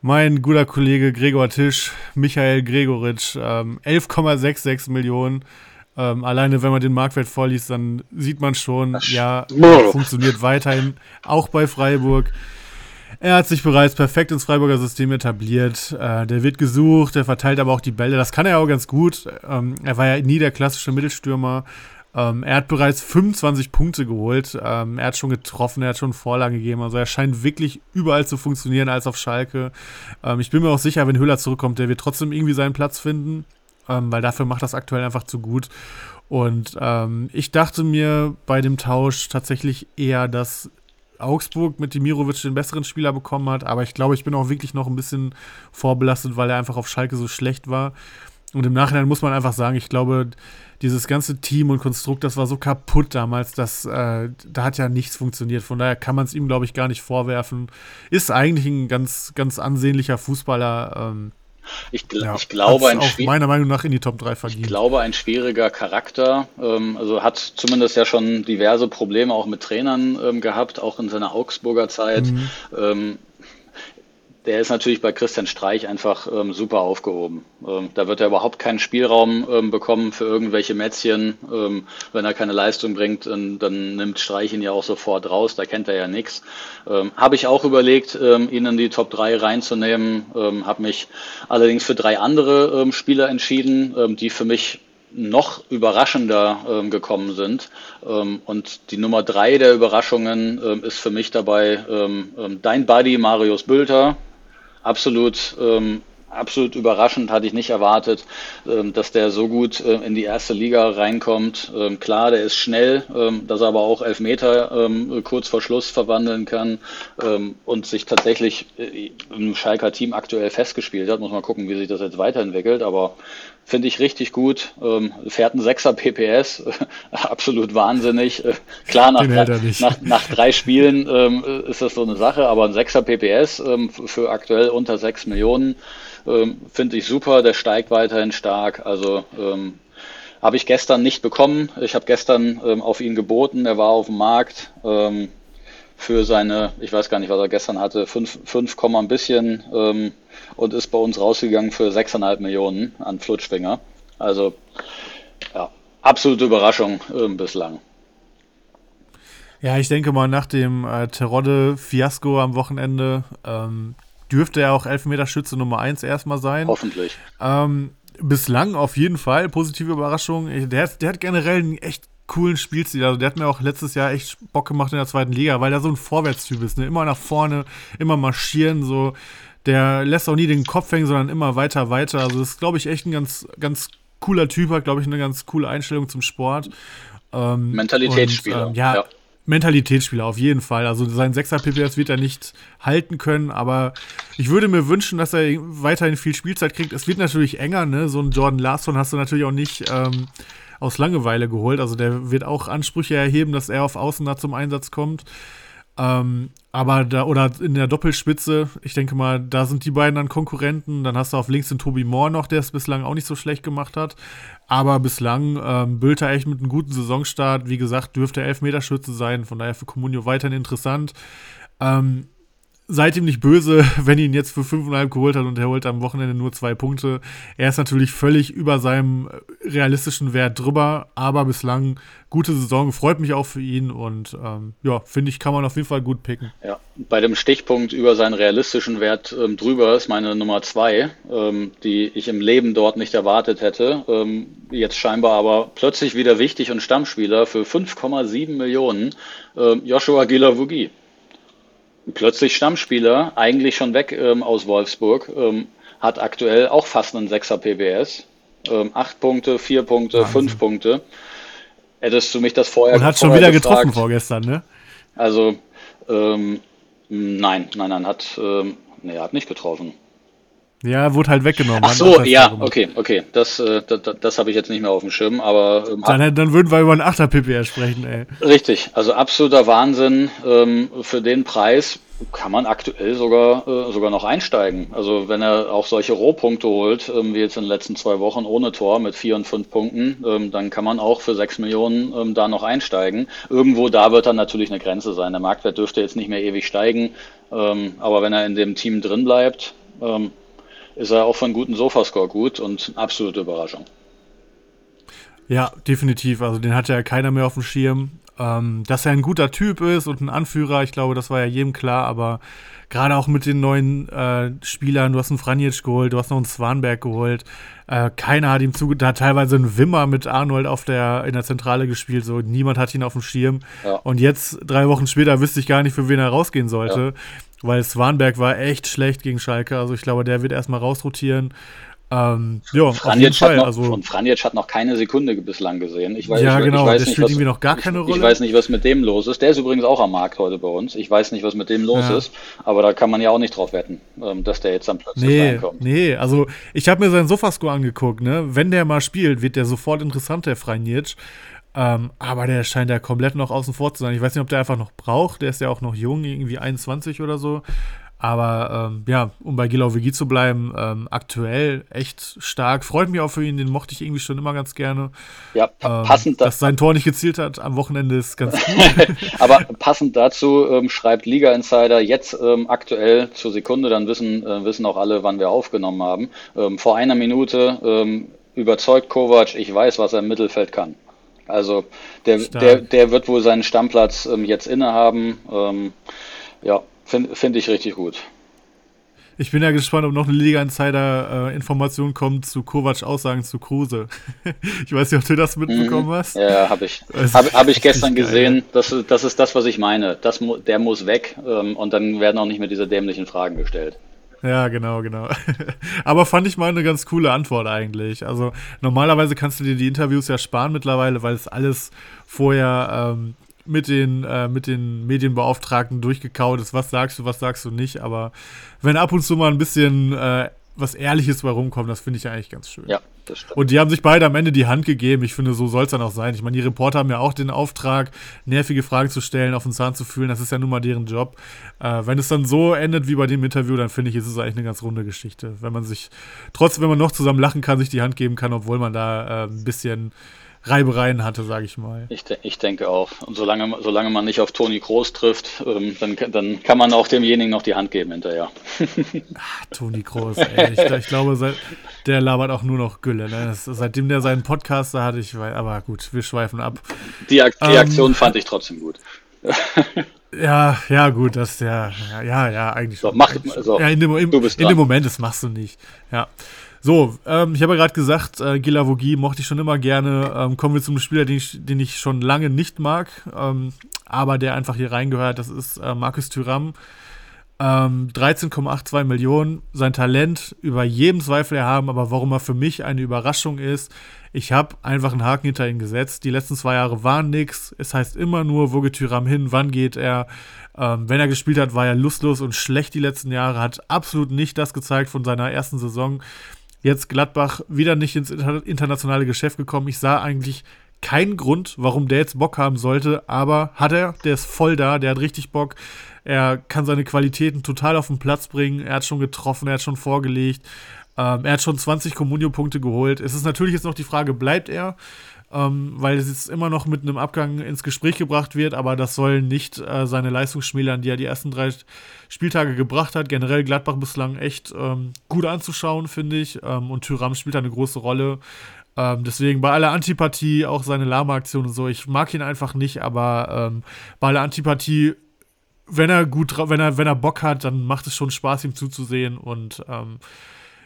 Mein guter Kollege Gregor Tisch, Michael Gregoritsch, ähm, 11,66 Millionen. Ähm, alleine wenn man den Marktwert vorliest, dann sieht man schon, ja, funktioniert weiterhin, auch bei Freiburg. Er hat sich bereits perfekt ins Freiburger System etabliert. Äh, der wird gesucht, der verteilt aber auch die Bälle. Das kann er auch ganz gut. Ähm, er war ja nie der klassische Mittelstürmer. Ähm, er hat bereits 25 Punkte geholt. Ähm, er hat schon getroffen, er hat schon Vorlagen gegeben. Also er scheint wirklich überall zu funktionieren als auf Schalke. Ähm, ich bin mir auch sicher, wenn Höhler zurückkommt, der wird trotzdem irgendwie seinen Platz finden, ähm, weil dafür macht das aktuell einfach zu gut. Und ähm, ich dachte mir bei dem Tausch tatsächlich eher, dass Augsburg mit Dimirovic den besseren Spieler bekommen hat, aber ich glaube, ich bin auch wirklich noch ein bisschen vorbelastet, weil er einfach auf Schalke so schlecht war. Und im Nachhinein muss man einfach sagen, ich glaube, dieses ganze Team und Konstrukt, das war so kaputt damals, dass äh, da hat ja nichts funktioniert. Von daher kann man es ihm, glaube ich, gar nicht vorwerfen. Ist eigentlich ein ganz, ganz ansehnlicher Fußballer. Ähm, ich, gl ja, ich glaube, ein auch meiner Meinung nach in die Top 3 verdient. Ich glaube, ein schwieriger Charakter. Ähm, also hat zumindest ja schon diverse Probleme auch mit Trainern ähm, gehabt, auch in seiner Augsburger Zeit. Mhm. Ähm, der ist natürlich bei Christian Streich einfach ähm, super aufgehoben. Ähm, da wird er überhaupt keinen Spielraum ähm, bekommen für irgendwelche Mätzchen. Ähm, wenn er keine Leistung bringt, dann, nimmt Streich ihn ja auch sofort raus, da kennt er ja nichts. Ähm, Habe ich auch überlegt, ähm, ihn in die Top 3 reinzunehmen, habe mich allerdings für drei andere Spieler entschieden, die für mich noch überraschender ähm, gekommen sind. Ähm, und die Nummer drei der Überraschungen ähm, ist für mich dabei dein Buddy Marius Bülter, absolut, ähm, absolut überraschend, hatte ich nicht erwartet, ähm, dass der so gut äh, in die erste Liga reinkommt. Ähm, klar, der ist schnell, ähm, dass er aber auch Elfmeter ähm, kurz vor Schluss verwandeln kann ähm, und sich tatsächlich äh, im Schalker Team aktuell festgespielt hat. Muss man gucken, wie sich das jetzt weiterentwickelt, aber Finde ich richtig gut. Ähm, fährt ein 6er PPS, absolut wahnsinnig. Äh, klar, nach, drei, nach, nach drei Spielen ähm, ist das so eine Sache, aber ein 6er PPS ähm, für aktuell unter 6 Millionen ähm, finde ich super. Der steigt weiterhin stark. Also ähm, habe ich gestern nicht bekommen. Ich habe gestern ähm, auf ihn geboten. Er war auf dem Markt. Ähm, für seine, ich weiß gar nicht, was er gestern hatte, 5, 5 ein bisschen ähm, und ist bei uns rausgegangen für 6,5 Millionen an Flutschfinger. Also ja, absolute Überraschung äh, bislang. Ja, ich denke mal, nach dem äh, Terodde-Fiasko am Wochenende ähm, dürfte er auch Elfmeterschütze Nummer 1 erstmal sein. Hoffentlich. Ähm, bislang auf jeden Fall positive Überraschung. Der, der hat generell einen echt coolen Spielstil. Also der hat mir auch letztes Jahr echt Bock gemacht in der zweiten Liga, weil er so ein Vorwärtstyp ist. Ne? Immer nach vorne, immer marschieren, so. Der lässt auch nie den Kopf hängen, sondern immer weiter, weiter. Also das ist, glaube ich, echt ein ganz, ganz cooler Typ, hat, glaube ich, eine ganz coole Einstellung zum Sport. Ähm, Mentalitätsspieler. Und, ähm, ja, ja. Mentalitätsspieler auf jeden Fall. Also sein 6er PPS wird er nicht halten können, aber ich würde mir wünschen, dass er weiterhin viel Spielzeit kriegt. Es wird natürlich enger, ne? So ein Jordan Larson hast du natürlich auch nicht ähm, aus Langeweile geholt. Also der wird auch Ansprüche erheben, dass er auf Außen da zum Einsatz kommt. Ähm, aber da, oder in der Doppelspitze, ich denke mal, da sind die beiden dann Konkurrenten. Dann hast du auf links den Tobi Moore noch, der es bislang auch nicht so schlecht gemacht hat. Aber bislang ähm, Bülter echt mit einem guten Saisonstart. Wie gesagt, dürfte Elfmeterschütze sein, von daher für Comunio weiterhin interessant. Ähm, seid ihm nicht böse, wenn ihn jetzt für 5,5 geholt hat und er holt am Wochenende nur zwei Punkte. Er ist natürlich völlig über seinem realistischen Wert drüber, aber bislang gute Saison, freut mich auch für ihn und ähm, ja, finde ich, kann man auf jeden Fall gut picken. Ja, bei dem Stichpunkt über seinen realistischen Wert ähm, drüber ist meine Nummer zwei, ähm, die ich im Leben dort nicht erwartet hätte. Ähm, jetzt scheinbar aber plötzlich wieder wichtig und Stammspieler für 5,7 Millionen, ähm, Joshua Gilavugi plötzlich Stammspieler, eigentlich schon weg ähm, aus Wolfsburg, ähm, hat aktuell auch fast einen 6er PBS. Ähm, acht Punkte, vier Punkte, Wahnsinn. fünf Punkte. Hättest du mich das vorher Und hat schon wieder gefragt. getroffen vorgestern, ne? Also, ähm, nein, nein, nein, hat, ähm, nee, hat nicht getroffen. Ja, wurde halt weggenommen. Ach so, ja, okay, okay. Das, äh, das, das habe ich jetzt nicht mehr auf dem Schirm, aber. Ähm, dann, dann würden wir über einen 8er PPR sprechen, ey. Richtig, also absoluter Wahnsinn. Ähm, für den Preis kann man aktuell sogar, äh, sogar noch einsteigen. Also wenn er auch solche Rohpunkte holt, ähm, wie jetzt in den letzten zwei Wochen ohne Tor mit vier und fünf Punkten, ähm, dann kann man auch für sechs Millionen ähm, da noch einsteigen. Irgendwo da wird dann natürlich eine Grenze sein. Der Marktwert dürfte jetzt nicht mehr ewig steigen, ähm, aber wenn er in dem Team drin bleibt, ähm, ist er auch von guten Sofascore gut und absolute Überraschung. Ja, definitiv. Also den hat ja keiner mehr auf dem Schirm. Ähm, dass er ein guter Typ ist und ein Anführer, ich glaube, das war ja jedem klar, aber gerade auch mit den neuen äh, Spielern, du hast einen Franjic geholt, du hast noch einen Swanberg geholt, äh, keiner hat ihm zuge... Da hat teilweise ein Wimmer mit Arnold auf der, in der Zentrale gespielt, so niemand hat ihn auf dem Schirm. Ja. Und jetzt, drei Wochen später, wüsste ich gar nicht, für wen er rausgehen sollte. Ja. Weil Swanberg war echt schlecht gegen Schalke. Also ich glaube, der wird erstmal rausrotieren. Ähm, ja, Franjic Fall. Noch, also, und Franjic hat noch keine Sekunde bislang gesehen. Ich weiß, ja, ich, genau, ich weiß der nicht, spielt was, irgendwie noch gar keine Rolle. Ich weiß nicht, was mit dem los ist. Der ist übrigens auch am Markt heute bei uns. Ich weiß nicht, was mit dem los ja. ist, aber da kann man ja auch nicht drauf wetten, ähm, dass der jetzt dann plötzlich nee, reinkommt. Nee, also ich habe mir seinen Sofascore angeguckt, ne? Wenn der mal spielt, wird der sofort interessant, der Franjic. Ähm, aber der scheint ja komplett noch außen vor zu sein. Ich weiß nicht, ob der einfach noch braucht. Der ist ja auch noch jung, irgendwie 21 oder so. Aber ähm, ja, um bei Gilau Vigi zu bleiben, ähm, aktuell echt stark. Freut mich auch für ihn, den mochte ich irgendwie schon immer ganz gerne. Ja, ähm, passend. dass sein Tor nicht gezielt hat am Wochenende ist ganz gut. Aber passend dazu ähm, schreibt Liga Insider jetzt ähm, aktuell zur Sekunde, dann wissen, äh, wissen auch alle, wann wir aufgenommen haben. Ähm, vor einer Minute ähm, überzeugt Kovac, ich weiß, was er im Mittelfeld kann. Also der, der, der wird wohl seinen Stammplatz ähm, jetzt innehaben. Ähm, ja, Finde find ich richtig gut. Ich bin ja gespannt, ob noch eine Liga-Insider-Information äh, kommt zu Kovacs Aussagen zu Kruse. ich weiß nicht, ob du das mitbekommen mhm. hast. Ja, habe ich. Habe hab ich gestern gesehen. Das, das ist das, was ich meine. Das, der muss weg ähm, und dann werden auch nicht mehr diese dämlichen Fragen gestellt. Ja, genau, genau. Aber fand ich mal eine ganz coole Antwort eigentlich. Also normalerweise kannst du dir die Interviews ja sparen mittlerweile, weil es alles vorher ähm, mit den, äh, mit den Medienbeauftragten durchgekaut ist, was sagst du, was sagst du nicht. Aber wenn ab und zu mal ein bisschen äh, was Ehrliches bei rumkommt, das finde ich eigentlich ganz schön. Ja. Und die haben sich beide am Ende die Hand gegeben. Ich finde, so soll es dann auch sein. Ich meine, die Reporter haben ja auch den Auftrag, nervige Fragen zu stellen, auf den Zahn zu fühlen. Das ist ja nun mal deren Job. Äh, wenn es dann so endet wie bei dem Interview, dann finde ich, ist es eigentlich eine ganz runde Geschichte. Wenn man sich, trotzdem, wenn man noch zusammen lachen kann, sich die Hand geben kann, obwohl man da äh, ein bisschen Reibereien hatte, sage ich mal. Ich, ich, denke auch. Und solange, solange man nicht auf Toni Groß trifft, ähm, dann, dann kann man auch demjenigen noch die Hand geben hinterher. Ach, Toni Groß, ey. Ich, ich glaube, seit, der labert auch nur noch Gülle. Ne? Das, seitdem der seinen Podcast da hatte, ich aber gut, wir schweifen ab. Die, die ähm, Aktion fand ich trotzdem gut. Ja, ja, gut, das ja, ja, ja, eigentlich. So, mach, so, ja, in dem, im, in dem Moment, das machst du nicht. Ja. So, ähm, ich habe ja gerade gesagt, äh, Gilavogi mochte ich schon immer gerne. Ähm, kommen wir zum Spieler, den ich, den ich schon lange nicht mag, ähm, aber der einfach hier reingehört. Das ist äh, Markus Thüram. 13,82 ähm, Millionen. Sein Talent über jedem Zweifel erhaben, aber warum er für mich eine Überraschung ist, ich habe einfach einen Haken hinter ihn gesetzt. Die letzten zwei Jahre waren nix. Es heißt immer nur, wo geht Thüram hin, wann geht er. Ähm, wenn er gespielt hat, war er lustlos und schlecht die letzten Jahre, hat absolut nicht das gezeigt von seiner ersten Saison. Jetzt Gladbach wieder nicht ins internationale Geschäft gekommen. Ich sah eigentlich keinen Grund, warum der jetzt Bock haben sollte, aber hat er, der ist voll da, der hat richtig Bock. Er kann seine Qualitäten total auf den Platz bringen. Er hat schon getroffen, er hat schon vorgelegt. Ähm, er hat schon 20 Communio-Punkte geholt. Es ist natürlich jetzt noch die Frage, bleibt er? Ähm, weil es jetzt immer noch mit einem Abgang ins Gespräch gebracht wird, aber das soll nicht äh, seine Leistung schmälern, die er die ersten drei Spieltage gebracht hat. Generell Gladbach bislang echt ähm, gut anzuschauen, finde ich. Ähm, und Tyram spielt eine große Rolle. Ähm, deswegen bei aller Antipathie, auch seine Lama-Aktion und so, ich mag ihn einfach nicht, aber ähm, bei aller Antipathie wenn er gut, wenn er, wenn er Bock hat, dann macht es schon Spaß, ihm zuzusehen. Und ähm,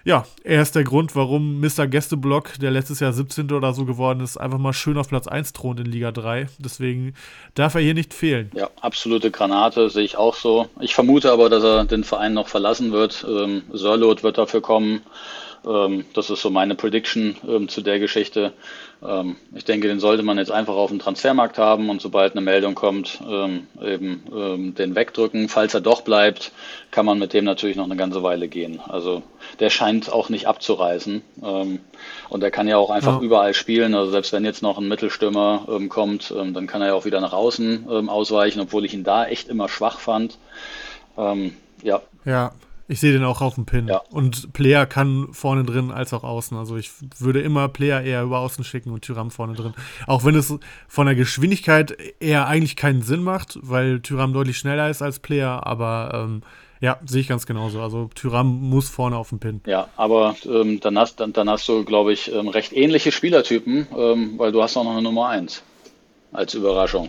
ja, er ist der Grund, warum Mr. Gästeblock, der letztes Jahr 17. oder so geworden ist, einfach mal schön auf Platz 1 thront in Liga 3. Deswegen darf er hier nicht fehlen. Ja, absolute Granate, sehe ich auch so. Ich vermute aber, dass er den Verein noch verlassen wird. Ähm, Sörlot wird dafür kommen. Ähm, das ist so meine Prediction ähm, zu der Geschichte. Ähm, ich denke, den sollte man jetzt einfach auf dem Transfermarkt haben und sobald eine Meldung kommt, ähm, eben ähm, den wegdrücken. Falls er doch bleibt, kann man mit dem natürlich noch eine ganze Weile gehen. Also der scheint auch nicht abzureißen. Ähm, und er kann ja auch einfach ja. überall spielen. Also selbst wenn jetzt noch ein Mittelstürmer kommt, dann kann er ja auch wieder nach außen ausweichen, obwohl ich ihn da echt immer schwach fand. ja. Ja. Ich sehe den auch auf dem Pin. Ja. Und Player kann vorne drin als auch außen. Also ich würde immer Player eher über außen schicken und Tyram vorne drin. Auch wenn es von der Geschwindigkeit eher eigentlich keinen Sinn macht, weil Tyram deutlich schneller ist als Player, aber ähm, ja, sehe ich ganz genauso. Also Tyram muss vorne auf dem Pin. Ja, aber ähm, dann, hast, dann, dann hast du, glaube ich, ähm, recht ähnliche Spielertypen, ähm, weil du hast auch noch eine Nummer 1 als Überraschung.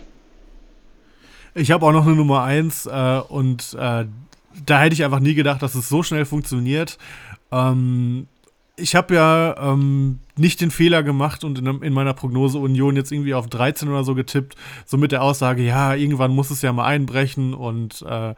Ich habe auch noch eine Nummer 1 äh, und äh, da hätte ich einfach nie gedacht, dass es so schnell funktioniert. Ähm, ich habe ja ähm, nicht den Fehler gemacht und in, in, meiner Prognose Union jetzt irgendwie auf 13 oder so getippt, so mit der Aussage, ja, irgendwann muss es ja mal einbrechen und äh,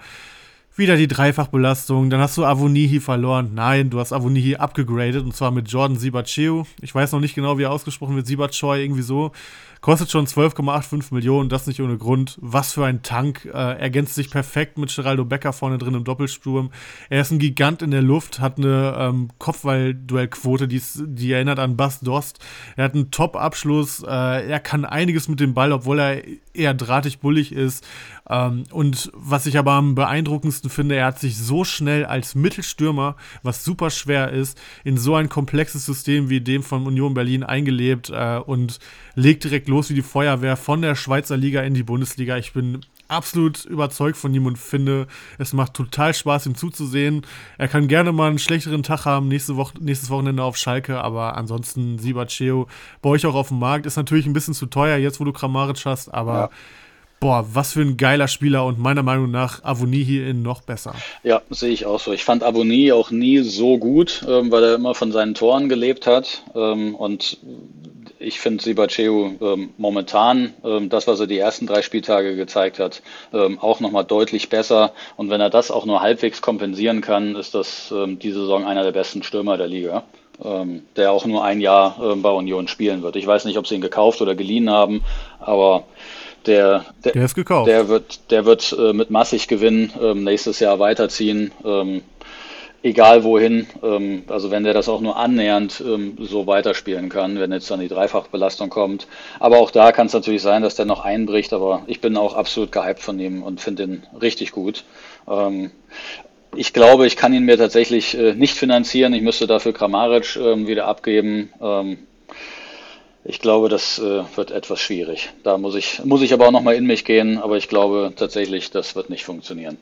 wieder die Dreifachbelastung. Dann hast du Avonihi verloren. Nein, du hast Avonihi abgegradet und zwar mit Jordan Sibacheu. Ich weiß noch nicht genau, wie er ausgesprochen wird. Sibacheu irgendwie so. Kostet schon 12,85 Millionen, das nicht ohne Grund. Was für ein Tank. Äh, ergänzt sich perfekt mit Geraldo Becker vorne drin im Doppelsturm. Er ist ein Gigant in der Luft, hat eine ähm, Kopfballduellquote, die, die erinnert an Bas Dost. Er hat einen Top-Abschluss. Äh, er kann einiges mit dem Ball, obwohl er eher drahtig bullig ist. Ähm, und was ich aber am beeindruckendsten finde, er hat sich so schnell als Mittelstürmer, was super schwer ist, in so ein komplexes System wie dem von Union Berlin eingelebt äh, und legt direkt los wie die Feuerwehr von der Schweizer Liga in die Bundesliga. Ich bin absolut überzeugt von ihm und finde, es macht total Spaß, ihm zuzusehen. Er kann gerne mal einen schlechteren Tag haben, nächste Woche, nächstes Wochenende auf Schalke, aber ansonsten Sibaceo bei euch auch auf dem Markt. Ist natürlich ein bisschen zu teuer, jetzt wo du Kramaric hast, aber ja. boah, was für ein geiler Spieler und meiner Meinung nach Avoni hierin noch besser. Ja, sehe ich auch so. Ich fand Avoni auch nie so gut, ähm, weil er immer von seinen Toren gelebt hat ähm, und ich finde Sibaceu ähm, momentan, ähm, das, was er die ersten drei Spieltage gezeigt hat, ähm, auch nochmal deutlich besser. Und wenn er das auch nur halbwegs kompensieren kann, ist das ähm, diese Saison einer der besten Stürmer der Liga, ähm, der auch nur ein Jahr ähm, bei Union spielen wird. Ich weiß nicht, ob sie ihn gekauft oder geliehen haben, aber der, der, der ist gekauft. Der wird, der wird äh, mit massig Gewinn ähm, nächstes Jahr weiterziehen. Egal wohin. Ähm, also wenn der das auch nur annähernd ähm, so weiterspielen kann, wenn jetzt dann die Dreifachbelastung kommt. Aber auch da kann es natürlich sein, dass der noch einbricht, aber ich bin auch absolut gehypt von ihm und finde ihn richtig gut. Ähm, ich glaube, ich kann ihn mir tatsächlich äh, nicht finanzieren. Ich müsste dafür Kramaric ähm, wieder abgeben. Ähm, ich glaube, das äh, wird etwas schwierig. Da muss ich, muss ich aber auch nochmal in mich gehen, aber ich glaube tatsächlich, das wird nicht funktionieren.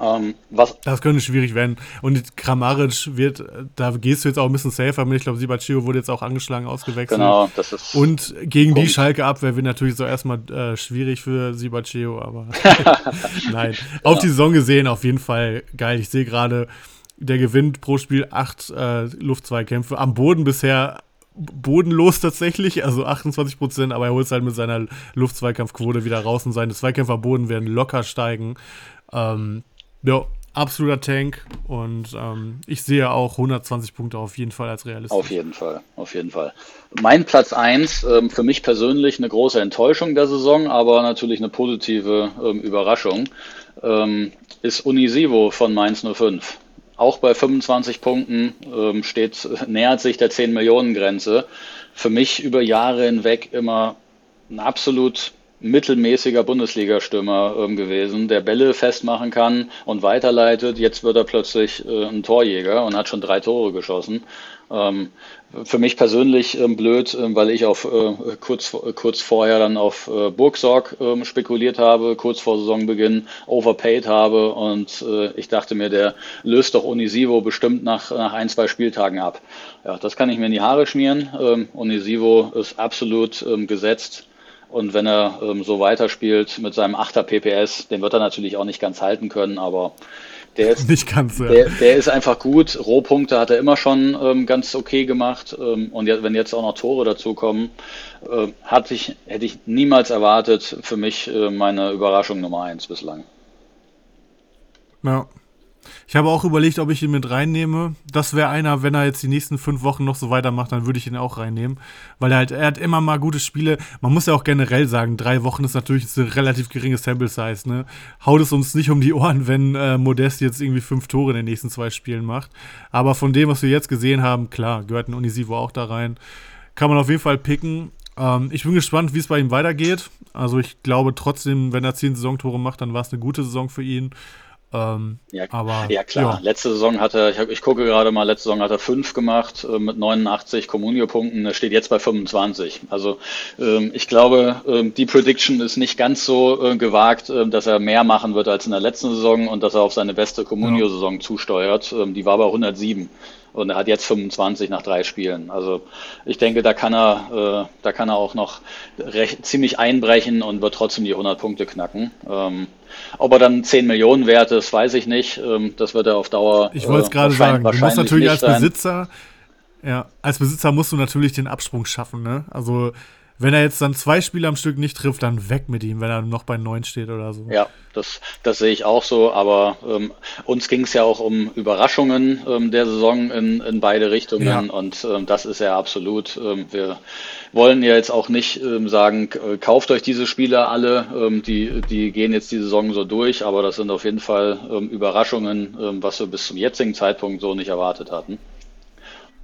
Ähm, was das könnte schwierig werden. Und Kramaric wird, da gehst du jetzt auch ein bisschen safer mit. Ich glaube, Sibachio wurde jetzt auch angeschlagen, ausgewechselt. Genau, das ist. Und gegen Punkt. die Schalke-Abwehr wird natürlich so erstmal äh, schwierig für Sibachio, aber nein. Ja. Auf die Saison gesehen auf jeden Fall geil. Ich sehe gerade, der gewinnt pro Spiel acht äh, Luftzweikämpfe. Am Boden bisher bodenlos tatsächlich, also 28 Prozent, aber er holt es halt mit seiner Luftzweikampfquote wieder raus und seine Zweikampferboden werden locker steigen. Ähm, ja, absoluter Tank und ähm, ich sehe auch 120 Punkte auf jeden Fall als realistisch. Auf jeden Fall, auf jeden Fall. Mein Platz 1, ähm, für mich persönlich eine große Enttäuschung der Saison, aber natürlich eine positive ähm, Überraschung, ähm, ist Unisivo von Mainz 05. Auch bei 25 Punkten ähm, steht, nähert sich der 10 Millionen Grenze für mich über Jahre hinweg immer ein absolut mittelmäßiger Bundesliga-Stürmer ähm, gewesen, der Bälle festmachen kann und weiterleitet. Jetzt wird er plötzlich äh, ein Torjäger und hat schon drei Tore geschossen. Ähm, für mich persönlich ähm, blöd, ähm, weil ich auf äh, kurz, kurz vorher dann auf äh, Burgsorg ähm, spekuliert habe, kurz vor Saisonbeginn overpaid habe und äh, ich dachte mir, der löst doch Unisivo bestimmt nach, nach ein, zwei Spieltagen ab. Ja, das kann ich mir in die Haare schmieren. Ähm, Unisivo ist absolut ähm, gesetzt. Und wenn er ähm, so weiterspielt mit seinem 8er PPS, den wird er natürlich auch nicht ganz halten können, aber der ist, nicht ganz, ja. der, der ist einfach gut. Rohpunkte hat er immer schon ähm, ganz okay gemacht. Ähm, und jetzt, wenn jetzt auch noch Tore dazukommen, äh, hatte ich, hätte ich niemals erwartet. Für mich äh, meine Überraschung Nummer eins bislang. Ja. Ich habe auch überlegt, ob ich ihn mit reinnehme. Das wäre einer, wenn er jetzt die nächsten fünf Wochen noch so weitermacht, dann würde ich ihn auch reinnehmen. Weil er halt, er hat immer mal gute Spiele. Man muss ja auch generell sagen, drei Wochen ist natürlich eine relativ geringe Sample Size, ne? Haut es uns nicht um die Ohren, wenn äh, Modest jetzt irgendwie fünf Tore in den nächsten zwei Spielen macht. Aber von dem, was wir jetzt gesehen haben, klar, gehört ein Unisivo auch da rein. Kann man auf jeden Fall picken. Ähm, ich bin gespannt, wie es bei ihm weitergeht. Also ich glaube trotzdem, wenn er zehn Saisontore macht, dann war es eine gute Saison für ihn. Ähm, Ja, aber ja klar. ja. Letzte Saison hat er, ich, hab- ich gucke gerade mal, letzte Saison hat er fünf gemacht äh, mit 89 Comunio-Punkten. Er steht jetzt bei 25. Also ähm, ich glaube, ähm, die Prediction ist nicht ganz so äh, gewagt, ähm, dass er mehr machen wird als in der letzten Saison und dass er auf seine beste Comunio-Saison zusteuert. Ähm, die war bei 107. Und er hat jetzt 25 nach drei Spielen. Also ich denke, da kann er, äh, da kann er auch noch recht, ziemlich einbrechen und wird trotzdem die 100 Punkte knacken. Ähm, ob er dann 10 Millionen wert ist, weiß ich nicht. Ähm, das wird er auf Dauer. Ich wollte es äh, gerade sagen, du musst natürlich als sein. Besitzer, ja, als Besitzer musst du natürlich den Absprung schaffen, ne? Also, wenn er jetzt dann zwei Spiele am Stück nicht trifft, dann weg mit ihm, wenn er noch bei neun steht oder so. Ja, das, das sehe ich auch so, aber ähm, uns ging es ja auch um Überraschungen ähm, der Saison in, in beide Richtungen Ja. und ähm, das ist ja absolut. Ähm, wir wollen ja jetzt auch nicht ähm, sagen, äh, kauft euch diese Spieler alle, ähm, die, die gehen jetzt die Saison so durch, aber das sind auf jeden Fall Überraschungen, was wir bis zum jetzigen Zeitpunkt so nicht erwartet hatten.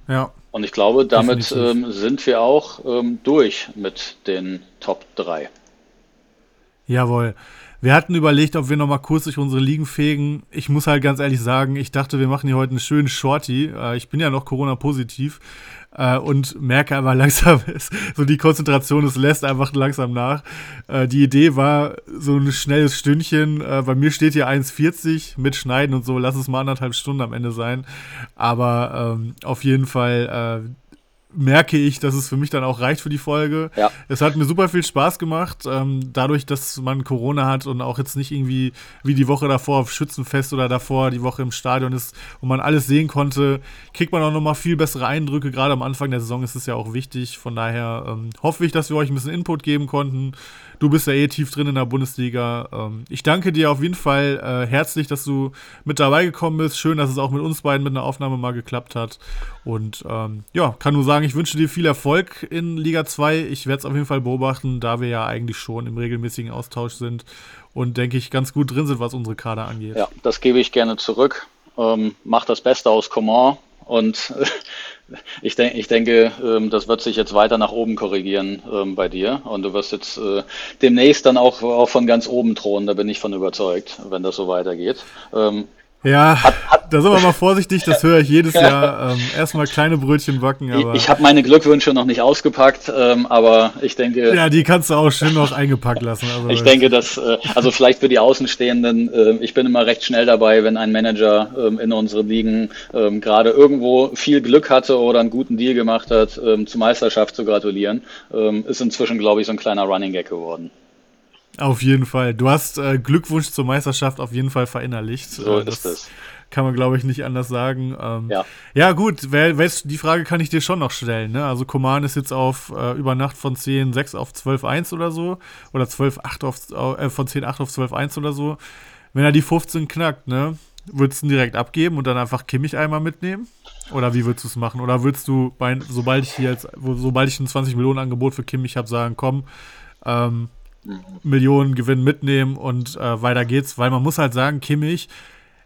Ja, Und ich glaube, damit ähm, sind wir auch ähm, durch mit den Top 3. jawohl. Wir hatten überlegt, ob wir noch mal kurz durch unsere Ligen fegen. Ich muss halt ganz ehrlich sagen, ich dachte, wir machen hier heute einen schönen Shorty. Äh, ich bin ja noch Corona-positiv äh, und merke aber langsam, so die Konzentration, es lässt einfach langsam nach. Äh, die Idee war so ein schnelles Stündchen. Äh, bei mir steht hier 1,40 mit Schneiden und so. Lass es mal anderthalb Stunden am Ende sein. Aber ähm, auf jeden Fall äh, merke ich, dass es für mich dann auch reicht für die Folge. Ja. Es hat mir super viel Spaß gemacht. Ähm, dadurch, dass man Corona hat und auch jetzt nicht irgendwie wie die Woche davor auf Schützenfest oder davor die Woche im Stadion ist und man alles sehen konnte, kriegt man auch nochmal viel bessere Eindrücke. Gerade am Anfang der Saison ist es ja auch wichtig. Von daher ähm, hoffe ich, dass wir euch ein bisschen Input geben konnten. Du bist ja eh tief drin in der Bundesliga. Ähm, ich danke dir auf jeden Fall äh, herzlich, dass du mit dabei gekommen bist. Schön, dass es auch mit uns beiden mit einer Aufnahme mal geklappt hat. Und ähm, ja, kann nur sagen, ich wünsche dir viel Erfolg in Liga 2. Ich werde es auf jeden Fall beobachten, da wir ja eigentlich schon im regelmäßigen Austausch sind und denke ich ganz gut drin sind, was unsere Kader angeht. Ja, das gebe ich gerne zurück. Ähm, mach das Beste aus Coman und ich, denk, ich denke, ähm, das wird sich jetzt weiter nach oben korrigieren ähm, bei dir und du wirst jetzt äh, demnächst dann auch, auch von ganz oben thronen, da bin ich von überzeugt, wenn das so weitergeht. Ähm, Ja, da sind wir mal vorsichtig, das höre ich jedes Jahr. Ähm, erstmal kleine Brötchen backen, ich ich habe meine Glückwünsche noch nicht ausgepackt, ähm, aber ich denke, ja, die kannst du auch schön noch eingepackt lassen. Also Ich denke, dass, äh, also vielleicht für die Außenstehenden, äh, ich bin immer recht schnell dabei, wenn ein Manager ähm, in unseren Ligen ähm, gerade irgendwo viel Glück hatte oder einen guten Deal gemacht hat, ähm, zur Meisterschaft zu gratulieren. Ähm, ist inzwischen, glaube ich, so ein kleiner Running Gag geworden. Auf jeden Fall. Du hast äh, Glückwunsch zur Meisterschaft auf jeden Fall verinnerlicht. So äh, ist es. Kann man, glaube ich, nicht anders sagen. Ähm, Ja. ja, gut, wer, wer, die Frage kann ich dir schon noch stellen. Ne? Also, Coman ist jetzt auf äh, über Nacht von 10,6 auf 12,1 oder so. Oder 12,8 auf, äh, von 10,8 auf 12,1 oder so. Wenn er die 15 knackt, ne? Würdest du ihn direkt abgeben und dann einfach Kimmich einmal mitnehmen? Oder wie würdest du es machen? Oder würdest du, bei, sobald ich hier jetzt, sobald ich ein 20 Millionen Angebot für Kimmich habe, sagen, komm, ähm, Millionen Gewinn mitnehmen und äh, weiter geht's, weil man muss halt sagen, Kimmich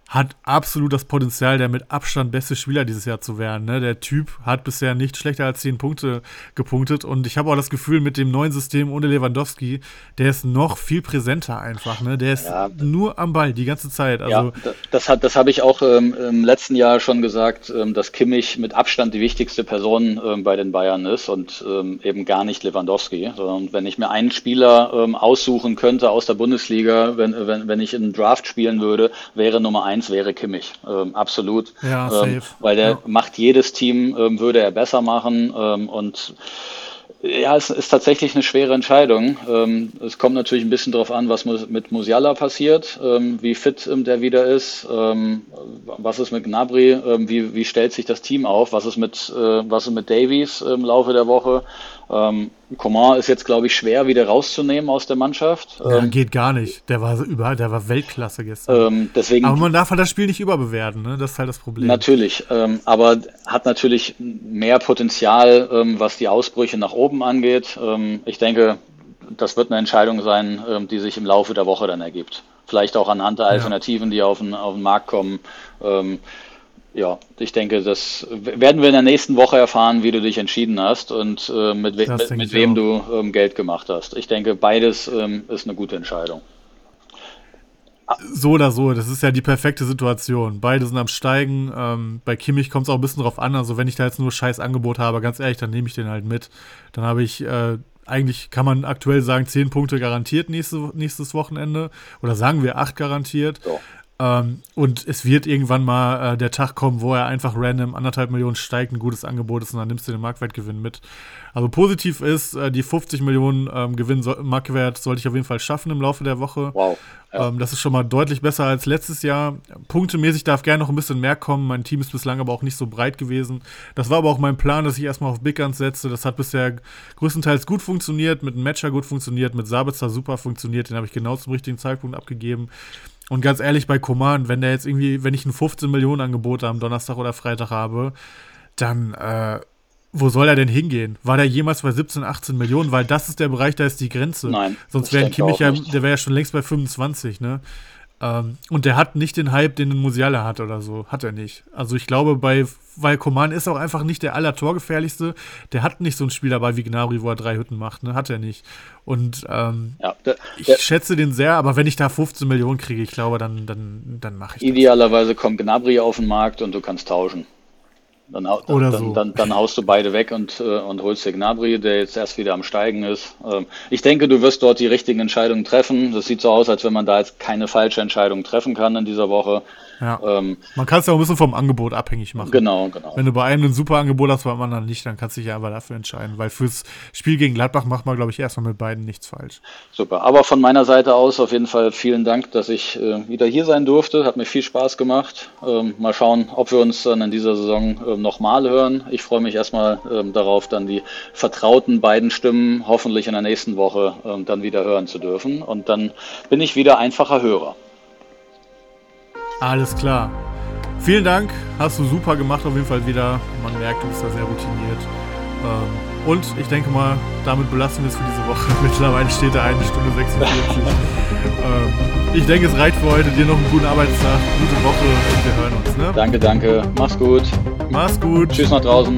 hat absolut das Potenzial, der mit Abstand beste Spieler dieses Jahr zu werden. Ne? Der Typ hat bisher nicht schlechter als 10 Punkte gepunktet und ich habe auch das Gefühl, mit dem neuen System ohne Lewandowski, der ist noch viel präsenter einfach. Ne? Der ist ja, nur am Ball die ganze Zeit. Also, ja, das, hat, das habe ich auch ähm, im letzten Jahr schon gesagt, ähm, dass Kimmich mit Abstand die wichtigste Person ähm, bei den Bayern ist und ähm, eben gar nicht Lewandowski. Sondern wenn ich mir einen Spieler ähm, aussuchen könnte aus der Bundesliga, wenn, wenn, wenn ich in Draft spielen würde, wäre Nummer eins eins wäre Kimmich. Ähm, absolut. Ja, ähm, safe. weil der ja. macht jedes Team, ähm, würde er besser machen. Ähm, und ja, es ist tatsächlich eine schwere Entscheidung. Ähm, es kommt natürlich ein bisschen darauf an, was mit Musiala passiert, ähm, wie fit der wieder ist, was ist mit Gnabry, wie, wie stellt sich das Team auf, was ist mit, äh, was ist mit Davies im Laufe der Woche. Ähm, Coman ist jetzt, glaube ich, schwer wieder rauszunehmen aus der Mannschaft. Ja, ähm, geht gar nicht. Der war überall, der war Weltklasse gestern. Ähm, deswegen, aber man darf halt das Spiel nicht überbewerten, ne? Das ist halt das Problem. Natürlich, ähm, aber hat natürlich mehr Potenzial, ähm, was die Ausbrüche nach oben angeht. Ähm, ich denke, das wird eine Entscheidung sein, die sich im Laufe der Woche dann ergibt. Vielleicht auch anhand der Alternativen, ja. die auf den, auf den Markt kommen ja, ich denke, das werden wir in der nächsten Woche erfahren, wie du dich entschieden hast und äh, mit, we mit, mit wem du ähm, Geld gemacht hast. Ich denke, beides ähm, ist eine gute Entscheidung. So oder so, das ist ja die perfekte Situation. Beide sind am Steigen. Ähm, bei Kimmich kommt es auch ein bisschen drauf an. Also, wenn ich da jetzt nur scheiß Angebot habe, ganz ehrlich, dann nehme ich den halt mit. Dann habe ich, äh, eigentlich kann man aktuell sagen, 10 Punkte garantiert nächste, nächstes Wochenende. Oder sagen wir 8 garantiert. So. Ähm, und es wird irgendwann mal äh, der Tag kommen, wo er einfach random anderthalb Millionen steigt, ein gutes Angebot ist und dann nimmst du den Marktwertgewinn mit. Also positiv ist, äh, die 50 Millionen ähm, Gewinn so, Marktwert sollte ich auf jeden Fall schaffen im Laufe der Woche. Wow. Ja. Ähm, das ist schon mal deutlich besser als letztes Jahr. Punktemäßig darf gerne noch ein bisschen mehr kommen. Mein Team ist bislang aber auch nicht so breit gewesen. Das war aber auch mein Plan, dass ich erstmal auf Big Guns setze. Das hat bisher größtenteils gut funktioniert, mit einem Matcher gut funktioniert, mit Sabitzer super funktioniert. Den habe ich genau zum richtigen Zeitpunkt abgegeben. Und ganz ehrlich, bei Command, wenn der jetzt irgendwie, wenn ich ein 15 Millionen Angebot am Donnerstag oder Freitag habe, dann, äh, wo soll er denn hingehen? War der jemals bei 17, 18 Millionen? Weil das ist der Bereich, da ist die Grenze. Nein. Sonst wäre Kimmich ja, der wäre ja schon längst bei 25, ne? Ähm, und der hat nicht den Hype, den ein Musiala hat oder so. Hat er nicht. Also ich glaube, bei, weil Coman ist auch einfach nicht der aller Torgefährlichste. Der hat nicht so ein Spiel dabei wie Gnabry, wo er drei Hütten macht. Ne? Hat er nicht. Und ähm, ja, der, ich der, schätze den sehr, aber wenn ich da 15 Millionen kriege, ich glaube, dann, dann, dann mache ich Idealerweise das. kommt Gnabry auf den Markt und du kannst tauschen. Dann, dann, Oder so. dann, dann, haust du beide weg und, äh, und holst dir Gnabry, der jetzt erst wieder am Steigen ist. Ähm, ich denke, du wirst dort die richtigen Entscheidungen treffen. Das sieht so aus, als wenn man da jetzt keine falsche Entscheidung treffen kann in dieser Woche. Ja. Ähm, man kann es ja auch ein bisschen vom Angebot abhängig machen. Genau, genau. Wenn du bei einem ein super Angebot hast, bei einem anderen nicht, dann kannst du dich ja einfach dafür entscheiden. Weil fürs Spiel gegen Gladbach macht man, glaube ich, erstmal mit beiden nichts falsch. Super. Aber von meiner Seite aus auf jeden Fall vielen Dank, dass ich äh, wieder hier sein durfte. Hat mir viel Spaß gemacht. Ähm, mal schauen, ob wir uns dann in dieser Saison äh, nochmal hören. Ich freue mich erstmal ähm, darauf, dann die vertrauten beiden Stimmen hoffentlich in der nächsten Woche ähm, dann wieder hören zu dürfen. Und dann bin ich wieder einfacher Hörer. Alles klar. Vielen Dank, hast du super gemacht auf jeden Fall wieder. Man merkt, du bist da sehr routiniert. Ähm, und ich denke mal, damit belassen wir es für diese Woche. Mittlerweile steht da eine Stunde 46. ähm, ich denke, es reicht für heute. Dir noch einen guten Arbeitstag, gute Woche und wir hören uns. Ne? Danke, danke. Mach's gut. Mach's gut. Tschüss nach draußen.